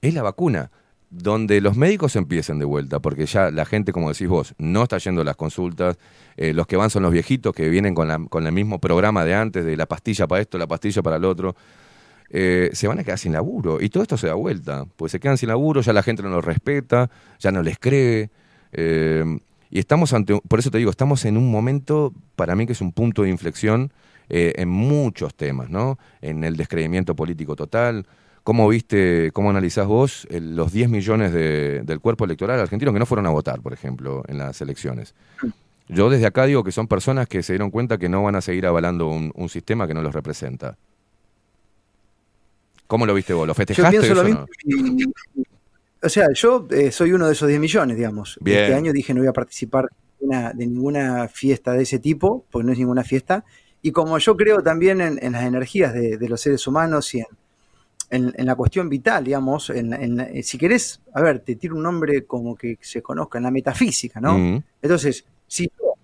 es la vacuna donde los médicos empiecen de vuelta, porque ya la gente, como decís vos, no está yendo a las consultas, eh, los que van son los viejitos que vienen con, la, con el mismo programa de antes, de la pastilla para esto, la pastilla para el otro, eh, se van a quedar sin laburo. Y todo esto se da vuelta, pues se quedan sin laburo, ya la gente no los respeta, ya no les cree. eh, y estamos ante, por eso te digo, estamos en un momento, para mí que es un punto de inflexión en muchos temas, ¿no? En el descreimiento político total, ¿Cómo viste, cómo analizás vos el- los 10 millones de- del cuerpo electoral argentino que no fueron a votar, por ejemplo, en las elecciones? Yo desde acá digo que son personas que se dieron cuenta que no van a seguir avalando un, un sistema que no los representa. ¿Cómo lo viste vos? ¿Lo Yo festejaste pienso lo eso o mismo. no? o sea, yo eh, soy uno de esos 10 millones, digamos. Bien. Este año dije no voy a participar de ninguna, de ninguna fiesta de ese tipo, porque no es ninguna fiesta. Y como yo creo también en, en las energías de, de los seres humanos y en, en- en la cuestión vital, digamos, en, en eh, si querés, a ver, te tiro un nombre como que se conozca, en la metafísica, ¿no? Mm. Entonces, si yo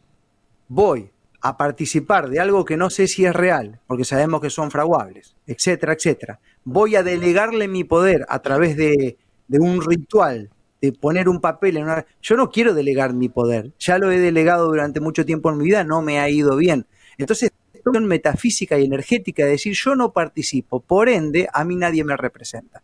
voy a participar de algo que no sé si es real, porque sabemos que son fraguables, etcétera, etcétera, voy a delegarle mi poder a través de, de un ritual, de poner un papel en una... Yo no quiero delegar mi poder, ya lo he delegado durante mucho tiempo en mi vida, no me ha ido bien. Entonces, metafísica y energética de decir, yo no participo, por ende, a mí nadie me representa.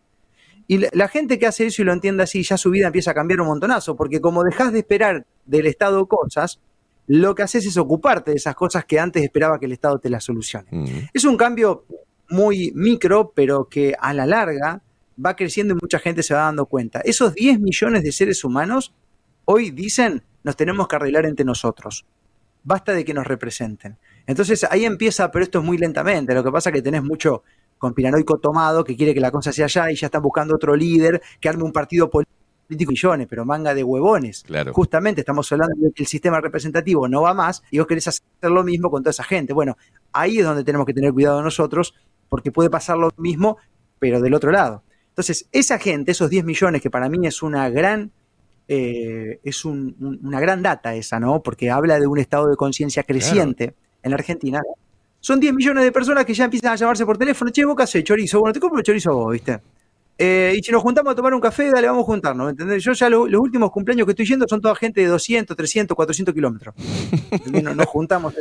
Y la, la gente que hace eso y lo entiende así, ya su vida empieza a cambiar un montonazo, porque como dejas de esperar del Estado cosas, lo que haces es ocuparte de esas cosas que antes esperaba que el Estado te las solucione. Mm. Es un cambio muy micro, pero que a la larga va creciendo y mucha gente se va dando cuenta. Esos 10 millones de seres humanos hoy dicen, nos tenemos que arreglar entre nosotros. Basta de que nos representen. Entonces ahí empieza, pero esto es muy lentamente. Lo que pasa es que tenés mucho conspiranoico tomado que quiere que la cosa sea allá y ya están buscando otro líder que arme un partido político millones, pero manga de huevones. Claro. Justamente estamos hablando de que el sistema representativo no va más y vos querés hacer lo mismo con toda esa gente. Bueno, ahí es donde tenemos que tener cuidado nosotros, porque puede pasar lo mismo, pero del otro lado. Entonces, esa gente, esos 10 millones, que para mí es una gran, eh, es un- un- una gran data esa, ¿no? Porque habla de un estado de conciencia creciente en la Argentina. Son 10 millones de personas que ya empiezan a llamarse por teléfono. Che, vos qué hacés, chorizo. Bueno, te compro el chorizo a vos, ¿viste? Eh, y si nos juntamos a tomar un café, dale, vamos a juntarnos, ¿me entendés? Yo ya lo- los últimos cumpleaños que estoy yendo son toda gente de 200, 300, 400 kilómetros. ¿Entendés? No- Nos [LAUGHS] juntamos,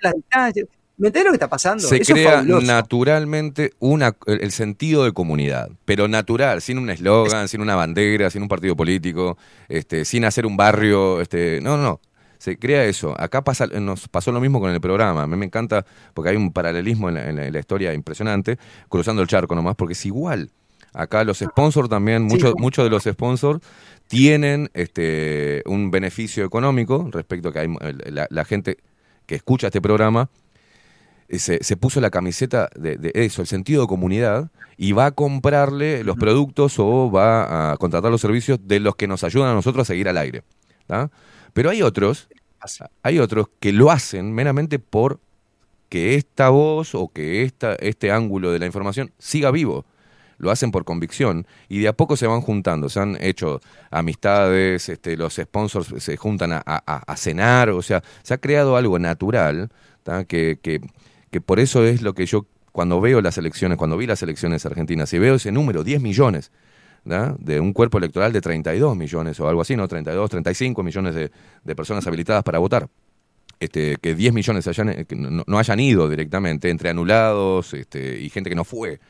las distancias. ¿Me entendés lo que está pasando? Se Eso crea naturalmente una, el el sentido de comunidad, pero natural, sin un eslogan, sin una bandera, sin un partido político, este, sin hacer un barrio, este, no, no, no. Se crea eso. Acá pasa, nos pasó lo mismo con el programa. A mí me encanta porque hay un paralelismo en la, en la- en la historia impresionante, cruzando el charco nomás, porque es igual. Acá los sponsors también, muchos muchos de los sponsors tienen este, un beneficio económico respecto a que hay, la, la gente que escucha este programa eh, se, se puso la camiseta de, de eso, el sentido de comunidad, y va a comprarle los productos o va a contratar los servicios de los que nos ayudan a nosotros a seguir al aire. ¿tá? Pero hay otros, hay otros que lo hacen meramente por que esta voz o que esta, este ángulo de la información siga vivo. Lo hacen por convicción y de a poco se van juntando. Se han hecho amistades, este, los sponsors se juntan a, a- a cenar, o sea, se ha creado algo natural que, que, que por eso es lo que yo, cuando veo las elecciones, cuando vi las elecciones argentinas y veo ese número, 10 millones, de un cuerpo electoral de 32 millones o algo así, ¿no? 32, 35 millones de, de personas habilitadas para votar este, que 10 millones hayan, eh, que no, no hayan ido directamente, entre anulados este, y gente que no fue.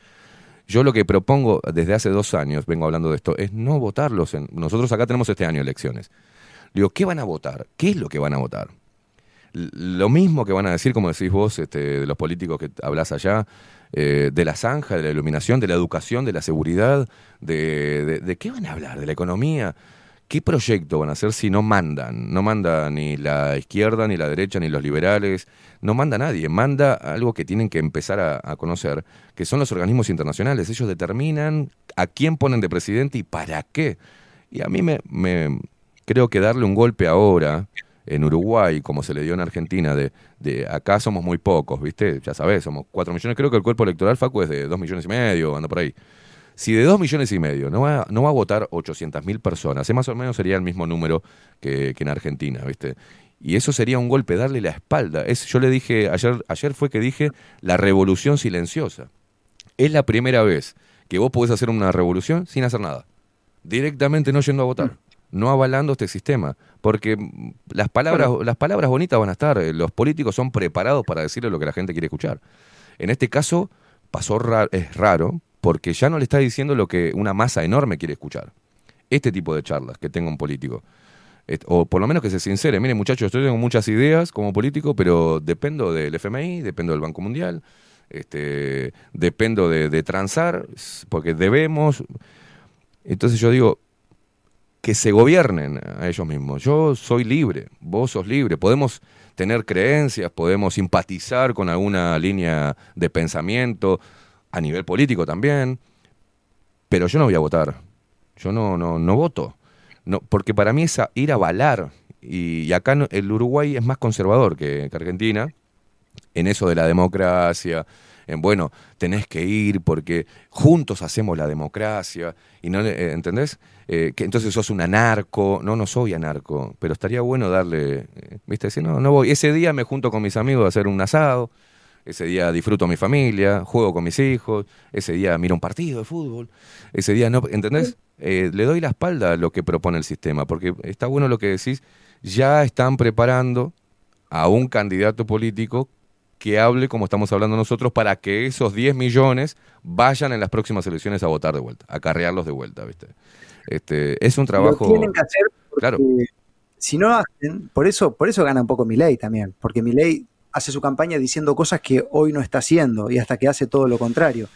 Yo lo que propongo desde hace dos años, vengo hablando de esto, es no votarlos. En, nosotros acá tenemos este año elecciones. Digo, ¿qué van a votar? ¿Qué es lo que van a votar? Lo mismo que van a decir, como decís vos, este, de los políticos que hablas allá, eh, de la zanja, de la iluminación, de la educación, de la seguridad, de, de- ¿de qué van a hablar? ¿De la economía? ¿Qué proyecto van a hacer si no mandan? No manda ni la izquierda, ni la derecha, ni los liberales, no manda nadie, manda algo que tienen que empezar a, conocer, que son los organismos internacionales. Ellos determinan a quién ponen de presidente y para qué. Y a mí me- creo que darle un golpe ahora, en Uruguay, como se le dio en Argentina, de, de acá somos muy pocos, ¿viste? Ya sabés, somos 4 millones. Creo que el cuerpo electoral, Facu, es de 2 millones y medio, anda por ahí. Si de 2 millones y medio no va, no va a votar 800 mil personas, ese más o menos sería el mismo número que, que en Argentina, ¿viste? Y eso sería un golpe, darle la espalda. Es, yo le dije, ayer, ayer fue que dije la revolución silenciosa. Es la primera vez que vos podés hacer una revolución sin hacer nada. Directamente no yendo a votar. No avalando este sistema. Porque las palabras, las palabras bonitas van a estar. eh, Los políticos son preparados para decirle lo que la gente quiere escuchar. En este caso, pasó ra- es raro, porque ya no le está diciendo lo que una masa enorme quiere escuchar. Este tipo de charlas que tenga un político. O por lo menos que se sincere. Mire, muchachos, yo tengo muchas ideas como político, pero dependo del FMI, dependo del Banco Mundial, este, dependo de, de transar, porque debemos. Entonces yo digo, que se gobiernen a ellos mismos. Yo soy libre, vos sos libre, podemos tener creencias, podemos simpatizar con alguna línea de pensamiento, a nivel político también, pero yo no voy a votar. Yo no, no, no voto. No, porque para mí es ir a avalar. Y, acá el Uruguay es más conservador que Argentina en eso de la democracia. En bueno, tenés que ir porque juntos hacemos la democracia. Y no, eh, ¿Entendés? Eh, que entonces sos un anarco. No, no soy anarco. Pero estaría bueno darle. eh, ¿Viste? Decir, no, no voy. Ese día me junto con mis amigos a hacer un asado. Ese día disfruto a mi familia, juego con mis hijos, ese día miro un partido de fútbol, ese día no, ¿entendés? Le doy la espalda a lo que propone el sistema, porque está bueno lo que decís, ya están preparando a un candidato político que hable como estamos hablando nosotros para que esos 10 millones vayan en las próximas elecciones a votar de vuelta, a carrearlos de vuelta, ¿viste? Este, es un trabajo... Lo tienen que hacer porque Claro. si no hacen, por eso, por eso gana un poco Milei también, porque Milei hace su campaña diciendo cosas que hoy no está haciendo y hasta que hace todo lo contrario.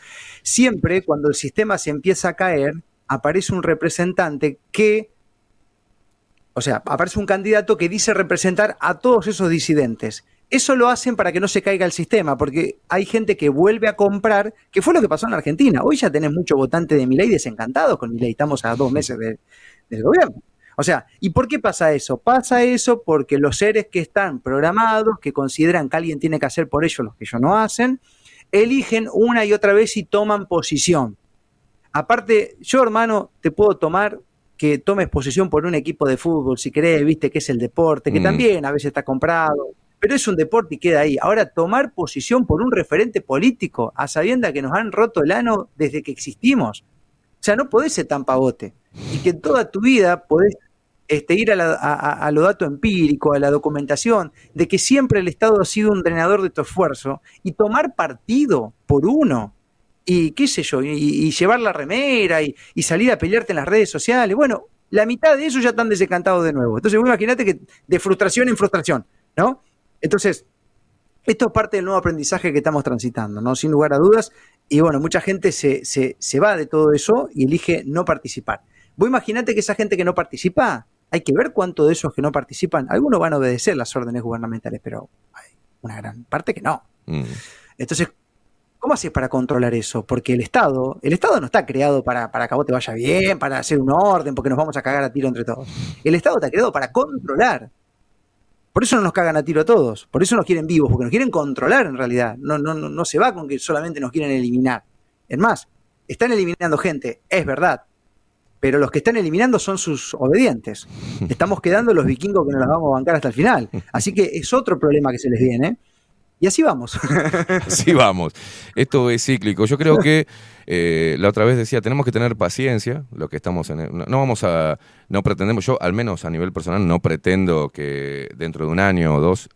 Siempre cuando el sistema se empieza a caer, aparece un representante que, o sea, aparece un candidato que dice representar a todos esos disidentes. Eso lo hacen para que no se caiga el sistema, porque hay gente que vuelve a comprar, que fue lo que pasó en la Argentina. Hoy ya tenés muchos votantes de Milei desencantados con Milei, estamos a dos meses de- del gobierno. O sea, ¿y por qué pasa eso? Pasa eso porque los seres que están programados, que consideran que alguien tiene que hacer por ellos lo que ellos no hacen, eligen una y otra vez y toman posición. Aparte, yo hermano, te puedo tomar que tomes posición por un equipo de fútbol, si querés, viste que es el deporte, que Mm. también a veces está comprado, pero es un deporte y queda ahí. Ahora, tomar posición por un referente político, a sabienda que nos han roto el ano desde que existimos. O sea, no podés ser tan pavote. Y que toda tu vida podés este, ir a, la- a- a- lo dato empírico, a la documentación, de que siempre el Estado ha sido un drenador de tu esfuerzo, y tomar partido por uno, y qué sé yo, y, y llevar la remera, y, y salir a pelearte en las redes sociales. Bueno, la mitad de eso ya están desencantados de nuevo. Entonces, vos imaginate que de frustración en frustración, ¿no? Entonces, esto es parte del nuevo aprendizaje que estamos transitando, ¿no? Sin lugar a dudas. Y bueno, mucha gente se, se, se va de todo eso y elige no participar. Vos imaginate que esa gente que no participa, hay que ver cuánto de esos que no participan, algunos van a obedecer las órdenes gubernamentales, pero hay una gran parte que no. Mm. Entonces, ¿cómo haces para controlar eso? Porque el Estado, el Estado no está creado para, para que a vos te vaya bien, para hacer un orden, porque nos vamos a cagar a tiro entre todos. El Estado está creado para controlar. Por eso no nos cagan a tiro a todos, por eso nos quieren vivos, porque nos quieren controlar en realidad. No, no, no, no se va con que solamente nos quieren eliminar. Es más, están eliminando gente, es verdad, pero los que están eliminando son sus obedientes. [LAUGHS] Estamos quedando los vikingos que nos las vamos a bancar hasta el final. Así que es otro problema que se les viene. Y así vamos. [LAUGHS] Así vamos. Esto es cíclico. Yo creo que eh, la otra vez decía, tenemos que tener paciencia, lo que estamos en... el- no, no vamos a... No pretendemos, yo al menos a nivel personal no pretendo que dentro de un año o dos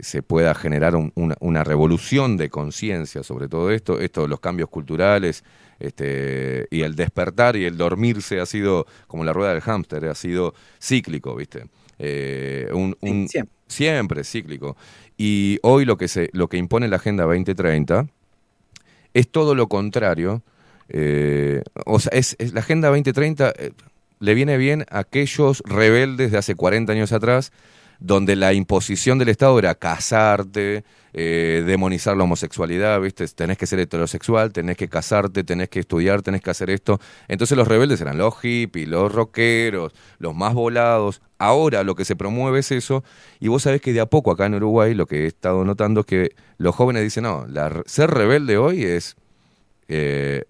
se pueda generar un- una, una revolución de conciencia sobre todo esto, esto, los cambios culturales, este, y el despertar y el dormirse ha sido como la rueda del hámster, ha sido cíclico, ¿viste? Eh, un, un- siempre. siempre cíclico. Y hoy lo que, se, lo que impone la Agenda 2030 es todo lo contrario. eh, o sea, es, la Agenda 2030 eh, le viene bien a aquellos rebeldes de hace 40 años atrás, donde la imposición del Estado era casarte, eh, demonizar la homosexualidad, ¿viste? Tenés que ser heterosexual, tenés que casarte, tenés que estudiar, tenés que hacer esto. Entonces los rebeldes eran los hippies, los rockeros, los más volados, ahora lo que se promueve es eso, y vos sabés que de a poco acá en Uruguay lo que he estado notando es que los jóvenes dicen, no, la- ser rebelde hoy es eh,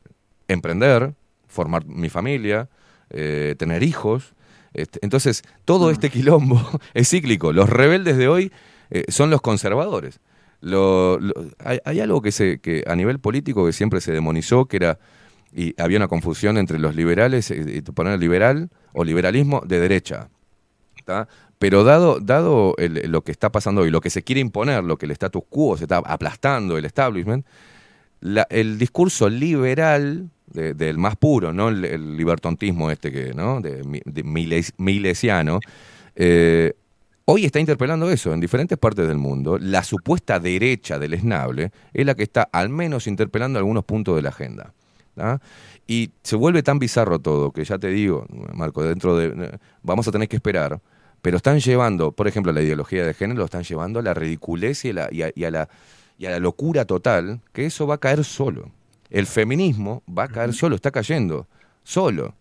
emprender, formar mi familia, eh, tener hijos. Este, entonces, todo este quilombo [LAUGHS] es cíclico. Los rebeldes de hoy eh, son los conservadores. Lo- lo- hay, hay algo que, se, que a nivel político que siempre se demonizó, que era, y había una confusión entre los liberales, y poner liberal o liberalismo de derecha. Pero dado, dado el- lo que está pasando hoy, lo que se quiere imponer, lo que el status quo se está aplastando, el establishment, el discurso liberal de- del más puro, no el, el libertontismo este que, ¿no? De, mi- de miles- milesiano, eh, hoy está interpelando eso en diferentes partes del mundo. La supuesta derecha del esnable es la que está al menos interpelando algunos puntos de la agenda. Y se vuelve tan bizarro todo que ya te digo, Marco, dentro de... Vamos a tener que esperar, pero están llevando, por ejemplo, la ideología de género, lo están llevando a la ridiculez y a la, y a- y a la, y a la locura total, que eso va a caer solo. El feminismo va a caer solo, está cayendo, solo.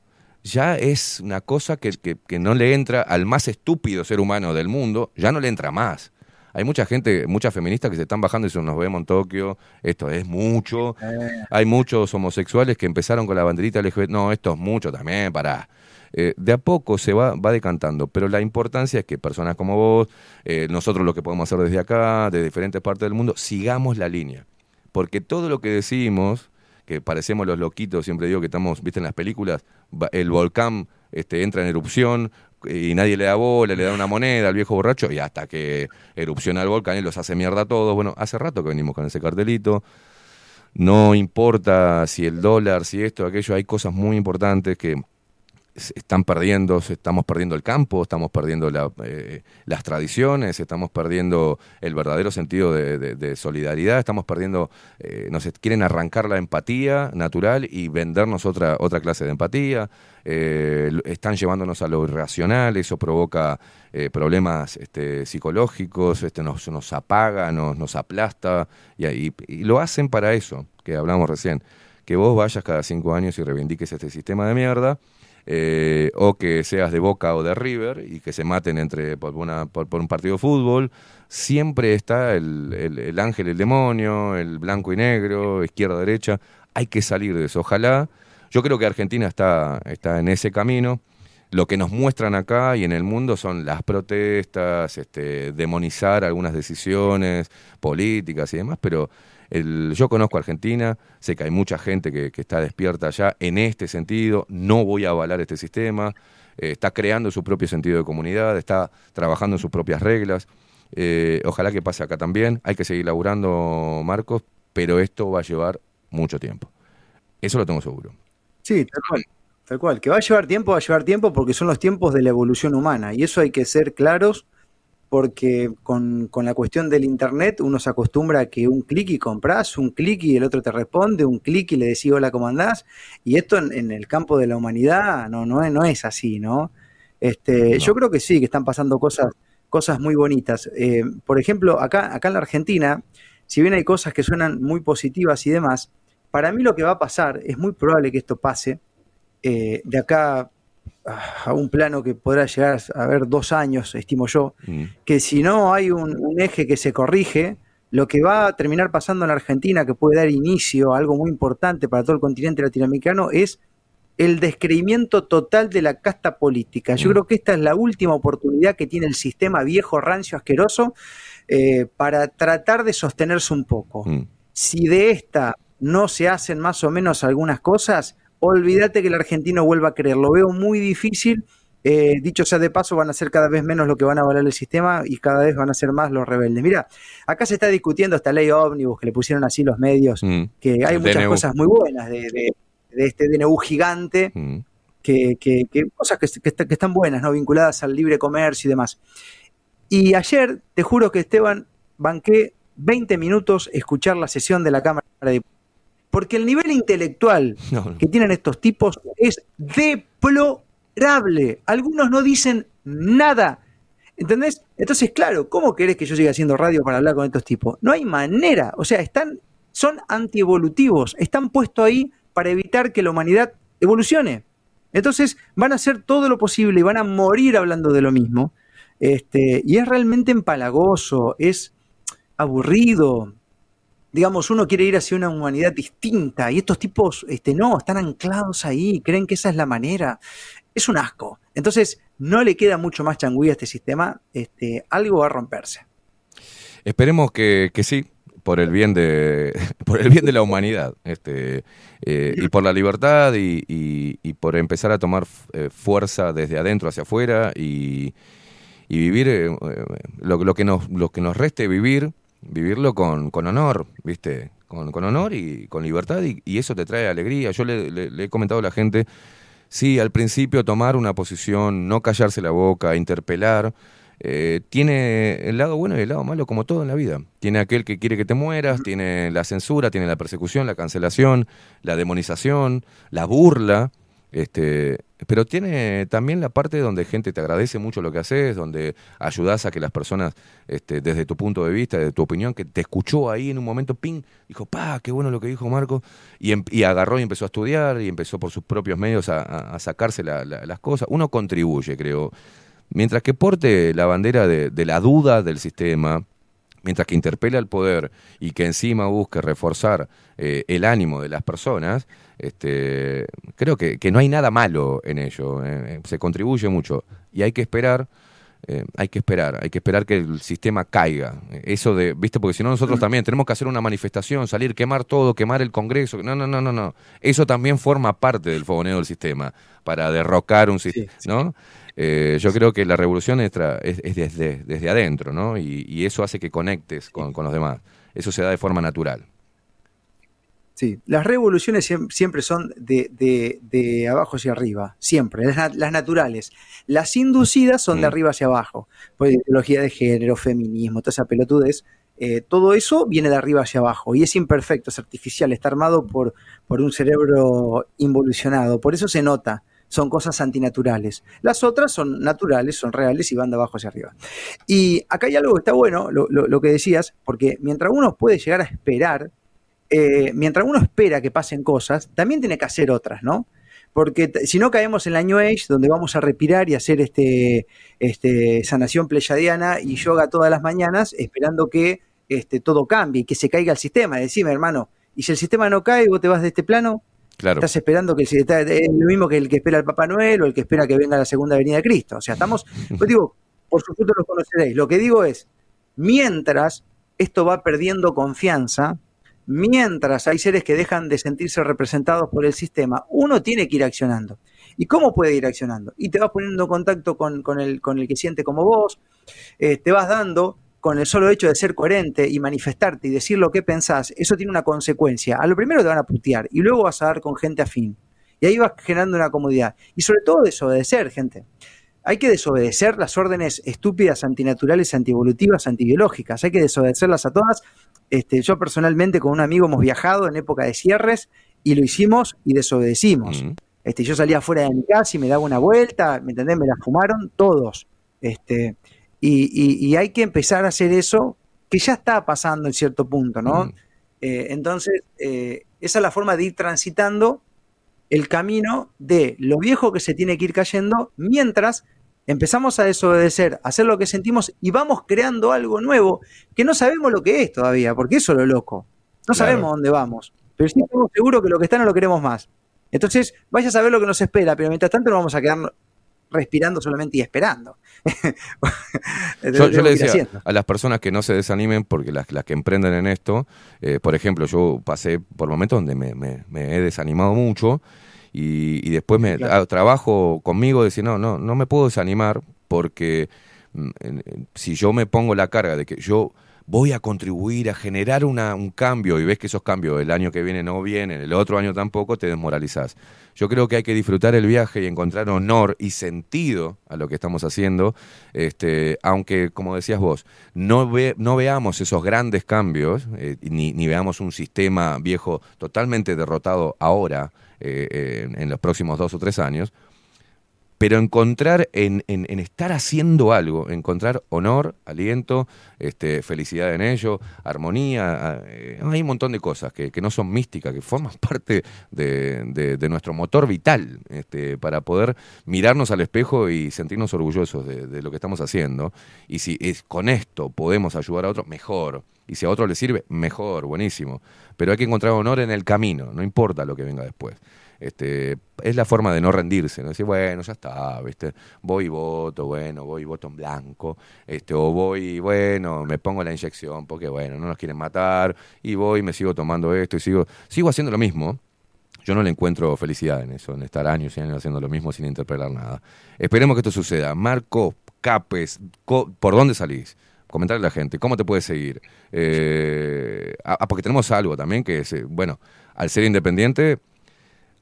Ya es una cosa que, que- que no le entra al más estúpido ser humano del mundo, ya no le entra más. Hay mucha gente, muchas feministas que se están bajando y dicen, nos vemos en Tokio, esto es mucho. Hay muchos homosexuales que empezaron con la banderita LGBT, no, esto es mucho también, para de a poco se va, va decantando, pero la importancia es que personas como vos, eh, nosotros lo que podemos hacer desde acá, de diferentes partes del mundo, sigamos la línea. Porque todo lo que decimos, que parecemos los loquitos, siempre digo que estamos, viste en las películas, el volcán este, entra en erupción y nadie le da bola, le da una moneda al viejo borracho y hasta que erupciona el volcán y los hace mierda a todos. Bueno, hace rato que venimos con ese cartelito. No importa si el dólar, si esto, aquello, hay cosas muy importantes que están perdiendo, estamos perdiendo el campo, estamos perdiendo la, eh, las tradiciones, estamos perdiendo el verdadero sentido de, solidaridad, estamos perdiendo, eh, nos quieren arrancar la empatía natural y vendernos otra, otra clase de empatía, eh, están llevándonos a lo irracional, eso provoca eh, problemas este, psicológicos, este, nos, nos apaga, nos, nos aplasta, y, ahí- y lo hacen para eso, que hablamos recién, que vos vayas cada cinco años y reivindiques este sistema de mierda, eh, o que seas de Boca o de River y que se maten entre por, una, por, un partido de fútbol, siempre está el, el- el ángel, el demonio, el blanco y negro, izquierda, derecha. Hay que salir de eso. Ojalá. Yo creo que Argentina está, está en ese camino. Lo que nos muestran acá y en el mundo son las protestas, este, demonizar algunas decisiones políticas y demás, pero el- yo conozco Argentina, sé que hay mucha gente que, que está despierta allá en este sentido, no voy a avalar este sistema, eh, está creando su propio sentido de comunidad, está trabajando en sus propias reglas, eh, ojalá que pase acá también, hay que seguir laburando, Marcos, pero esto va a llevar mucho tiempo, eso lo tengo seguro. Sí, tal cual. Tal cual. Que va a llevar tiempo, va a llevar tiempo porque son los tiempos de la evolución humana. Y eso hay que ser claros porque con, con la cuestión del Internet uno se acostumbra a que un clic y compras, un clic y el otro te responde, un clic y le decís hola, ¿cómo andás? Y esto en, en el campo de la humanidad no, no, es, no es así, ¿no? Este, Yo creo que sí, que están pasando cosas, cosas muy bonitas. Eh, por ejemplo, acá, acá en la Argentina, si bien hay cosas que suenan muy positivas y demás, para mí lo que va a pasar, es muy probable que esto pase, eh, de acá a un plano que podrá llegar a ver dos años, estimo yo, que si no hay un, un eje que se corrige, lo que va a terminar pasando en la Argentina, que puede dar inicio a algo muy importante para todo el continente latinoamericano, es el descreimiento total de la casta política. Yo creo que esta es la última oportunidad que tiene el sistema viejo, rancio, asqueroso, eh, para tratar de sostenerse un poco. Si de esta no se hacen más o menos algunas cosas, olvídate que el argentino vuelva a creer. Lo veo muy difícil. Eh, dicho sea de paso, van a ser cada vez menos lo que van a avalar el sistema y cada vez van a ser más los rebeldes. Mira, acá se está discutiendo esta ley ómnibus que le pusieron así los medios, que hay El muchas DNU. cosas muy buenas de, de- de este DNU gigante, que, que- que cosas que, que está- que están buenas, ¿no? vinculadas al libre comercio y demás. Y ayer, te juro que Esteban, banqué 20 minutos escuchar la sesión de la Cámara de Diputados. Porque el nivel intelectual [LAUGHS] que tienen estos tipos es deplorable. Algunos no dicen nada. ¿Entendés? Entonces, claro, ¿cómo querés que yo siga haciendo radio para hablar con estos tipos? No hay manera. O sea, están, son antievolutivos. Están puestos ahí para evitar que la humanidad evolucione. Entonces van a hacer todo lo posible y van a morir hablando de lo mismo. Este, y es realmente empalagoso, es aburrido. Digamos, uno quiere ir hacia una humanidad distinta y estos tipos este, no, están anclados ahí, creen que esa es la manera. Es un asco. Entonces, no le queda mucho más changüí a este sistema, este, algo va a romperse. Esperemos que, que sí, por el bien de [LAUGHS] por el bien de la humanidad este eh, y por la libertad y, por empezar a tomar eh, fuerza desde adentro hacia afuera y, vivir eh, lo, lo que nos lo que nos reste vivir vivirlo con, con honor viste con, con honor y con libertad y, eso te trae alegría yo le, le- le he comentado a la gente sí al principio tomar una posición no callarse la boca interpelar eh, tiene el lado bueno y el lado malo como todo en la vida. Tiene aquel que quiere que te mueras, tiene la censura, tiene la persecución, la cancelación, la demonización, la burla, este, pero tiene también la parte donde gente te agradece mucho lo que haces, donde ayudas a que las personas, este, desde tu punto de vista, desde tu opinión, que te escuchó ahí en un momento, ping, dijo, pa, qué bueno lo que dijo Marco, y, em- agarró y empezó a estudiar y empezó por sus propios medios a, sacarse la- la- las cosas. Uno contribuye, creo. Mientras que porte la bandera de, de la duda del sistema, mientras que interpela al poder y que encima busque reforzar eh, el ánimo de las personas, este, creo que, que no hay nada malo en ello. eh, se contribuye mucho y hay que esperar. eh, hay que esperar, hay que esperar que el sistema caiga. Eso de, viste, porque si no nosotros también tenemos que hacer una manifestación, salir, quemar todo, quemar el Congreso. No, no, no, no, no. Eso también forma parte del fogoneo del sistema para derrocar un sistema, ¿no? Eh, yo creo que la revolución es, tra- es- es desde, desde adentro, ¿no? Y, y eso hace que conectes con, con los demás. Eso se da de forma natural. Sí, las revoluciones siem- siempre son de, de- de abajo hacia arriba, siempre, las, nat- las naturales. Las inducidas son de arriba hacia abajo, por ideología de género, feminismo, toda esa pelotudez. eh, todo eso viene de arriba hacia abajo y es imperfecto, es artificial, está armado por, por un cerebro involucionado, por eso se nota, son cosas antinaturales. Las otras son naturales, son reales y van de abajo hacia arriba. Y acá hay algo que está bueno, lo, lo- que decías, porque mientras uno puede llegar a esperar, eh, mientras uno espera que pasen cosas, también tiene que hacer otras, ¿no? Porque si no caemos en la New Age, donde vamos a respirar y hacer este, este sanación pleyadiana y yoga todas las mañanas, esperando que este, todo cambie y que se caiga el sistema. Decime, hermano, y si el sistema no cae, vos te vas de este plano, Claro. estás esperando que el sistema es lo mismo que el que espera el Papá Noel o el que espera que venga la segunda venida de Cristo. O sea, estamos, [LAUGHS] pues digo, por sus frutos los conoceréis. Lo que digo es, mientras esto va perdiendo confianza, mientras hay seres que dejan de sentirse representados por el sistema, uno tiene que ir accionando. ¿Y cómo puede ir accionando? Y te vas poniendo en contacto con, con el, con el que siente como vos, eh, te vas dando con el solo hecho de ser coherente y manifestarte y decir lo que pensás, eso tiene una consecuencia. A lo primero te van a putear y luego vas a dar con gente afín. Y ahí vas generando una comodidad. Y sobre todo desobedecer, gente. Hay que desobedecer las órdenes estúpidas, antinaturales, antievolutivas, antibiológicas. Hay que desobedecerlas a todas. Este, yo personalmente con un amigo hemos viajado en época de cierres y lo hicimos y desobedecimos. Este, yo salía fuera de mi casa y me daba una vuelta, ¿me entendés? Me la fumaron todos. Este, y, y- y hay que empezar a hacer eso, que ya está pasando en cierto punto, ¿no? Eh, entonces, eh, esa es la forma de ir transitando el camino de lo viejo que se tiene que ir cayendo mientras empezamos a desobedecer, a hacer lo que sentimos y vamos creando algo nuevo que no sabemos lo que es todavía, porque eso es lo loco. No Claro. sabemos dónde vamos, pero sí estamos seguros que lo que está no lo queremos más. Entonces, vaya a saber lo que nos espera, pero mientras tanto no vamos a quedar respirando solamente y esperando. [LAUGHS] Yo, le decía haciendo. a las personas que no se desanimen, porque las, las que emprenden en esto, eh, por ejemplo, yo pasé por momentos donde me, me- me he desanimado mucho y, y después me Claro. trabajo conmigo, decir, no, no, no me puedo desanimar porque mm, si yo me pongo la carga de que yo voy a contribuir a generar una, un cambio y ves que esos cambios el año que viene no vienen, el otro año tampoco, te desmoralizás. Yo creo que hay que disfrutar el viaje y encontrar honor y sentido a lo que estamos haciendo, este, aunque, como decías vos, no, ve- no veamos esos grandes cambios, eh, ni, veamos un sistema viejo totalmente derrotado ahora, eh, eh, en los próximos dos o tres años, pero encontrar en, estar haciendo algo, encontrar honor, aliento, este, felicidad en ello, armonía, ah, eh, hay un montón de cosas que, no son místicas, que forman [LAUGHS] parte de nuestro motor vital este, para poder mirarnos al espejo y sentirnos orgullosos de, de lo que estamos haciendo. Y si es, con esto podemos ayudar a otro, mejor. Y si a otro le sirve, mejor, buenísimo. Pero hay que encontrar honor en el camino, no importa lo que venga después. Este, es la forma de no rendirse, ¿no? Decir, bueno, ya está, ¿viste? Voy y voto, bueno, voy y voto en blanco, este, o voy, bueno, me pongo la inyección porque, bueno, no nos quieren matar, y voy y me sigo tomando esto y sigo, sigo haciendo lo mismo. Yo no le encuentro felicidad en eso, en estar años y años haciendo lo mismo sin interpelar nada. Esperemos que esto suceda. Marco Capes, ¿por dónde salís? Comentarle a la gente, ¿cómo te puedes seguir? Eh, ah, ah, porque tenemos algo también que es, eh, bueno, al ser independiente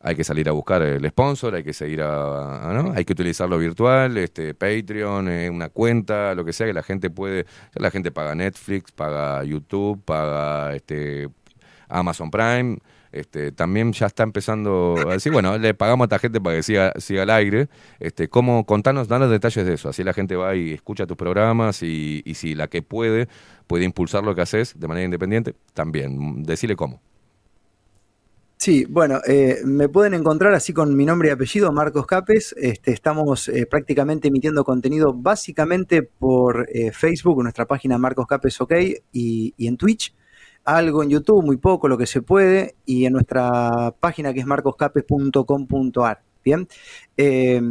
hay que salir a buscar el sponsor, hay que seguir a, ¿no? hay que utilizarlo virtual, este Patreon, eh, una cuenta, lo que sea que la gente puede, la gente paga Netflix, paga YouTube, paga este Amazon Prime, este también ya está empezando a decir, bueno, le pagamos a esta gente para que siga, siga al aire, este cómo contanos, danos detalles de eso, así la gente va y escucha tus programas y, y si la que puede puede impulsar lo que haces de manera independiente, también, decirle cómo. Sí, bueno, eh, me pueden encontrar así con mi nombre y apellido, Marcos Capes. Este, estamos eh, prácticamente emitiendo contenido básicamente por eh, Facebook, nuestra página Marcos Capes OK, y, y en Twitch. Algo en YouTube, muy poco, lo que se puede, y en nuestra página que es marcoscapes.com.ar. Bien. Eh,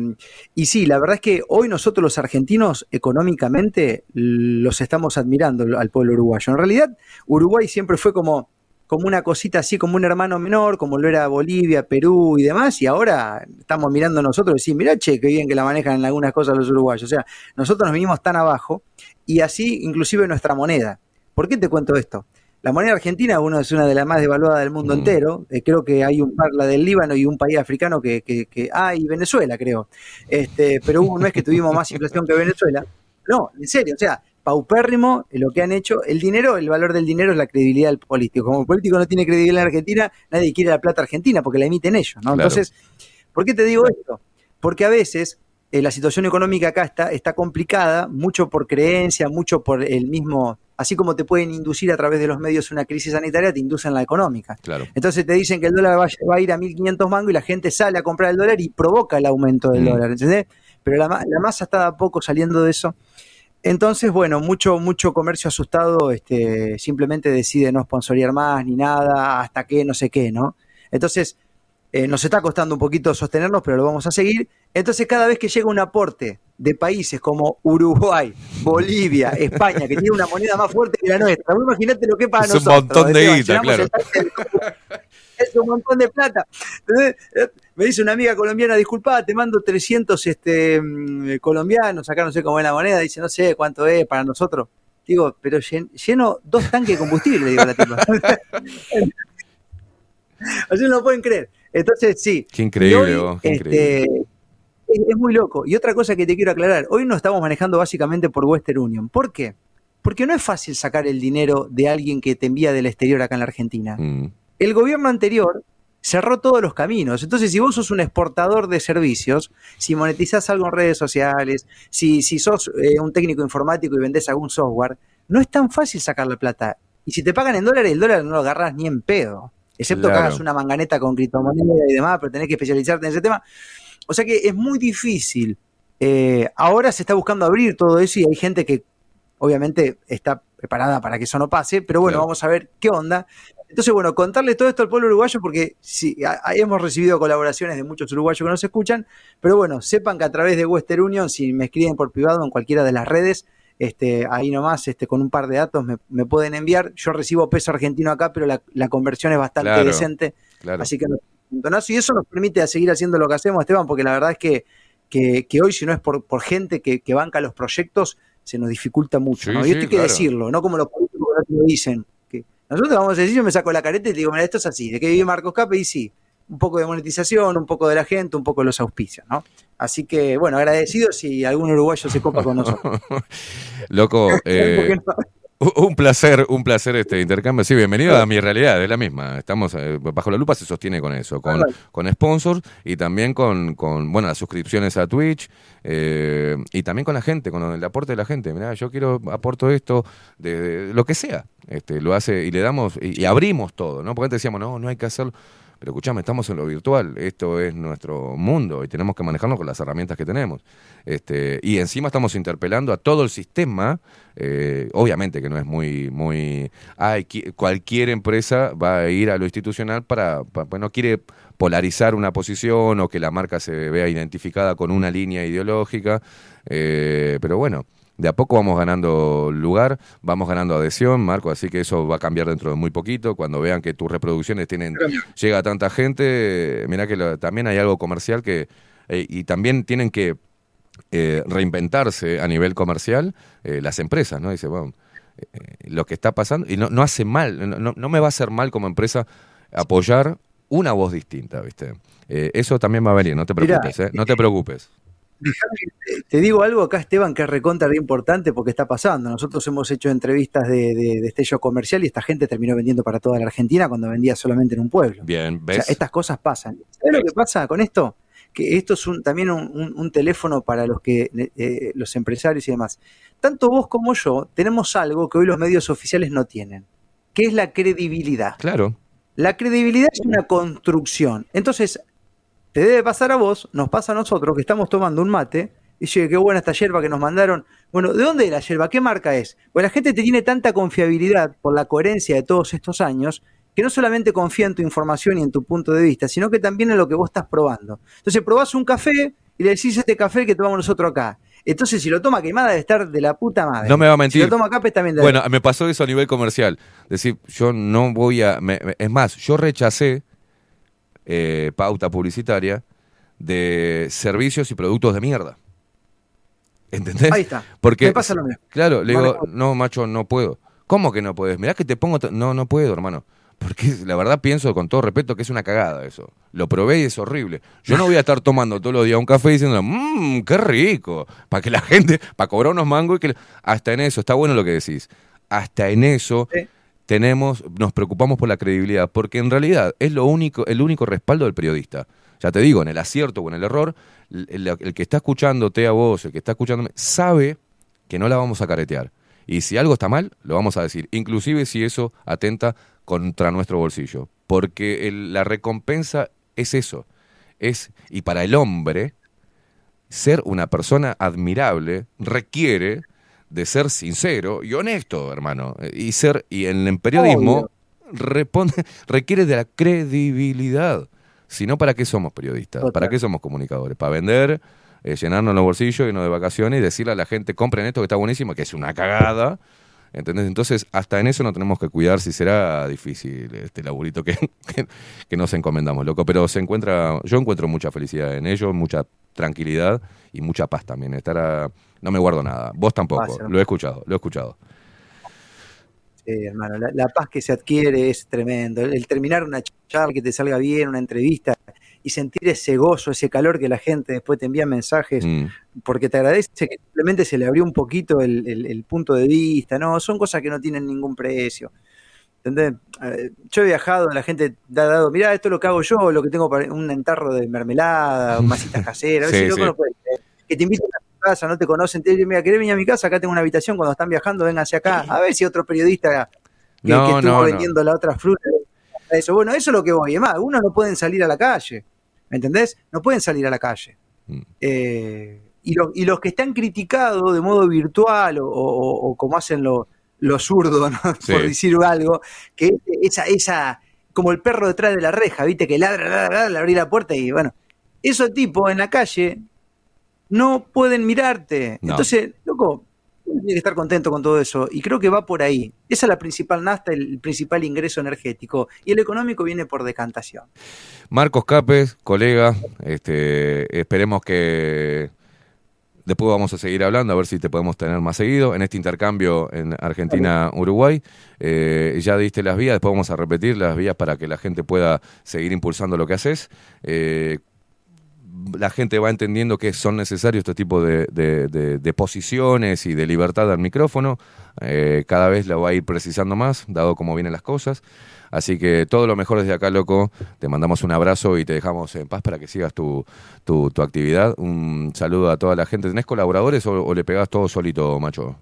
y sí, la verdad es que hoy nosotros los argentinos económicamente los estamos admirando al pueblo uruguayo. En realidad, Uruguay siempre fue como como una cosita así, como un hermano menor, como lo era Bolivia, Perú y demás, y ahora estamos mirando nosotros y decimos, mirá, che, qué bien que la manejan en algunas cosas los uruguayos. O sea, nosotros nos vinimos tan abajo, y así inclusive nuestra moneda. ¿Por qué te cuento esto? La moneda argentina uno es una de las más devaluadas del mundo entero. Eh, creo que hay un par, la del Líbano y un país africano que, que, que- ah, y Venezuela, creo. Este, pero hubo- no es que tuvimos más inflación que Venezuela. No, en serio, o sea, paupérrimo lo que han hecho. El dinero, el valor del dinero es la credibilidad del político. Como el político no tiene credibilidad en Argentina, nadie quiere la plata argentina porque la emiten ellos, ¿no? Claro. Entonces, ¿por qué te digo esto? Porque a veces eh, la situación económica acá está, está complicada, mucho por creencia, mucho por el mismo, así como te pueden inducir a través de los medios una crisis sanitaria, te inducen la económica. Claro. Entonces te dicen que el dólar va, a- va a ir a 1.500 mangos y la gente sale a comprar el dólar y provoca el aumento del Mm. dólar, ¿entendés? Pero la, la masa está de a poco saliendo de eso. Entonces, bueno, mucho, mucho comercio asustado este, simplemente decide no sponsorear más ni nada, hasta que no sé qué, ¿no? Entonces, eh, nos está costando un poquito sostenernos, pero lo vamos a seguir. Entonces, cada vez que llega un aporte de países como Uruguay, Bolivia, [LAUGHS] España, que tiene una moneda más fuerte que la nuestra, vos imaginate lo que para Es un nosotros. montón de guita, claro. es un montón de plata. Entonces, me dice una amiga colombiana, disculpa, te mando 300 este, mm, colombianos, acá no sé cómo es la moneda, dice, no sé cuánto es para nosotros. Digo, pero llen- lleno dos tanques de combustible, le digo a la tipa. [LAUGHS] Así no lo pueden creer. Entonces, sí. Qué increíble, Y hoy, vos, qué este, es, es muy loco. Y otra cosa que te quiero aclarar, hoy nos estamos manejando básicamente por Western Union. ¿Por qué? Porque no es fácil sacar el dinero de alguien que te envía del exterior acá en la Argentina. Mm. El gobierno anterior cerró todos los caminos. Entonces, si vos sos un exportador de servicios, si monetizás algo en redes sociales, si, si sos eh, un técnico informático y vendés algún software, no es tan fácil sacar la plata. Y si te pagan en dólares, el dólar no lo agarras ni en pedo. Excepto que hagas una manganeta con criptomoneda y demás, pero tenés que especializarte en ese tema. O sea que es muy difícil. Eh, ahora se está buscando abrir todo eso y hay gente que obviamente está preparada para que eso no pase, pero bueno, Claro. vamos a ver qué onda. Entonces, bueno, contarle todo esto al pueblo uruguayo porque sí, a- a- hemos recibido colaboraciones de muchos uruguayos que nos escuchan, pero bueno, sepan que a través de Western Union, si me escriben por privado en cualquiera de las redes, este, ahí nomás, este, con un par de datos me, me pueden enviar. Yo recibo peso argentino acá, pero la, la conversión es bastante Claro, decente. claro. Así que no-. Y eso nos permite seguir haciendo lo que hacemos, Esteban, porque la verdad es que, que, que hoy, si no es por, por gente que, que banca los proyectos, se nos dificulta mucho. Sí, ¿no? y esto hay que claro. decirlo, no como los políticos que lo dicen. Que nosotros vamos a decir, yo me saco la careta y te digo, mira, esto es así, de que vive Marcos Cape y sí, un poco de monetización, un poco de la gente, un poco de los auspicios, ¿no? Así que, bueno, agradecido si algún uruguayo se copa con nosotros. [LAUGHS] Loco, [LAUGHS] eh. Un placer, un placer este intercambio. Sí, bienvenido a mi realidad, es la misma. Estamos eh, bajo la lupa se sostiene con eso, con, con sponsors y también con, con bueno las suscripciones a Twitch eh, y también con la gente, con el aporte de la gente. Mirá, yo quiero aporto esto de, de lo que sea. Este, lo hace y le damos y, y abrimos todo, ¿no? Porque antes decíamos no, no hay que hacerlo. Pero escuchame, estamos en lo virtual, esto es nuestro mundo y tenemos que manejarnos con las herramientas que tenemos. Este, y encima estamos interpelando a todo el sistema, eh, obviamente que no es muy, muy, ay, qui- cualquier empresa va a ir a lo institucional para, pa- pues no quiere polarizar una posición o que la marca se vea identificada con una línea ideológica, eh, pero bueno. De a poco vamos ganando lugar, vamos ganando adhesión, Marco, así que eso va a cambiar dentro de muy poquito. Cuando vean que tus reproducciones tienen llega a tanta gente, mira que lo- también hay algo comercial que eh, y también tienen que eh, reinventarse a nivel comercial eh, las empresas, ¿no? Dice, bueno, lo que está pasando y no, no hace mal, no, no- me va a hacer mal como empresa apoyar una voz distinta, ¿viste? Eh, eso también va a venir, no te Mirá, preocupes, ¿eh? No te preocupes. Dejame te- digo algo acá, Esteban, que es recontra re importante porque está pasando. Nosotros hemos hecho entrevistas de, de, de estello comercial y esta gente terminó vendiendo para toda la Argentina cuando vendía solamente en un pueblo. Bien, O sea, ¿ves? estas cosas pasan. ¿Sabes lo que pasa con esto? Que esto es un- también un, un- un teléfono para los que eh, los empresarios y demás. Tanto vos como yo tenemos algo que hoy los medios oficiales no tienen, que es la credibilidad. Claro. La credibilidad es una construcción. Entonces, te debe pasar a vos, nos pasa a nosotros que estamos tomando un mate y dice, qué buena esta yerba que nos mandaron. Bueno, ¿de dónde es la yerba? ¿Qué marca es? Pues la gente te tiene tanta confiabilidad por la coherencia de todos estos años que no solamente confía en tu información y en tu punto de vista, sino que también en lo que vos estás probando. Entonces probás un café y le decís este café que tomamos nosotros acá. Entonces, si lo toma quemada, debe estar de la puta madre. No me va a mentir. Si lo toma Capes, también debe Bueno, me pasó eso a nivel comercial. Decir, yo no voy a. me- es más, yo rechacé eh, pauta publicitaria de servicios y productos de mierda. ¿Entendés? Ahí está. Porque, Me pasa lo mismo. Claro, le No digo, no, macho, no puedo. ¿Cómo que no puedes? Mirá que te pongo. No, no puedo, hermano. Porque la verdad pienso con todo respeto que es una cagada eso. Lo probé y es horrible. Yo no voy a estar tomando todos los días un café diciendo, mmm, qué rico. Para que la gente, para cobrar unos mangos y que. Hasta en eso, está bueno lo que decís. Hasta en eso tenemos, nos preocupamos por la credibilidad, porque en realidad es lo único, el único respaldo del periodista. Ya te digo, en el acierto o en el error, el, que está escuchándote a vos, el que está escuchándome, sabe que no la vamos a caretear. Y si algo está mal, lo vamos a decir, inclusive si eso atenta contra nuestro bolsillo. Porque la recompensa es eso. Es, y para el hombre, ser una persona admirable requiere de ser sincero y honesto, hermano. Y ser, y en el periodismo responde, [LAUGHS] requiere de la credibilidad. Si no, ¿para qué somos periodistas? ¿Para qué somos comunicadores? Para vender, eh, llenarnos los bolsillos, irnos de vacaciones y decirle a la gente, compren esto que está buenísimo, que es una cagada. ¿Entendés? Entonces, hasta en eso no tenemos que cuidar si será difícil este laburito que, [LAUGHS] que, que nos encomendamos, loco. Pero se encuentra, yo encuentro mucha felicidad en ello, mucha tranquilidad y mucha paz también. Estar a- no me guardo nada. Vos tampoco. Paz, lo he escuchado, lo he escuchado. Sí, hermano, la, la paz que se adquiere es tremendo. El, el terminar una charla, que te salga bien, una entrevista, y sentir ese gozo, ese calor que la gente después te envía mensajes, Mm. porque te agradece que simplemente se le abrió un poquito el, el- el punto de vista, ¿no? Son cosas que no tienen ningún precio. ¿Entendés? Eh, Yo he viajado, la gente te ha dado, mirá, esto es lo que hago yo, lo que tengo para un entarro de mermelada, [LAUGHS] masitas caseras, Sí, sí. no que te invitan a casa, no te conocen, te dicen, mira, ¿querés venir a mi casa? Acá tengo una habitación, cuando están viajando, hacia acá, a ver si otro periodista que, No, que estuvo no, no. vendiendo la otra fruta. Eso, bueno, eso es lo que voy. Es más, algunos no pueden salir a la calle. ¿Me entendés? No pueden salir a la calle. Mm. Eh, y, los, y los que están criticados de modo virtual o, o- o como hacen los los zurdos, ¿no? [LAUGHS] Sí. por decir algo, que esa, esa, como el perro detrás de la reja, ¿viste? Que ladra, ladra, ladra, le abrí la puerta y bueno, esos tipos en la calle no pueden mirarte. No. Entonces, loco, tiene que estar contento con todo eso. Y creo que va por ahí. Esa es la principal nasta, el principal ingreso energético. Y el económico viene por decantación. Marcos Capes, colega, este, esperemos que después vamos a seguir hablando, a ver si te podemos tener más seguido en este intercambio en Argentina-Uruguay. Eh, ya diste las vías, después vamos a repetir las vías para que la gente pueda seguir impulsando lo que haces. Eh, la gente va entendiendo que son necesarios este tipo de, de- posiciones y de libertad al micrófono. Eh, cada vez lo va a ir precisando más, dado cómo vienen las cosas. Así que todo lo mejor desde acá, loco. Te mandamos un abrazo y te dejamos en paz para que sigas tu, tu, tu actividad. Un saludo a toda la gente. ¿Tenés colaboradores o, o le pegás todo solito, macho?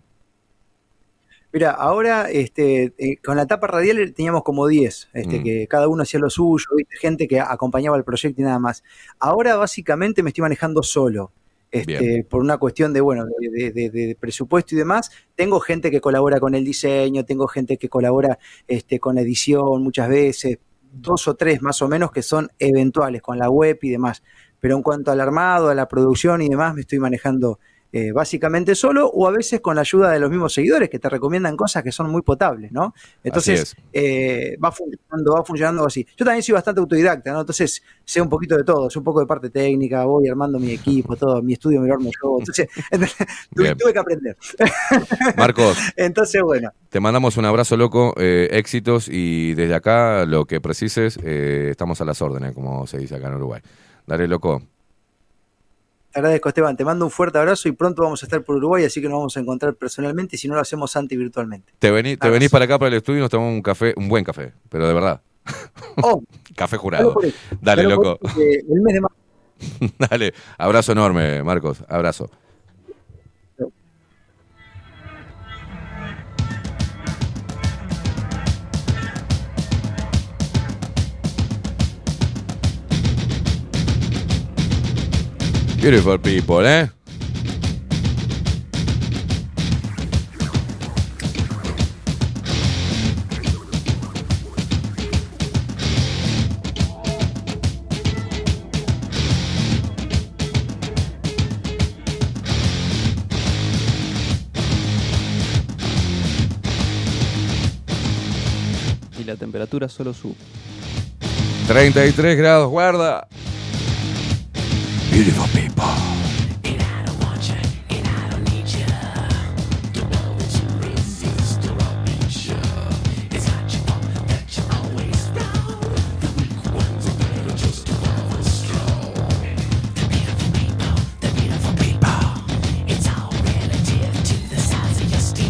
Mira, ahora este, eh, con la tapa radial teníamos como 10, este, Mm. que cada uno hacía lo suyo, ¿viste? gente que acompañaba el proyecto y nada más. Ahora básicamente me estoy manejando solo. Este, por una cuestión de bueno de, de- de- de presupuesto y demás tengo gente que colabora con el diseño tengo gente que colabora este, con la edición muchas veces dos o tres más o menos que son eventuales con la web y demás pero en cuanto al armado a la producción y demás me estoy manejando eh, básicamente solo o a veces con la ayuda de los mismos seguidores que te recomiendan cosas que son muy potables, ¿no? Entonces eh, va funcionando, va funcionando así. Yo también soy bastante autodidacta, ¿no? Entonces sé un poquito de todo, sé un poco de parte técnica, voy armando mi equipo, todo, mi estudio me lo armo yo. Entonces [LAUGHS] [LAUGHS] tuve, que aprender. [LAUGHS] Marcos, Entonces, bueno, te mandamos un abrazo, loco. eh, éxitos y desde acá, lo que precises, estamos a las órdenes, como se dice acá en Uruguay. Dale, loco. Agradezco Esteban, te mando un fuerte abrazo y pronto vamos a estar por Uruguay, así que nos vamos a encontrar personalmente y si no lo hacemos anti virtualmente. Te, vení- te Abrazo. venís para acá, para el estudio y nos tomamos un café, un buen café, pero de verdad. Oh, [LAUGHS] café jurado. por. Dale, loco. el mes de marzo [LAUGHS] Dale, abrazo enorme, Marcos. Abrazo. Beautiful people, ¿eh? Y la temperatura solo sube. 33 grados, guarda. Beautiful people.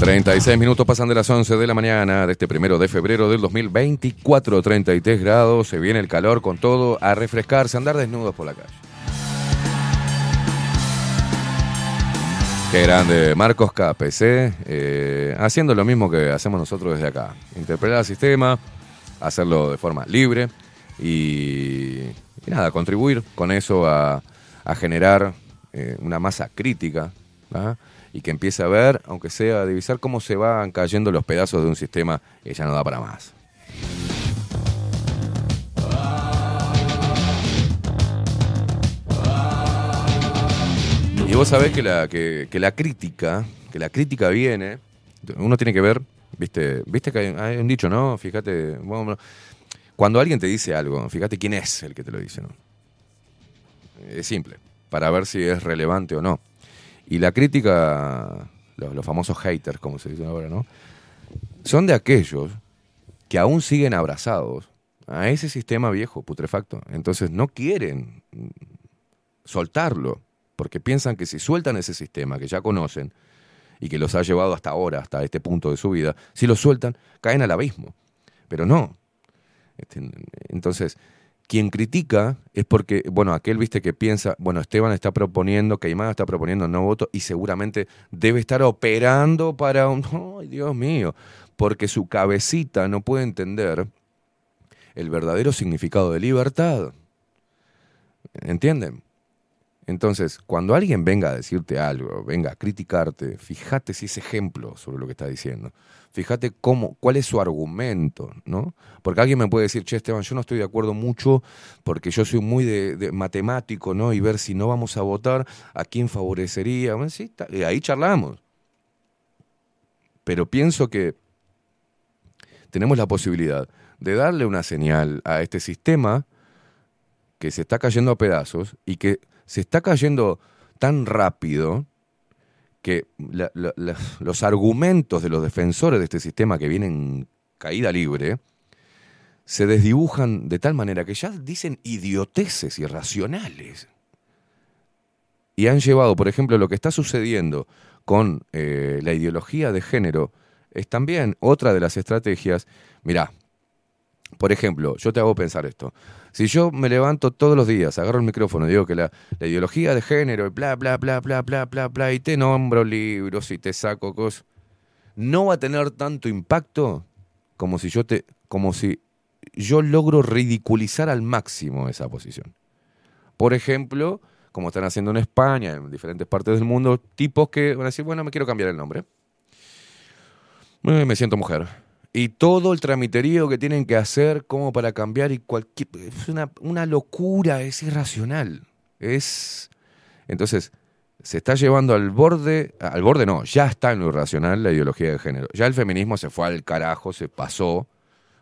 Treinta y seis minutos pasan de las 11 de la mañana de este primero de febrero del 2024, 33 grados, se viene el calor con todo, a refrescarse, a andar desnudos por la calle. Qué grande, Marcos KPC, eh, haciendo lo mismo que hacemos nosotros desde acá. Interpretar el sistema, hacerlo de forma libre y, nada, contribuir con eso a, a generar eh, una masa crítica ¿ah? y que empiece a ver, aunque sea a divisar cómo se van cayendo los pedazos de un sistema que ya no da para más. Y vos sabés que la, que, la crítica, que la crítica viene, uno tiene que ver, viste, viste que hay, un dicho, ¿no? Fíjate, bueno, cuando alguien te dice algo, fíjate quién es el que te lo dice, ¿no? Es simple, para ver si es relevante o no. Y la crítica, los, los famosos haters, como se dice ahora, ¿no? Son de aquellos que aún siguen abrazados a ese sistema viejo, putrefacto. Entonces no quieren soltarlo, porque piensan que si sueltan ese sistema que ya conocen y que los ha llevado hasta ahora, hasta este punto de su vida, si lo sueltan, caen al abismo. Pero no. Este, entonces, quien critica es porque, bueno, aquel viste que piensa, bueno, Esteban está proponiendo, Caimán está proponiendo no voto y seguramente debe estar operando para un, ay Dios mío, porque su cabecita no puede entender el verdadero significado de libertad. ¿Entienden? Entonces, cuando alguien venga a decirte algo, venga a criticarte, fíjate si es ejemplo sobre lo que está diciendo. Fíjate cómo, cuál es su argumento, ¿no? Porque alguien me puede decir, che, Esteban, yo no estoy de acuerdo mucho porque yo soy muy de, matemático, ¿no? Y ver si no vamos a votar, a quién favorecería. Bueno, sí, y ahí charlamos. Pero pienso que tenemos la posibilidad de darle una señal a este sistema que se está cayendo a pedazos y que se está cayendo tan rápido que los argumentos de los defensores de este sistema que vienen en caída libre se desdibujan de tal manera que ya dicen idioteces irracionales. y han llevado, por ejemplo, lo que está sucediendo con eh, la ideología de género, es también otra de las estrategias. Mirá, por ejemplo, yo te hago pensar esto. Si yo me levanto todos los días, agarro el micrófono digo que la, ideología de género, bla, bla, bla, bla, bla, bla, bla, y te nombro libros y te saco cosas, no va a tener tanto impacto como si yo te, como si yo logro ridiculizar al máximo esa posición. Por ejemplo, como están haciendo en España, en diferentes partes del mundo, tipos que van a decir, bueno, me quiero cambiar el nombre. Eh, Me siento mujer. Y todo el tramiterío que tienen que hacer como para cambiar y cualquier... Es una, una locura, es irracional. Es... Entonces, se está llevando al borde, al borde no, ya está en lo irracional la ideología de género. Ya el feminismo se fue al carajo, se pasó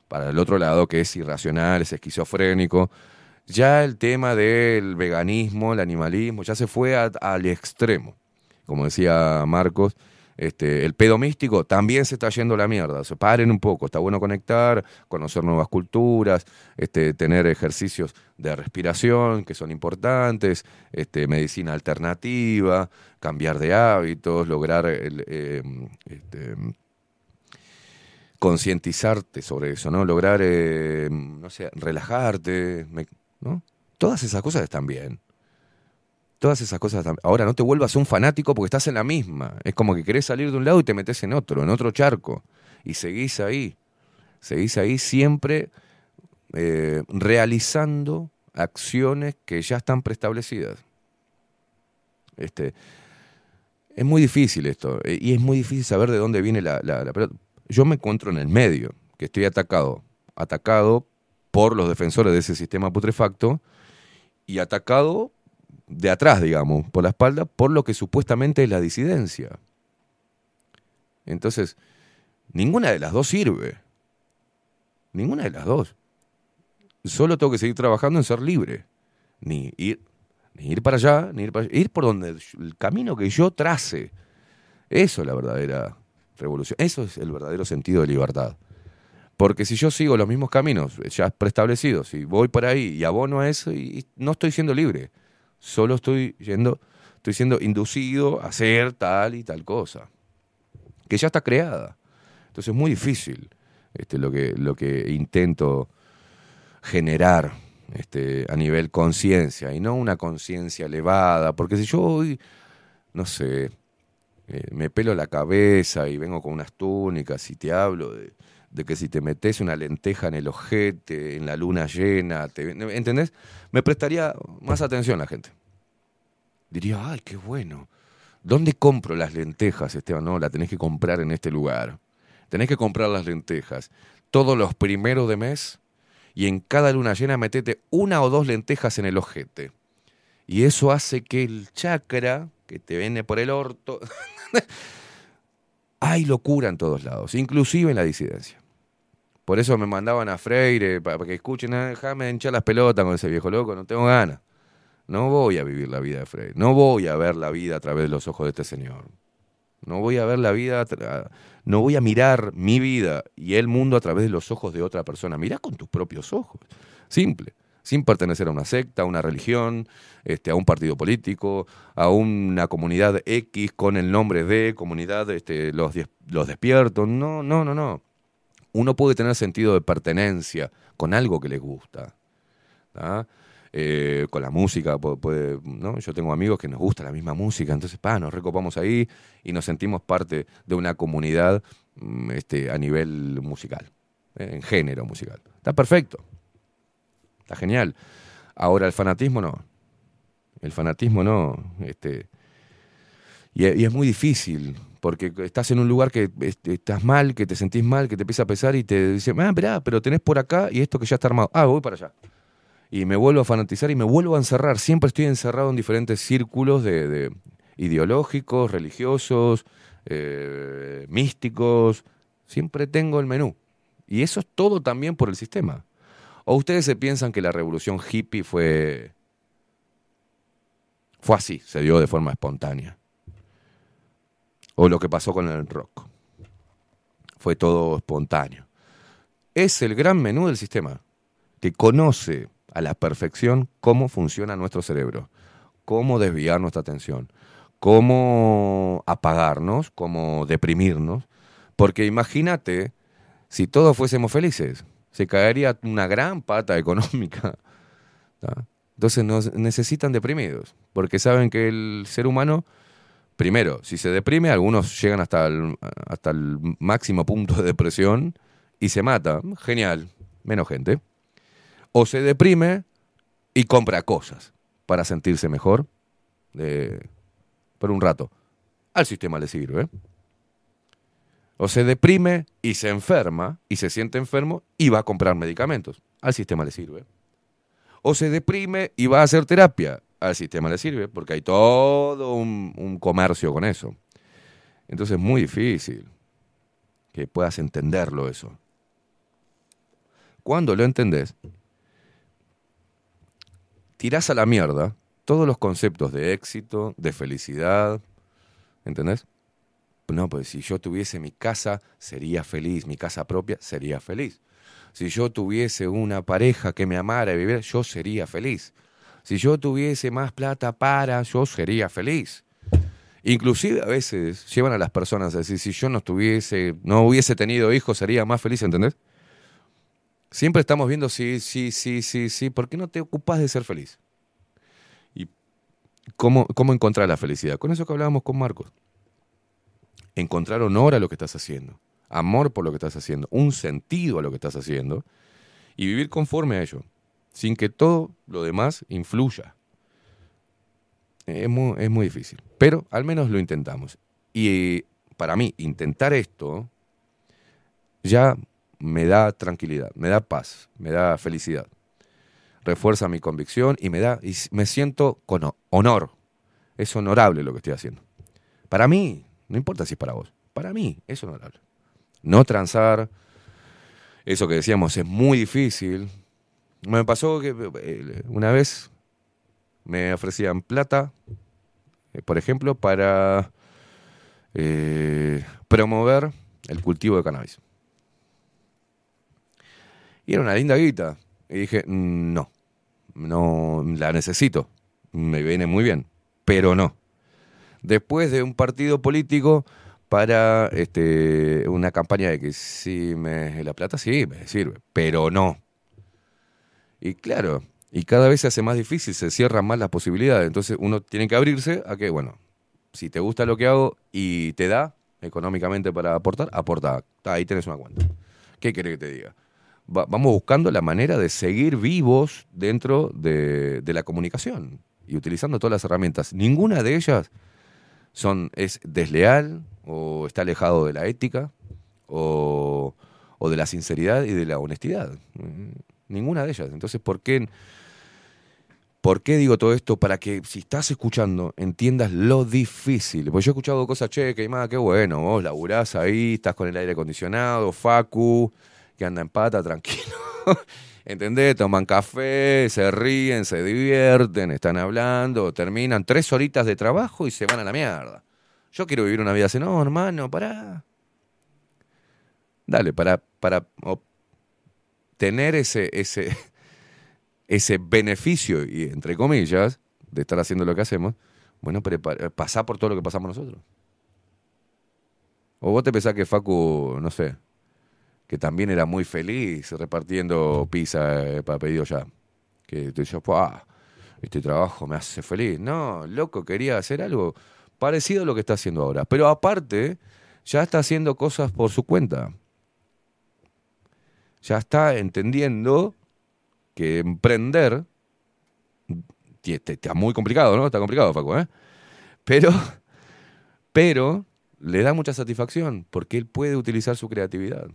para el otro lado que es irracional, es esquizofrénico. Ya el tema del veganismo, el animalismo, ya se fue al extremo. Como decía Marcos, este, el pedo místico también se está yendo a la mierda. O sea, paren un poco, está bueno conectar, conocer nuevas culturas, este, tener ejercicios de respiración que son importantes, este, medicina alternativa, cambiar de hábitos, lograr el, eh, este, concientizarte sobre eso, ¿no? Lograr, eh, no sé, relajarte. Todas esas cosas están bien. Todas esas cosas Ahora, no te vuelvas un fanático porque estás en la misma. Es como que querés salir de un lado y te metes en otro, en otro charco. Y seguís ahí. Seguís ahí siempre eh, realizando acciones que ya están preestablecidas. Este, es muy difícil esto. eh, Y es muy difícil saber de dónde viene la. Yo me encuentro en el medio, que estoy atacado. Atacado por los defensores de ese sistema putrefacto y atacado de atrás, digamos, por la espalda, por lo que supuestamente es la disidencia. Entonces, ninguna de las dos sirve. Ninguna de las dos. Solo tengo que seguir trabajando en ser libre. Ni ir, ni ir para allá, ni ir para allá. Ir por donde el camino que yo trace. Eso es la verdadera revolución. Eso es el verdadero sentido de libertad. Porque si yo sigo los mismos caminos ya preestablecidos y voy por ahí y abono a eso, y, no estoy siendo libre. Solo estoy yendo, estoy siendo inducido a hacer tal y tal cosa. Que ya está creada. Entonces es muy difícil este, lo, que, lo que intento generar este, a nivel conciencia y no una conciencia elevada. Porque si yo hoy, no sé, eh, me pelo la cabeza y vengo con unas túnicas y te hablo de, de que si te metes una lenteja en el ojete, en la luna llena, te- ¿entendés? Me prestaría más atención la gente. Diría, ay, qué bueno. ¿Dónde compro las lentejas, Esteban? No, la tenés que comprar en este lugar. Tenés que comprar las lentejas todos los primeros de mes y en cada luna llena metete una o dos lentejas en el ojete. Y eso hace que el chakra que te viene por el orto... [LAUGHS] Hay locura en todos lados, inclusive en la disidencia. Por eso me mandaban a Freire para que escuchen, "Ah, déjame hinchar las pelotas con ese viejo loco, no tengo ganas. No voy a vivir la vida de Freire, no voy a ver la vida a través de los ojos de este señor. No voy a ver la vida, no voy a mirar mi vida y el mundo a través de los ojos de otra persona. Mirá con tus propios ojos. Simple. Sin pertenecer a una secta, a una religión, este, a un partido político, a una comunidad X con el nombre de comunidad este, los, los despiertos. No, no, no, no. Uno puede tener sentido de pertenencia con algo que les gusta. Eh, con la música, pu- puede, ¿no? Yo tengo amigos que nos gusta la misma música, entonces pa, nos recopamos ahí y nos sentimos parte de una comunidad mm, este, a nivel musical, eh, en género musical. Está perfecto, está genial. Ahora el fanatismo no, el fanatismo no, este, y, y es muy difícil, porque estás en un lugar que este, estás mal, que te sentís mal, que te empieza a pesar y te dice, ah, esperá, pero tenés por acá y esto que ya está armado. Ah, voy para allá y me vuelvo a fanatizar y me vuelvo a encerrar. Siempre estoy encerrado en diferentes círculos de, de ideológicos, religiosos, eh, místicos. Siempre tengo el menú. Y eso es todo también por el sistema. ¿O ustedes se piensan que la revolución hippie fue, fue así, se dio de forma espontánea? O lo que pasó con el rock. Fue todo espontáneo. Es el gran menú del sistema, que conoce a la perfección cómo funciona nuestro cerebro, cómo desviar nuestra atención, cómo apagarnos, cómo deprimirnos, porque imagínate si todos fuésemos felices, se caería una gran pata [LAUGHS] económica. Entonces necesitan deprimidos, porque saben que el ser humano, primero, si se deprime, algunos llegan hasta el, hasta el máximo punto de depresión y se mata. Genial, menos gente. O se deprime y compra cosas para sentirse mejor de- por un rato. Al sistema le sirve. O se deprime y se enferma y se siente enfermo y va a comprar medicamentos. Al sistema le sirve. O se deprime y va a hacer terapia. Al sistema le sirve porque hay todo un, comercio con eso. Entonces es muy difícil que puedas entenderlo eso. Cuando lo entendés, tirás a la mierda todos los conceptos de éxito, de felicidad, ¿entendés? No, pues si yo tuviese mi casa, sería feliz, mi casa propia, sería feliz. Si yo tuviese una pareja que me amara y viviera, yo sería feliz. Si yo tuviese más plata para, yo sería feliz. Inclusive a veces llevan a las personas a decir, si yo no tuviese, no hubiese tenido hijos, sería más feliz, ¿entendés? Siempre estamos viendo, sí, sí, sí, sí, sí, ¿por qué no te ocupas de ser feliz? ¿Y cómo, cómo encontrar la felicidad? Con eso que hablábamos con Marcos. Encontrar honor a lo que estás haciendo, amor por lo que estás haciendo, un sentido a lo que estás haciendo y vivir conforme a ello, sin que todo lo demás influya. Es muy, es muy difícil, pero al menos lo intentamos. Y para mí, intentar esto ya me da tranquilidad, me da paz, me da felicidad. Refuerza mi convicción y me da y me siento con ho- honor. Es honorable lo que estoy haciendo. Para mí, no importa si es para vos, para mí es honorable. No transar, eso que decíamos es muy difícil. Me pasó que eh, una vez me ofrecían plata, eh, por ejemplo, para eh, promover el cultivo de cannabis. Y era una linda guita. Y dije, "Mm, no, no la necesito. Me viene muy bien, pero no. Después de un partido político para este, una campaña de que si me la plata sí me sirve, pero no. Y claro, y cada vez se hace más difícil, se cierran más las posibilidades. Entonces uno tiene que abrirse a que, bueno, si te gusta lo que hago y te da económicamente para aportar, aporta. Ta, Ahí tenés una cuenta. ¿Qué querés que te diga? Va- vamos buscando la manera de seguir vivos dentro de, de la comunicación y utilizando todas las herramientas. Ninguna de ellas son, es desleal o está alejado de la ética o, o de la sinceridad y de la honestidad. Ninguna de ellas. Entonces, ¿por qué, ¿por qué digo todo esto? Para que si estás escuchando entiendas lo difícil. Porque yo he escuchado cosas, che, que más, qué bueno, vos laburás ahí, estás con el aire acondicionado, Facu, que anda en pata, tranquilo. [LAUGHS] ¿Entendés? Toman café, se ríen, se divierten, están hablando, terminan tres horitas de trabajo y se van a la mierda. Yo quiero vivir una vida así, no, hermano, pará. Dale, para, para obtener ese, ese, [LAUGHS] ese beneficio, y entre comillas, de estar haciendo lo que hacemos, bueno, prepara- pasá por todo lo que pasamos nosotros. O vos te pensás que Facu, no sé, que también era muy feliz repartiendo pizza eh, para pedido ya. Que te decía, "Pua, este trabajo me hace feliz. No, loco, quería hacer algo parecido a lo que está haciendo ahora. Pero aparte, ya está haciendo cosas por su cuenta. Ya está entendiendo que emprender ti- te- está muy complicado, ¿no? Está complicado, Facu, ¿eh? Pero, pero le da mucha satisfacción porque él puede utilizar su creatividad.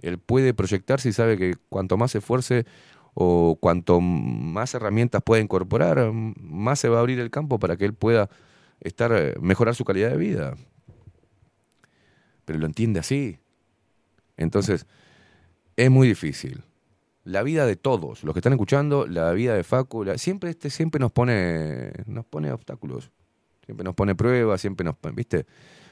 Él puede proyectarse y sabe que cuanto más se esfuerce o cuanto más herramientas pueda incorporar, más se va a abrir el campo para que él pueda estar, eh, mejorar su calidad de vida. Pero lo entiende así. Entonces, es muy difícil. La vida de todos, los que están escuchando, la vida de Facu, siempre este siempre nos pone nos pone obstáculos. Siempre nos pone pruebas, siempre nos pone, ¿viste?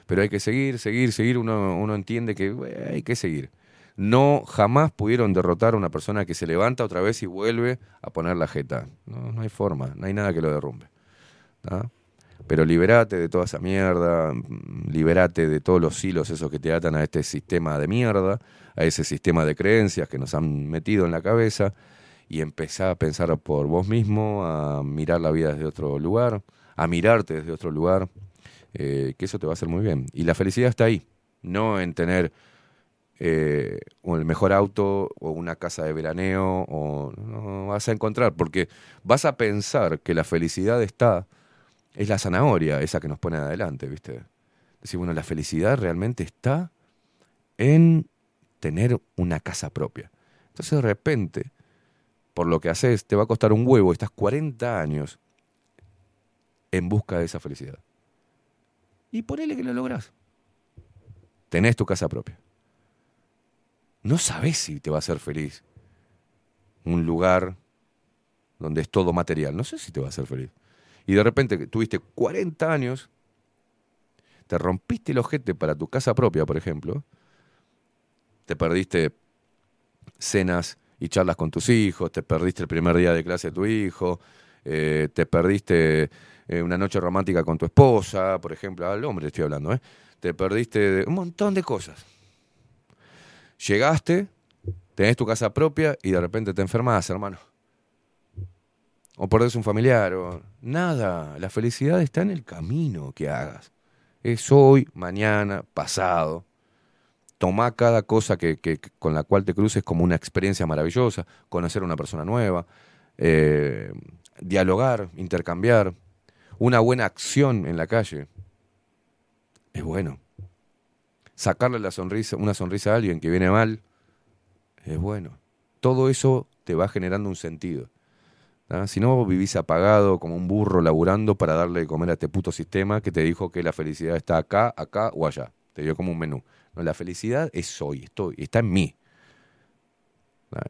Pero hay que seguir, seguir, seguir, uno uno entiende que hay que seguir. No jamás pudieron derrotar a una persona que se levanta otra vez y vuelve a poner la jeta. No, no hay forma, no hay nada que lo derrumbe. Pero liberate de toda esa mierda, liberate de todos los hilos esos que te atan a este sistema de mierda, a ese sistema de creencias que nos han metido en la cabeza y empezá a pensar por vos mismo, a mirar la vida desde otro lugar, a mirarte desde otro lugar, eh, que eso te va a hacer muy bien. Y la felicidad está ahí, no en tener eh, o el mejor auto o una casa de veraneo, o no vas a encontrar, porque vas a pensar que la felicidad está, es la zanahoria, esa que nos pone adelante, ¿viste? Decir, bueno, la felicidad realmente está en tener una casa propia. Entonces de repente, por lo que haces, te va a costar un huevo, estás 40 años en busca de esa felicidad. Y ponele que lo lográs. Tenés tu casa propia no sabes si te va a hacer feliz. Un lugar donde es todo material, no sé si te va a hacer feliz. Y de repente tuviste 40 años, te rompiste el ojete para tu casa propia, por ejemplo, te perdiste cenas y charlas con tus hijos, te perdiste el primer día de clase de tu hijo, eh, te perdiste eh, una noche romántica con tu esposa, por ejemplo, al hombre estoy hablando, ¿eh? te perdiste un montón de cosas. Llegaste, tenés tu casa propia y de repente te enfermas, hermano. O perdés un familiar, o nada. La felicidad está en el camino que hagas. Es hoy, mañana, pasado. Tomá cada cosa que, con la cual te cruces como una experiencia maravillosa, conocer a una persona nueva, eh, dialogar, intercambiar, una buena acción en la calle. Es bueno sacarle la sonrisa, una sonrisa a alguien que viene mal, es bueno. Todo eso te va generando un sentido. Si no, vivís apagado como un burro laburando para darle de comer a este puto sistema que te dijo que la felicidad está acá, acá o allá. Te dio como un menú. No, la felicidad es hoy, estoy, está en mí.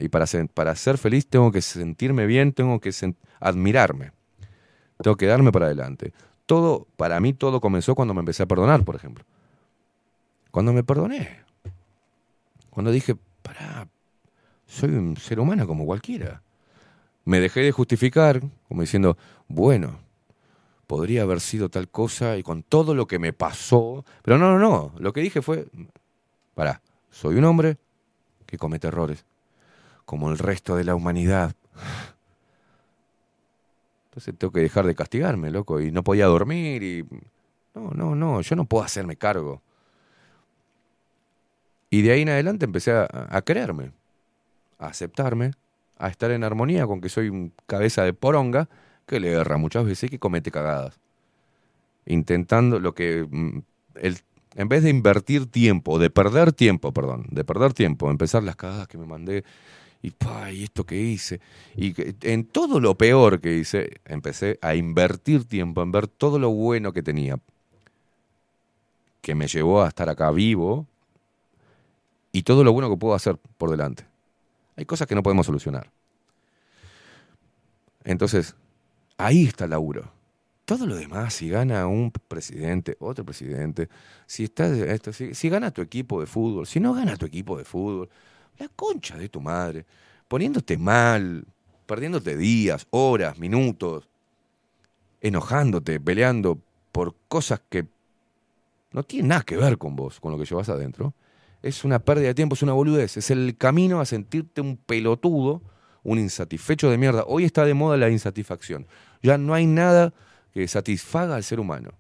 Y para ser, para ser feliz tengo que sentirme bien, tengo que admirarme. Tengo que darme para adelante. Todo, para mí todo comenzó cuando me empecé a perdonar, por ejemplo. Cuando me perdoné. Cuando dije, pará, soy un ser humano como cualquiera. Me dejé de justificar, como diciendo, bueno, podría haber sido tal cosa y con todo lo que me pasó. Pero no, no, no. Lo que dije fue, pará, soy un hombre que comete errores, como el resto de la humanidad. Entonces tengo que dejar de castigarme, loco, y no podía dormir y... No, no, no, yo no puedo hacerme cargo. Y de ahí en adelante empecé a, a quererme, a aceptarme, a estar en armonía con que soy un cabeza de poronga que le erra muchas veces y que comete cagadas. Intentando lo que... Mm, el, en vez de invertir tiempo, de perder tiempo, perdón, de perder tiempo, empezar las cagadas que me mandé y, pa, esto que hice. Y en todo lo peor que hice, empecé a invertir tiempo, en ver todo lo bueno que tenía, que me llevó a estar acá vivo, y todo lo bueno que puedo hacer por delante. Hay cosas que no podemos solucionar. Entonces, ahí está el laburo. Todo lo demás, si gana un presidente, otro presidente, si, está esto, si, gana tu equipo de fútbol, si no gana tu equipo de fútbol, la concha de tu madre, poniéndote mal, perdiéndote días, horas, minutos, enojándote, peleando por cosas que no tienen nada que ver con vos, con lo que llevas adentro, es una pérdida de tiempo, es una boludez. Es el camino a sentirte un pelotudo, un insatisfecho de mierda. Hoy está de moda la insatisfacción. Ya no hay nada que satisfaga al ser humano.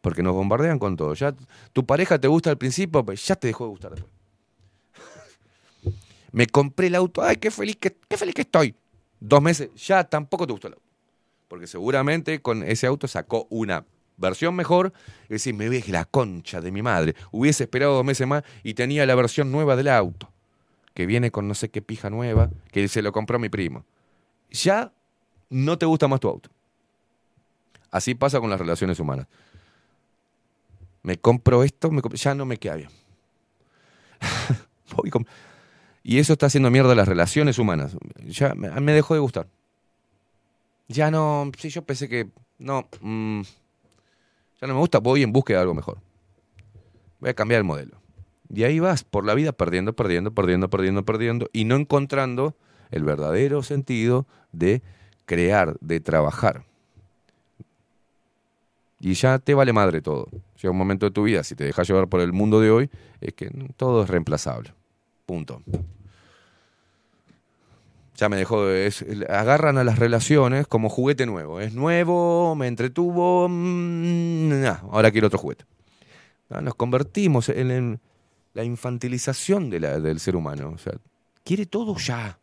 Porque nos bombardean con todo. Ya tu pareja te gusta al principio, pues ya te dejó de gustar. [LAUGHS] Me compré el auto, ay, qué feliz que, qué feliz que estoy. Dos meses, ya tampoco te gustó el auto. Porque seguramente con ese auto sacó una versión mejor, y decir, me veje la concha de mi madre. Hubiese esperado dos meses más y tenía la versión nueva del auto, que viene con no sé qué pija nueva, que se lo compró mi primo. Ya no te gusta más tu auto. Así pasa con las relaciones humanas. Me compro esto, ya no me queda bien. [LAUGHS] y eso está haciendo mierda las relaciones humanas. Ya me, dejó de gustar. Ya no, sí, yo pensé que, no, mm, no me gusta, voy en búsqueda de algo mejor. Voy a cambiar el modelo. Y ahí vas por la vida perdiendo, perdiendo, perdiendo, perdiendo, perdiendo y no encontrando el verdadero sentido de crear, de trabajar. Y ya te vale madre todo. Llega un momento de tu vida, si te dejas llevar por el mundo de hoy, es que todo es reemplazable. Punto. Ya me dejó. es- agarran a las relaciones como juguete nuevo. Es nuevo, me entretuvo. mm, ahora quiero otro juguete. Ah, Nos convertimos en, la infantilización del ser humano. O sea, quiere todo ya.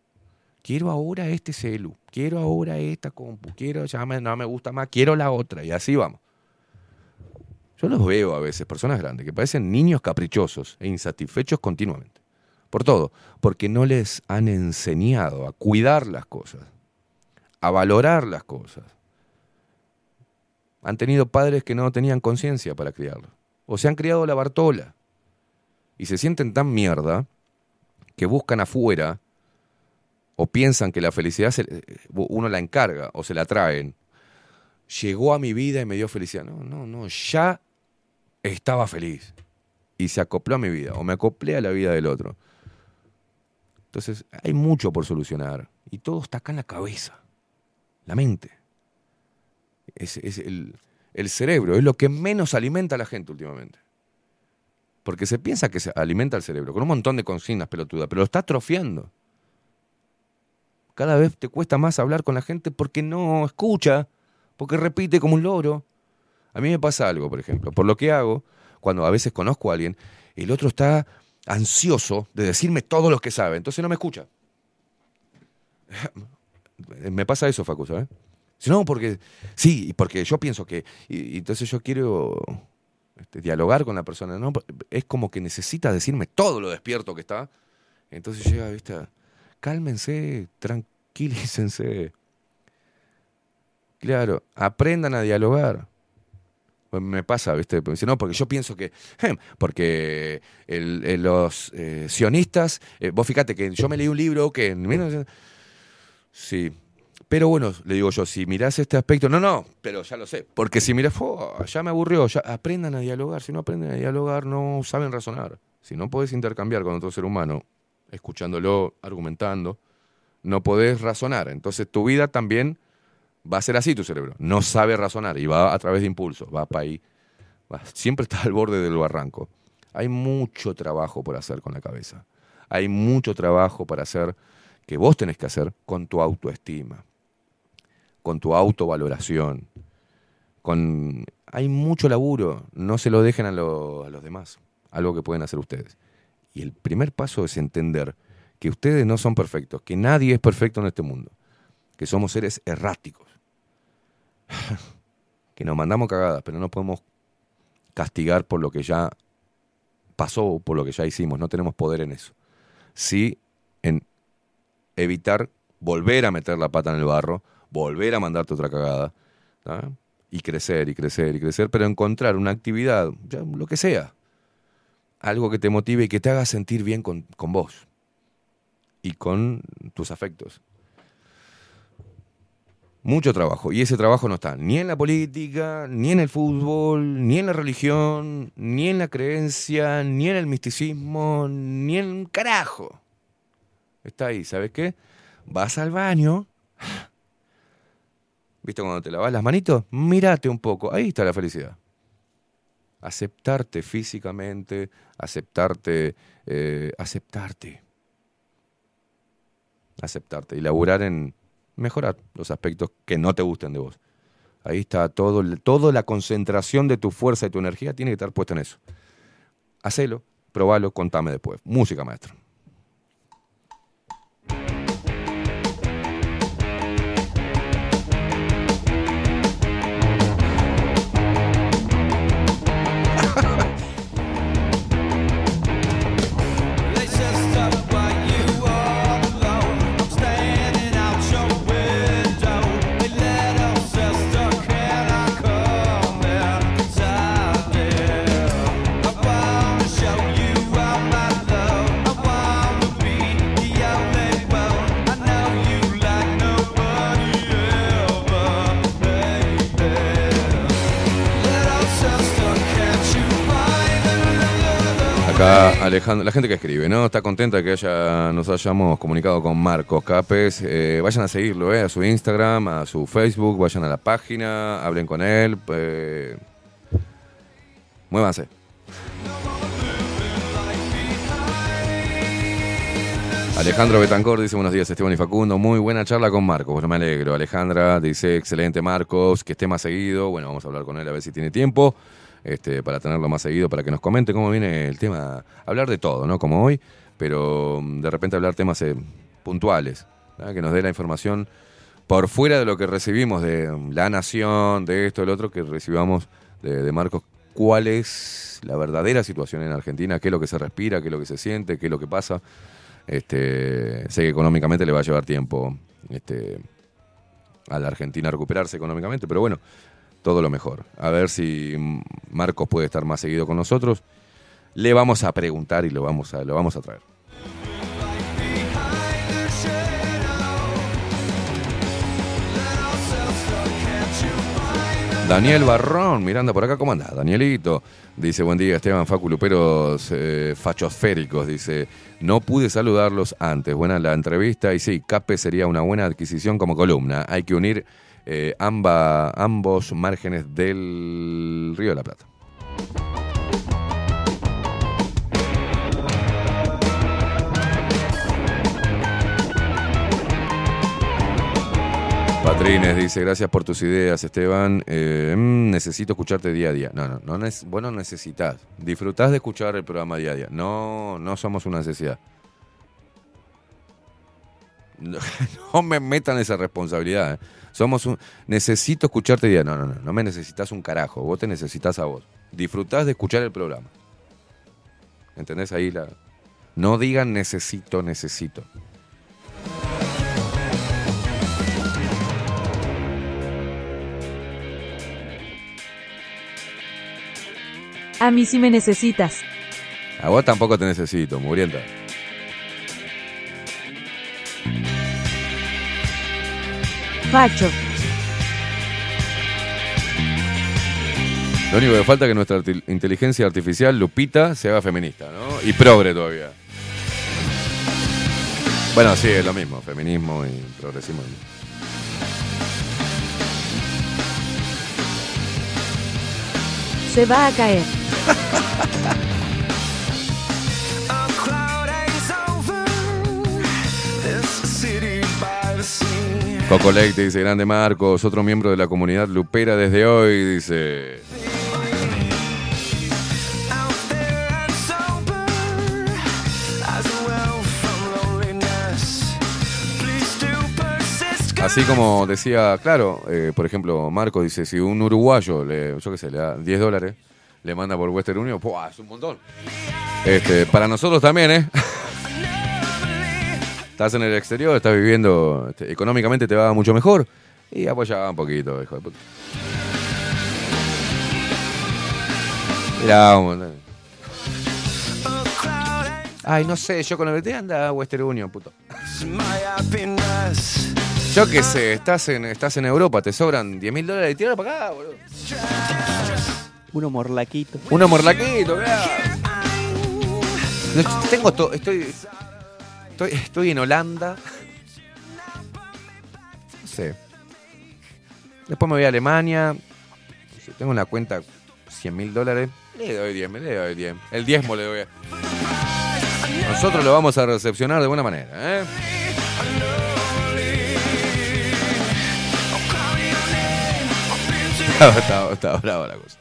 Quiero ahora este celu. Quiero ahora esta compu. Quiero, ya me- no me gusta más. Quiero la otra. Y así vamos. Yo los veo a veces, personas grandes, que parecen niños caprichosos e insatisfechos continuamente. Por todo, porque no les han enseñado a cuidar las cosas, a valorar las cosas. Han tenido padres que no tenían conciencia para criarlos. O se han criado la Bartola. Y se sienten tan mierda que buscan afuera o piensan que la felicidad se- uno la encarga o se la traen. Llegó a mi vida y me dio felicidad. No, no, no, ya estaba feliz. Y se acopló a mi vida o me acoplé a la vida del otro. Entonces, hay mucho por solucionar. Y todo está acá en la cabeza, la mente. Es, el, el cerebro, es lo que menos alimenta a la gente últimamente. Porque se piensa que se alimenta al cerebro con un montón de consignas pelotudas, pero lo está atrofiando. Cada vez te cuesta más hablar con la gente porque no escucha, porque repite como un loro. A mí me pasa algo, por ejemplo, por lo que hago, cuando a veces conozco a alguien, el otro está ansioso de decirme todo lo que sabe, entonces no me escucha. [LAUGHS] Me pasa eso, Facu, ¿sabes? Si no, porque sí, porque yo pienso que, y entonces yo quiero este, dialogar con la persona, ¿no? Es como que necesita decirme todo lo despierto que está. Entonces llega, ¿viste? Cálmense, tranquilícense. Claro, aprendan a dialogar. Me pasa, ¿viste? No, porque yo pienso que. porque el- los eh, sionistas. eh, vos fíjate que yo me leí un libro que. en 1900 Sí. Pero bueno, le digo yo, si mirás este aspecto. No, no, pero ya lo sé. Porque si mirás, "Fua, ya me aburrió. Ya aprendan a dialogar. Si no aprenden a dialogar, no saben razonar. Si no podés intercambiar con otro ser humano, escuchándolo, argumentando, no podés razonar. Entonces tu vida también va a ser así tu cerebro. No sabe razonar y va a través de impulsos, va para ahí. siempre está al borde del barranco. Hay mucho trabajo por hacer con la cabeza. Hay mucho trabajo para hacer que vos tenés que hacer con tu autoestima, con tu autovaloración. Con... Hay mucho laburo, no se lo dejen a, a los demás, algo que pueden hacer ustedes. Y el primer paso es entender que ustedes no son perfectos, que nadie es perfecto en este mundo, que somos seres erráticos, [LAUGHS] que nos mandamos cagadas, pero no podemos castigar por lo que ya pasó, por lo que ya hicimos, no tenemos poder en eso. Sí en evitar volver a meter la pata en el barro, volver a mandarte otra cagada, y crecer, y crecer, y crecer, pero encontrar una actividad, ya, lo que sea, algo que te motive y que te haga sentir bien con, con vos y con tus afectos. Mucho trabajo, y ese trabajo no está ni en la política, ni en el fútbol, ni en la religión, ni en la creencia, ni en el misticismo, ni en un carajo. Está ahí, ¿sabes qué? Vas al baño. ¿Viste cuando te lavas las manitos? Mírate un poco. Ahí está la felicidad. Aceptarte físicamente, aceptarte, eh, aceptarte. Aceptarte y laburar en mejorar los aspectos que no te gusten de vos. Ahí está todo, toda la concentración de tu fuerza y tu energía tiene que estar puesta en eso. Hacelo, probalo, contame después. Música maestra. Alejandro, la gente que escribe, ¿no? Está contenta que haya, nos hayamos comunicado con Marcos Capes. Eh, vayan a seguirlo, ¿eh? A su Instagram, a su Facebook, vayan a la página, hablen con él. eh, Muévanse. Alejandro Betancor dice buenos días Esteban y Facundo, muy buena charla con Marcos, bueno me alegro. Alejandra dice excelente Marcos, que esté más seguido, bueno vamos a hablar con él a ver si tiene tiempo, este, para tenerlo más seguido, para que nos comente cómo viene el tema, hablar de todo, ¿no? Como hoy, pero mm, de repente hablar temas eh, puntuales, que nos dé la información por fuera de lo que recibimos de mm, la nación, de esto, del otro, que recibamos de, de Marcos, cuál es la verdadera situación en Argentina, qué es lo que se respira, qué es lo que se siente, qué es lo que pasa. Este, sé que económicamente le va a llevar tiempo este, a la Argentina recuperarse económicamente, pero bueno, todo lo mejor. A ver si Marcos puede estar más seguido con nosotros. Le vamos a preguntar y lo vamos a, lo vamos a traer. Daniel Barrón, Miranda por acá, ¿cómo andás? Danielito, dice, buen día Esteban Facu Luperos eh, fachosféricos, dice, no pude saludarlos antes, buena la entrevista y sí, Cape sería una buena adquisición como columna, hay que unir eh, ambos márgenes del Río de la Plata. Patrines dice, gracias por tus ideas, Esteban. Eh, mm, necesito escucharte día a día. No, no, no neces- vos no necesitas. Disfrutás de escuchar el programa día a día. No, no somos una necesidad. No, [LAUGHS] no me metan esa responsabilidad. eh. Somos un. Necesito escucharte día. No, no, no. No me necesitas un carajo. Vos te necesitas a vos. Disfrutás de escuchar el programa. ¿Entendés ahí la.? No digan necesito, necesito. A mí sí me necesitas. A vos tampoco te necesito, murienta. Facho. Lo único que falta es que nuestra inteligencia artificial, Lupita, se haga feminista, ¿no? Y progre todavía. Bueno, sí, es lo mismo, feminismo y progresismo. Se va a caer. [LAUGHS] Coco Leite dice, grande Marcos, otro miembro de la comunidad lupera desde hoy, dice... Así como decía, claro, eh, por ejemplo, Marco dice, si un uruguayo, le, yo qué sé, le da 10 dólares, le manda por Western Union, ¡pua! es un montón. Este, para nosotros también, ¿eh? [LAUGHS] Estás en el exterior, estás viviendo, este, económicamente te va mucho mejor, y apoya un poquito, hijo de puta. Mirá, un- Ay, no sé, yo con el BT anda Western Union, puto. Yo qué sé, estás en, estás en Europa, te sobran 10 mil dólares y tíralo para acá, boludo. Uno morlaquito. Uno morlaquito. No, Tengo todo, estoy, estoy, estoy en Holanda. No sé. Después me voy a Alemania. Tengo una cuenta 100 mil dólares. Le doy 10, le doy 10. El diezmo le doy. Nosotros lo vamos a recepcionar de buena manera, ¿eh? Está, está, está brava la cosa.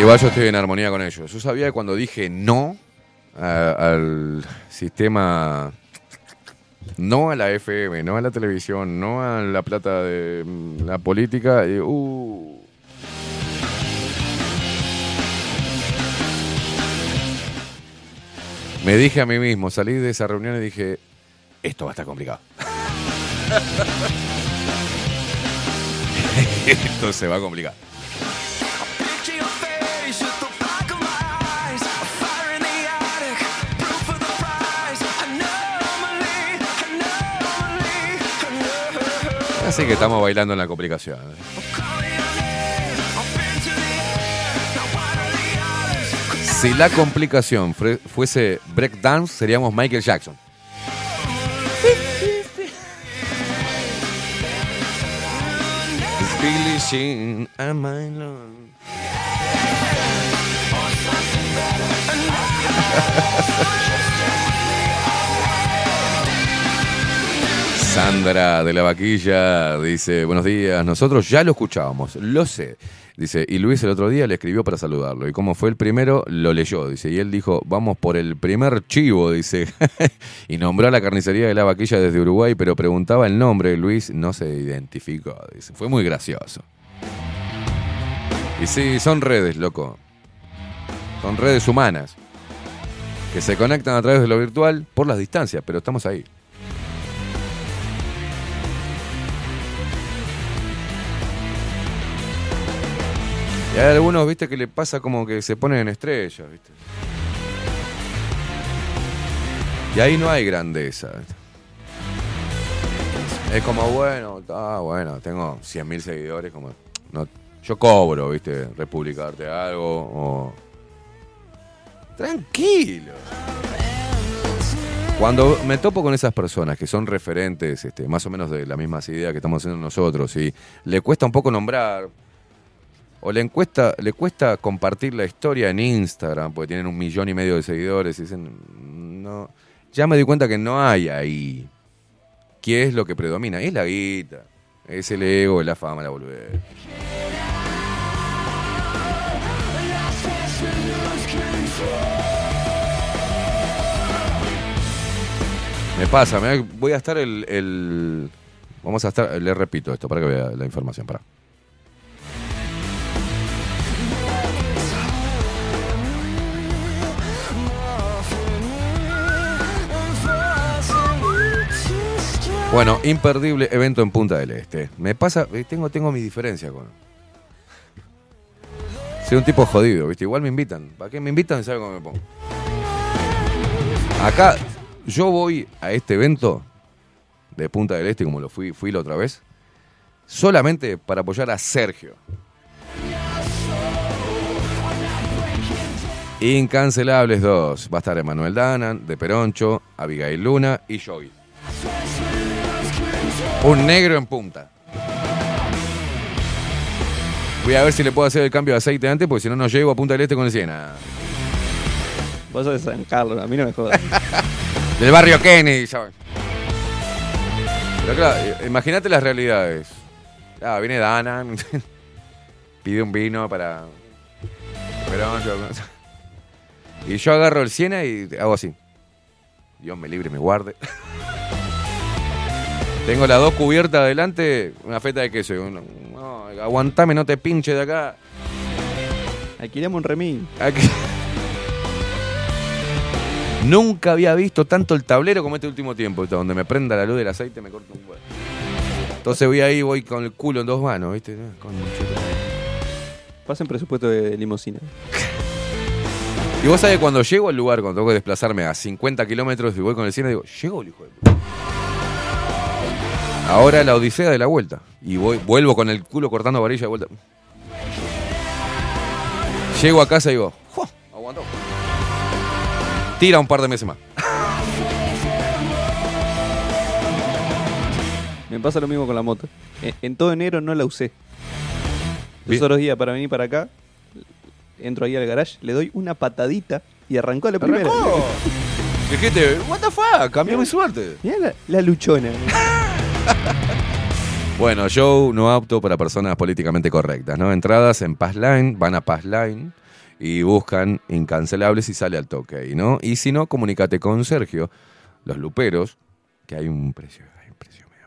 Igual yo estoy en armonía con ellos. Yo sabía que cuando dije no al sistema, no a la FM, no a la televisión, no a la plata de mm, la política, y, uh, me dije a mí mismo, salí de esa reunión y dije, esto va a estar complicado. [LAUGHS] esto se va a complicar. Así que estamos bailando en la complicación. Si la complicación fue- fuese breakdance, seríamos Michael Jackson. [LAUGHS] Sandra de la Vaquilla dice, buenos días, nosotros ya lo escuchábamos, lo sé. Dice, y Luis el otro día le escribió para saludarlo. Y como fue el primero, lo leyó, dice. Y él dijo, vamos por el primer chivo, dice. [LAUGHS] y nombró a la carnicería de la Vaquilla desde Uruguay, pero preguntaba el nombre. Luis no se identificó, dice. Fue muy gracioso. Y sí, son redes, loco. Son redes humanas. Que se conectan a través de lo virtual por las distancias, pero estamos ahí. Y hay algunos, viste, que le pasa como que se ponen en estrellas, viste. Y ahí no hay grandeza. Es como, bueno, ah, bueno, tengo 100.000 seguidores, como, yo cobro, viste, republicarte algo. Tranquilo. Cuando me topo con esas personas que son referentes, este, más o menos de las mismas ideas que estamos haciendo nosotros, y le cuesta un poco nombrar, o le, encuesta, le cuesta compartir la historia en Instagram, porque tienen un millón y medio de seguidores, y dicen, no, ya me di cuenta que no hay ahí. ¿Qué es lo que predomina? Es la guita, es el ego, es la fama, la boludez. Me pasa, voy a estar el, el- Vamos a estar. Le repito esto para que vea la información. Para. Bueno, imperdible evento en Punta del Este. Me pasa, eh, tengo, tengo mi diferencia con. Soy un tipo jodido, ¿viste? Igual me invitan. ¿Para qué me invitan? ¿Sabe cómo me pongo? Acá, yo voy a este evento de Punta del Este, como lo fui, fui la otra vez, solamente para apoyar a Sergio. Incancelables 2. Va a estar Emanuel Danan, De Peroncho, Abigail Luna y Joey. Un negro en punta. Voy a ver si le puedo hacer el cambio de aceite antes, porque si no, no llego a Punta del Este con el Siena. Vos sos de San Carlos, a mí no me jodas. [LAUGHS] Del barrio Kennedy, ¿sabes? Pero claro, imagínate las realidades. Ah, viene Dana, [LAUGHS] pide un vino para. Peroncho. [LAUGHS] Y yo agarro el Siena y hago así. Dios me libre, me guarde. Tengo las dos cubiertas adelante, una feta de queso. No, aguantame, no te pinche de acá. Alquilamos un remín. Aquí- Nunca había visto tanto el tablero como este último tiempo, donde me prenda la luz del aceite me corta un huevo. Entonces voy ahí, voy con el culo en dos manos, ¿viste? Con Pasen presupuesto de limosina. Y vos sabés, cuando llego al lugar, cuando tengo que desplazarme a 50 kilómetros y voy con el cine, digo, llego el hijo de puta. Ahora la odisea de la vuelta. Y voy, vuelvo con el culo cortando varilla de vuelta. Llego a casa y digo, "Jua, aguantó. Tira un par de meses más. Me pasa lo mismo con la moto. En, en todo enero no la usé. Los otros días para venir para acá, entro ahí al garage, le doy una patadita y arrancó a la primera. Arrancó. [LAUGHS] Dijiste, what the fuck, cambió mi suerte. Mirá la, la luchona. [LAUGHS] Bueno, show no apto para personas políticamente correctas, ¿no? Entradas en Passline, van a Passline y buscan incancelables y sale al toque ¿no? Y si no, comunícate con Sergio, los luperos, que hay un precio, hay un precio medio.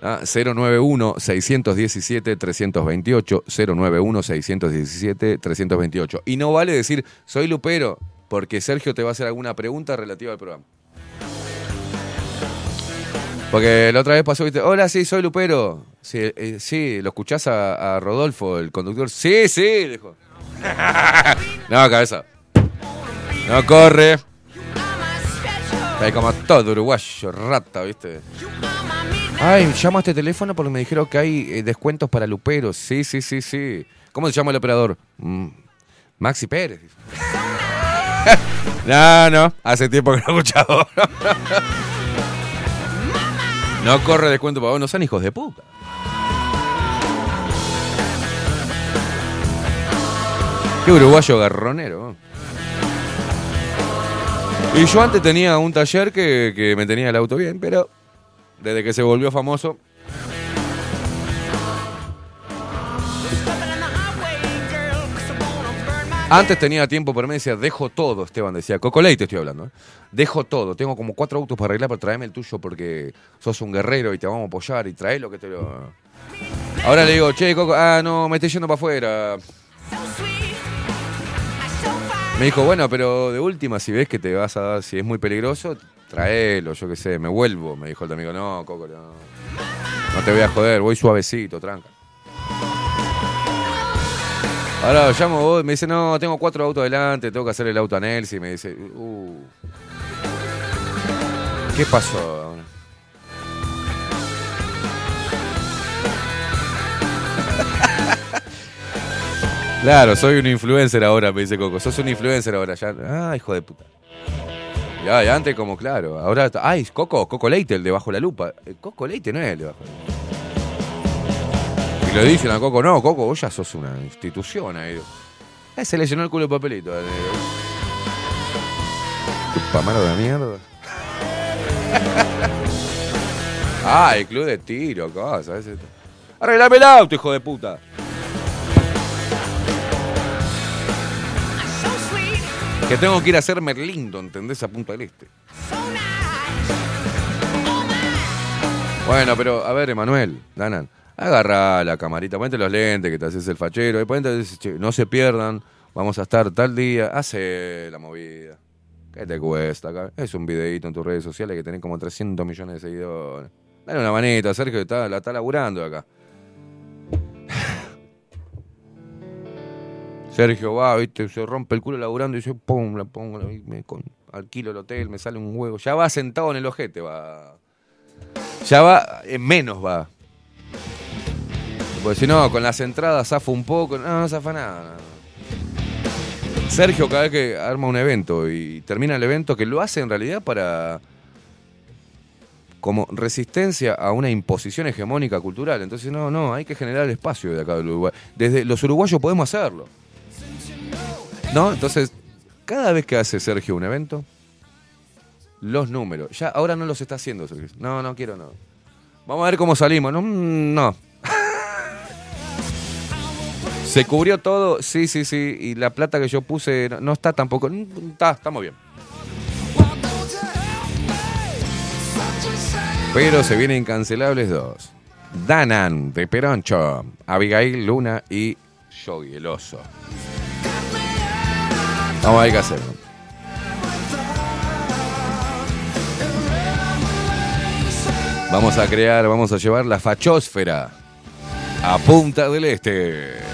Ah, 091-617-328, 091-617-328. Y no vale decir, soy lupero, porque Sergio te va a hacer alguna pregunta relativa al programa. Porque la otra vez pasó, viste, hola, sí, soy Lupero. Sí, eh, ¿lo escuchás a, Rodolfo, el conductor? Sí, sí, dijo. [LAUGHS] no, cabeza. No corre. Hay como todo uruguayo, rata, ¿viste? Ay, llamo a este teléfono porque me dijeron que hay eh, descuentos para luperos. Sí, sí, sí, sí. ¿Cómo se llama el operador? Mm, Maxi Pérez. [LAUGHS] no, no, hace tiempo que no he escuchado. [LAUGHS] no corre descuento para vos, no sean hijos de puta. Qué uruguayo garronero. Y yo antes tenía un taller que, que me tenía el auto bien, pero desde que se volvió famoso. Antes tenía tiempo, pero me decía, dejo todo, Esteban decía, Cocoley te estoy hablando, ¿eh? dejo todo, tengo como cuatro autos para arreglar, pero tráeme el tuyo porque sos un guerrero y te vamos a apoyar y trae lo que te lo... Ahora le digo, che, Coco, ah, no, me estoy yendo para afuera. Me dijo, bueno, pero de última, si ves que te vas a dar, si es muy peligroso, traelo, yo qué sé, me vuelvo. Me dijo el amigo, no, Coco, no. No te voy a joder, voy suavecito, tranca. Ahora llamo vos, me dice, no, tengo cuatro autos adelante, tengo que hacer el auto a Nelsi. Me dice, uh. ¿Qué pasó? ahora? [LAUGHS] Claro, soy un influencer ahora, me dice Coco. Sos un influencer ahora, ya. Ah, hijo de puta. Ya, ya antes como claro. Ahora, ay, Coco, Coco Leite, el de Bajo la Lupa. Eh, Coco Leite no es el de Bajo la Lupa. Le dicen a Coco, no, Coco, vos ya sos una institución ahí. Eh, se le llenó el culo de papelito. al negro. Tupamaro de mierda. [LAUGHS] ah, el club de tiro, cosas. Arreglame el auto, hijo de puta. Que tengo que ir a hacer Merlindo, ¿entendés? A Punta del Este. Bueno, pero a ver, Emanuel, Danan, agarra la camarita, ponete los lentes que te haces el fachero, y ponete, no se pierdan, vamos a estar tal día, hace la movida. ¿Qué te cuesta acá? Es un videíto en tus redes sociales que tenés como 300 millones de seguidores. Dale una manita, Sergio, está, la está laburando acá. [SIGHS] Sergio va, viste, se rompe el culo laburando y yo, pum, la pongo, alquilo el hotel, me sale un huevo. Ya va sentado en el ojete, va. Ya va, en menos va. Porque si no, con las entradas zafa un poco, no, no zafa nada. Sergio cada vez que arma un evento y termina el evento, que lo hace en realidad para como resistencia a una imposición hegemónica cultural. Entonces, no, no, hay que generar espacio de acá del Uruguay. Desde los uruguayos podemos hacerlo. ¿No? Entonces, cada vez que hace Sergio un evento, los números. Ya ahora no los está haciendo, Sergio. No, no quiero, no. Vamos a ver cómo salimos. No, mm, no. Se cubrió todo, sí, sí, sí. Y la plata que yo puse no, está tampoco. Mm, Está, estamos bien. Pero se vienen cancelables dos. Danan de Peroncho, Abigail Luna y Yogi, el oso. Vamos a ver qué hacer. Vamos a crear, vamos a llevar la fachósfera a Punta del Este.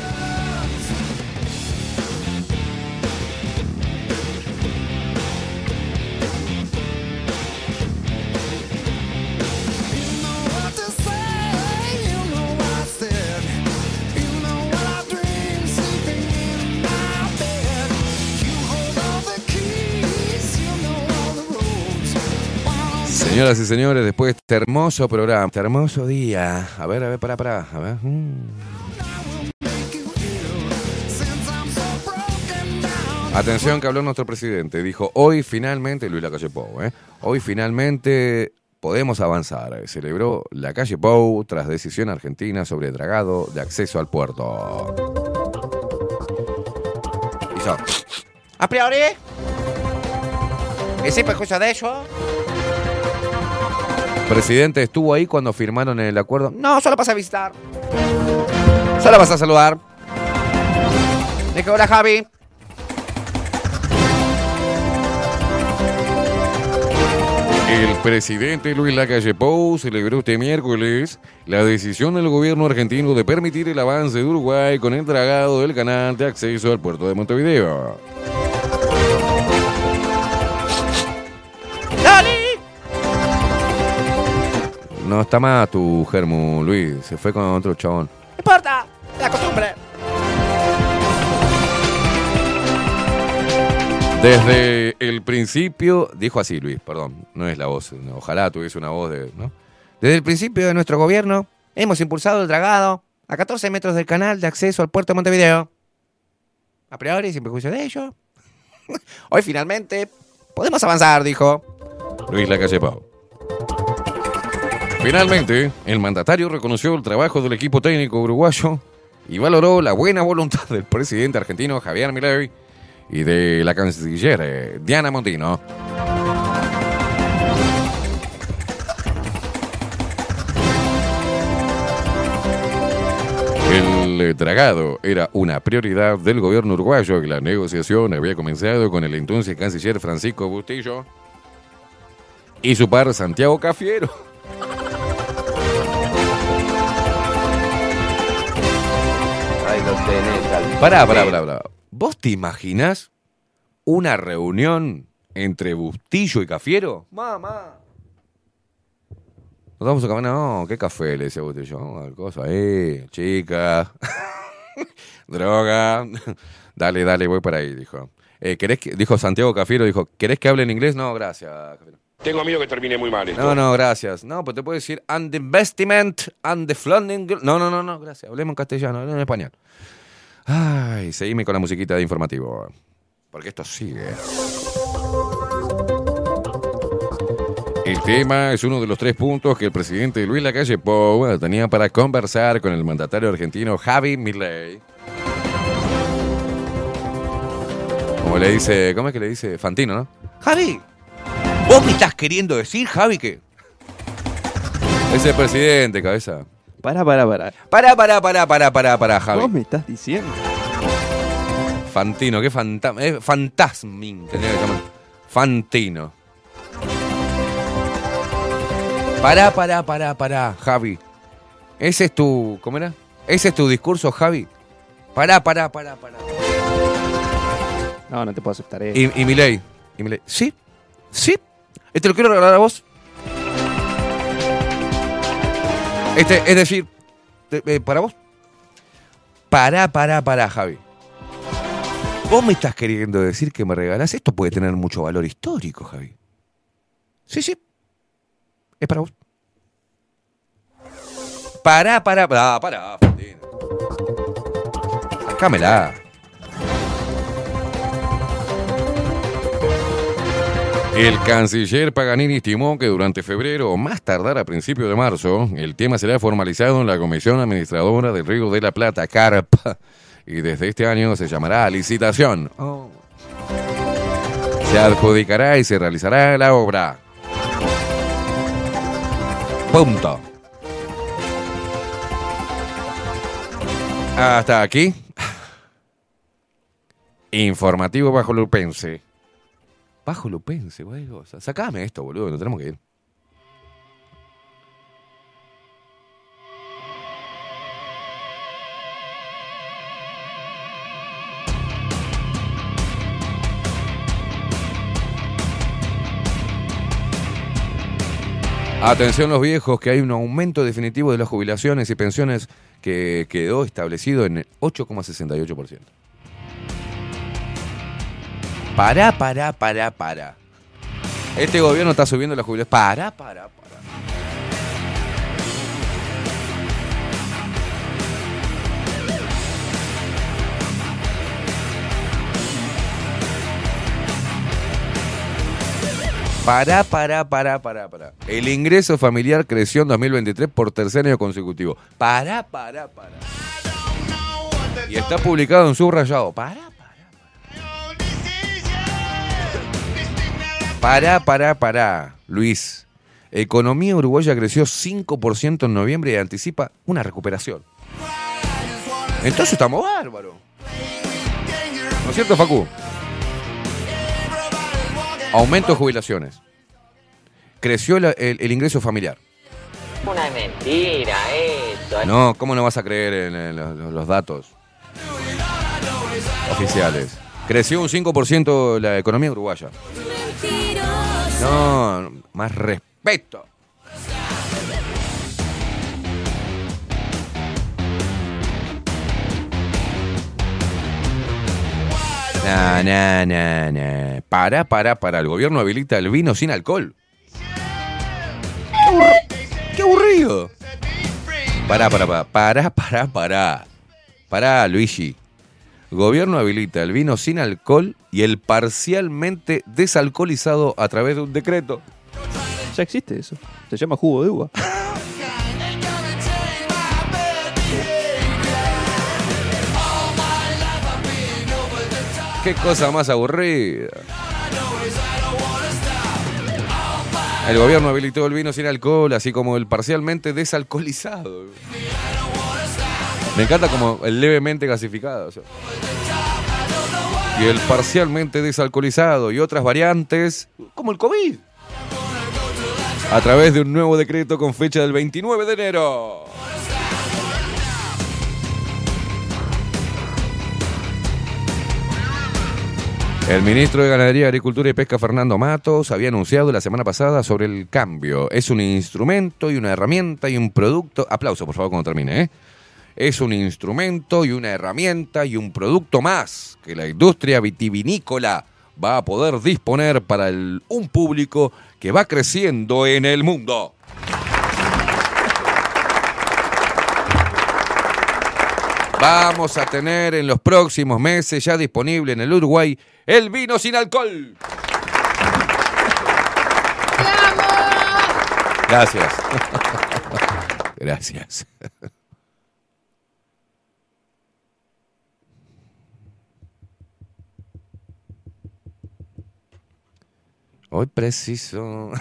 Señoras y señores, después de este hermoso programa, este hermoso día. A ver, a ver, para, para. A ver. mm. Atención que habló nuestro presidente. Dijo, hoy finalmente, Luis Lacalle Pou, ¿eh? hoy finalmente podemos avanzar. Celebró la calle Pou tras decisión argentina sobre dragado de acceso al puerto. Hizo. A priori, ¿es perjuicio de ello? Presidente estuvo ahí cuando firmaron el acuerdo. No, solo pasa a visitar. Solo vas a saludar. Dije, hola Javi. El presidente Luis Lacalle Pou celebró este miércoles la decisión del gobierno argentino de permitir el avance de Uruguay con el dragado del canal de acceso al puerto de Montevideo. Está más tu germu, Luis. Se fue con otro chabón. No importa, la costumbre. Desde el principio, dijo así Luis, perdón, no es la voz, no, ojalá tuviese una voz de, ¿no? Desde el principio de nuestro gobierno hemos impulsado el dragado a 14 metros del canal de acceso al puerto de Montevideo. A priori, sin perjuicio de ello. [LAUGHS] Hoy finalmente podemos avanzar, dijo. Luis Lacalle Pau. Finalmente, el mandatario reconoció el trabajo del equipo técnico uruguayo y valoró la buena voluntad del presidente argentino Javier Milei y de la canciller eh, Diana Montino. El eh, dragado era una prioridad del gobierno uruguayo y la negociación había comenzado con el entonces canciller Francisco Bustillo y su par Santiago Cafiero. Ahí tenés al Pará, pará, pará, pará. ¿Vos te imaginás una reunión entre Bustillo y Cafiero? Mamá. Nos vamos a caminar, no, ¿qué café? Le decía Bustillo. No, cosa, eh, chica. [LAUGHS] Droga. dale, dale, voy para ahí, dijo. Eh, ¿querés que, dijo Santiago Cafiero, dijo, ¿querés que hable en inglés? No, gracias, Cafiero. Tengo miedo que termine muy mal esto. No, no, gracias. No, pues te puedo decir, and the investment, and the funding. No, no, no, no, gracias. Hablemos en castellano, hablemos en español. Ay, seguime con la musiquita de informativo. Porque esto sigue. El tema es uno de los tres puntos que el presidente Luis Lacalle Pou tenía para conversar con el mandatario argentino Javi Milei. Como le dice, ¿cómo es que le dice? Fantino, ¿no? Javi, ¿vos me estás queriendo decir, Javi, que ese presidente, cabeza? Para, para, para. Para, para, para, para, para, para, Javi. ¿Vos me estás diciendo? Fantino, qué fantasma. Es fantasmin, tendría que llamar. Fantino. Pará, pará, pará, pará, Javi. Ese es tu. ¿Cómo era? Ese es tu discurso, Javi. Pará, pará, pará, pará. No, no te puedo aceptar eso. Y, y Milei. Y Milei. Sí, sí. Este lo quiero regalar a vos. Este, es decir, eh, para vos. Pará, pará, pará, Javi. ¿Vos me estás queriendo decir que me regalás? Esto puede tener mucho valor histórico, Javi. Sí, sí. Es para vos. Pará, pará, pará, pará, Fantino. Sacámela. El canciller Paganini estimó que durante febrero o más tardar a principios de marzo, el tema será formalizado en la Comisión Administradora del Río de la Plata, CARP, y desde este año se llamará licitación. Se adjudicará y se realizará la obra. Punto. Hasta aquí. Informativo bajo Lupense. Bajo Lupense, güey. Sacame esto, boludo, nos tenemos que ir. Atención los viejos, que hay un aumento definitivo de las jubilaciones y pensiones que quedó establecido en 8,68%. Pará, pará, pará, pará. Este gobierno está subiendo las jubilaciones. Pará, pará, pará. Pará, pará, pará, pará, pará. El ingreso familiar creció en 2023 por tercer año consecutivo. Pará, pará, pará. Y está publicado en subrayado. Pará, Pará, pará, pará, Luis. Economía uruguaya creció 5% en noviembre y anticipa una recuperación. Entonces estamos bárbaros. ¿No es cierto, Facu? Aumento de jubilaciones. Creció el, el- el ingreso familiar. Una mentira eso. No, ¿cómo no vas a creer en, en los, los datos oficiales? Creció un 5% la economía uruguaya. No, más respeto. Na, na, na, na. Para, para, para. El gobierno habilita el vino sin alcohol. ¡Qué, aburrido! Para, para, para. Para, para, para. Para, Luigi. Gobierno habilita el vino sin alcohol y el parcialmente desalcoholizado a través de un decreto. Ya existe eso. Se llama jugo de uva. Qué cosa más aburrida. El gobierno habilitó el vino sin alcohol, así como el parcialmente desalcoholizado. Me encanta como el levemente gasificado. o sea. Y el parcialmente desalcoholizado y otras variantes, como el COVID. A través de un nuevo decreto con fecha del 29 de enero. El ministro de Ganadería, Agricultura y Pesca, Fernando Matos, había anunciado la semana pasada sobre el cambio. Es un instrumento y una herramienta y un producto. Aplauso, por favor, cuando termine. ¿eh? Es un instrumento y una herramienta y un producto más que la industria vitivinícola va a poder disponer para el- un público que va creciendo en el mundo. Vamos a tener en los próximos meses ya disponible en el Uruguay el vino sin alcohol. Gracias. [LAUGHS] Gracias. Hoy preciso. [LAUGHS]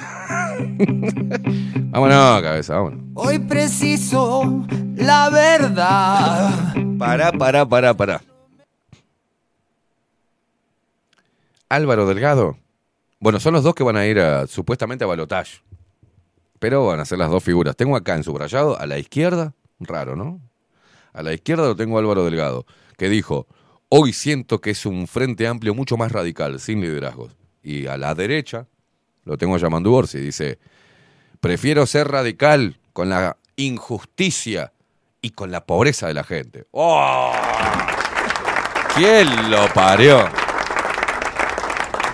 vámonos, cabeza, vámonos. Hoy preciso la verdad. Pará, pará, pará, pará. Álvaro Delgado. Bueno, son los dos que van a ir a, supuestamente a balotaje. Pero van a ser las dos figuras. Tengo acá en subrayado a la izquierda, raro, ¿no? A la izquierda lo tengo a Álvaro Delgado, que dijo, hoy siento que es un frente amplio mucho más radical, sin liderazgos. Y a la derecha lo tengo a Yamandu Orsi, dice, prefiero ser radical con la injusticia y con la pobreza de la gente. ¡Oh! ¿Quién lo parió?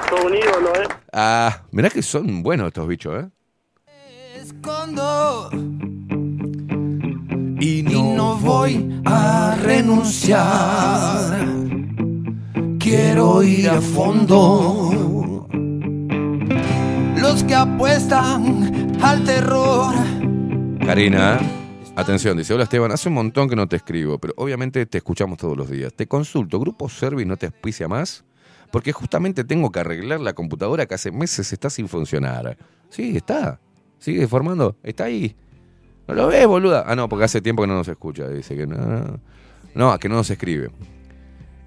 Todo un ídolo, ¿eh? Ah, mirá que son buenos estos bichos, ¿eh? Escondo. Y no, voy a renunciar. Quiero ir a fondo. Los que apuestan al terror. Karina, atención, dice, hola Esteban, hace un montón que no te escribo, pero obviamente te escuchamos todos los días. Te consulto, ¿Grupo Servi no te auspicia más? Porque justamente tengo que arreglar la computadora que hace meses está sin funcionar. Sí, está. Sigue formando. Está ahí. ¿No lo ves, boluda? Ah, no, porque hace tiempo que no nos escucha. Dice que no. No, que no nos escribe.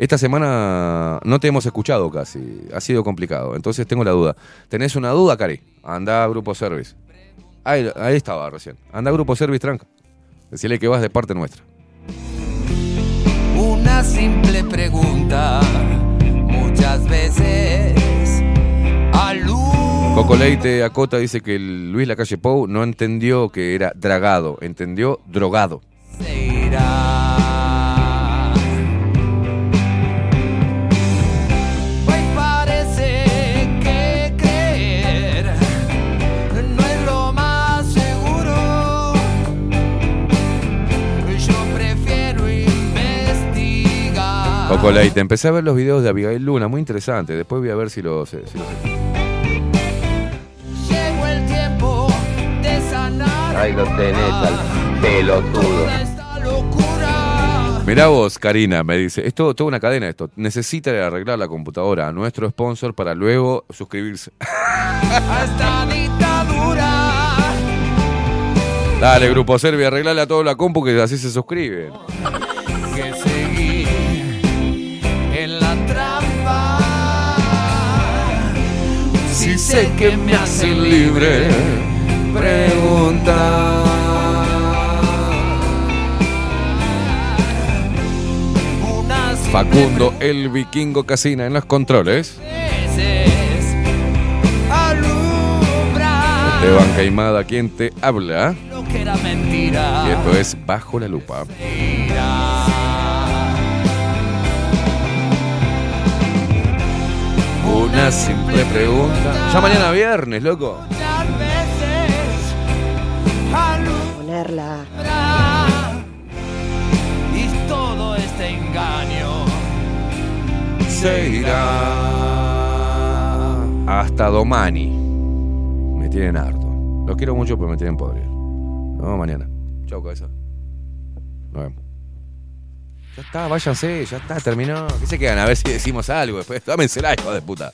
Esta semana no te hemos escuchado casi. Ha sido complicado. Entonces tengo la duda. ¿Tenés una duda, Cari? Anda a Grupo Service. Ahí, ahí estaba recién. Anda a Grupo Service, tranca. Decirle que vas de parte nuestra. Una simple pregunta. Muchas veces. Coco Leite Acota dice que el Luis Lacalle Pou no entendió que era dragado, entendió drogado. se irá. Leite, empecé a ver los videos de Abigail Luna, muy interesante. Después voy a ver si los... si los- Llegó el tiempo de sanar Ahí lo tenés al pelotudo. Mirá vos, Karina, me dice, es todo- toda una cadena esto. Necesita arreglar la computadora a nuestro sponsor para luego suscribirse. A esta dictadura. Dale, Grupo Servi, arreglale a toda la compu que así se suscriben. Si sé que me hacen libre, pregunta. unas Facundo, el vikingo Casina en los controles. Esteban Caimada, quien te habla. Y esto es Bajo la Lupa. Una simple pregunta. Ya mañana viernes, loco. Ponerla. Y todo este engaño Se irá. Hasta Domani. Me tienen harto. Los quiero mucho, pero me tienen podrido. Nos vemos mañana. Chau, cabeza. Nos vemos. Ya está, váyanse, ya está, terminó. ¿Qué se quedan? A ver si decimos algo después. Dámensela, hijo de puta.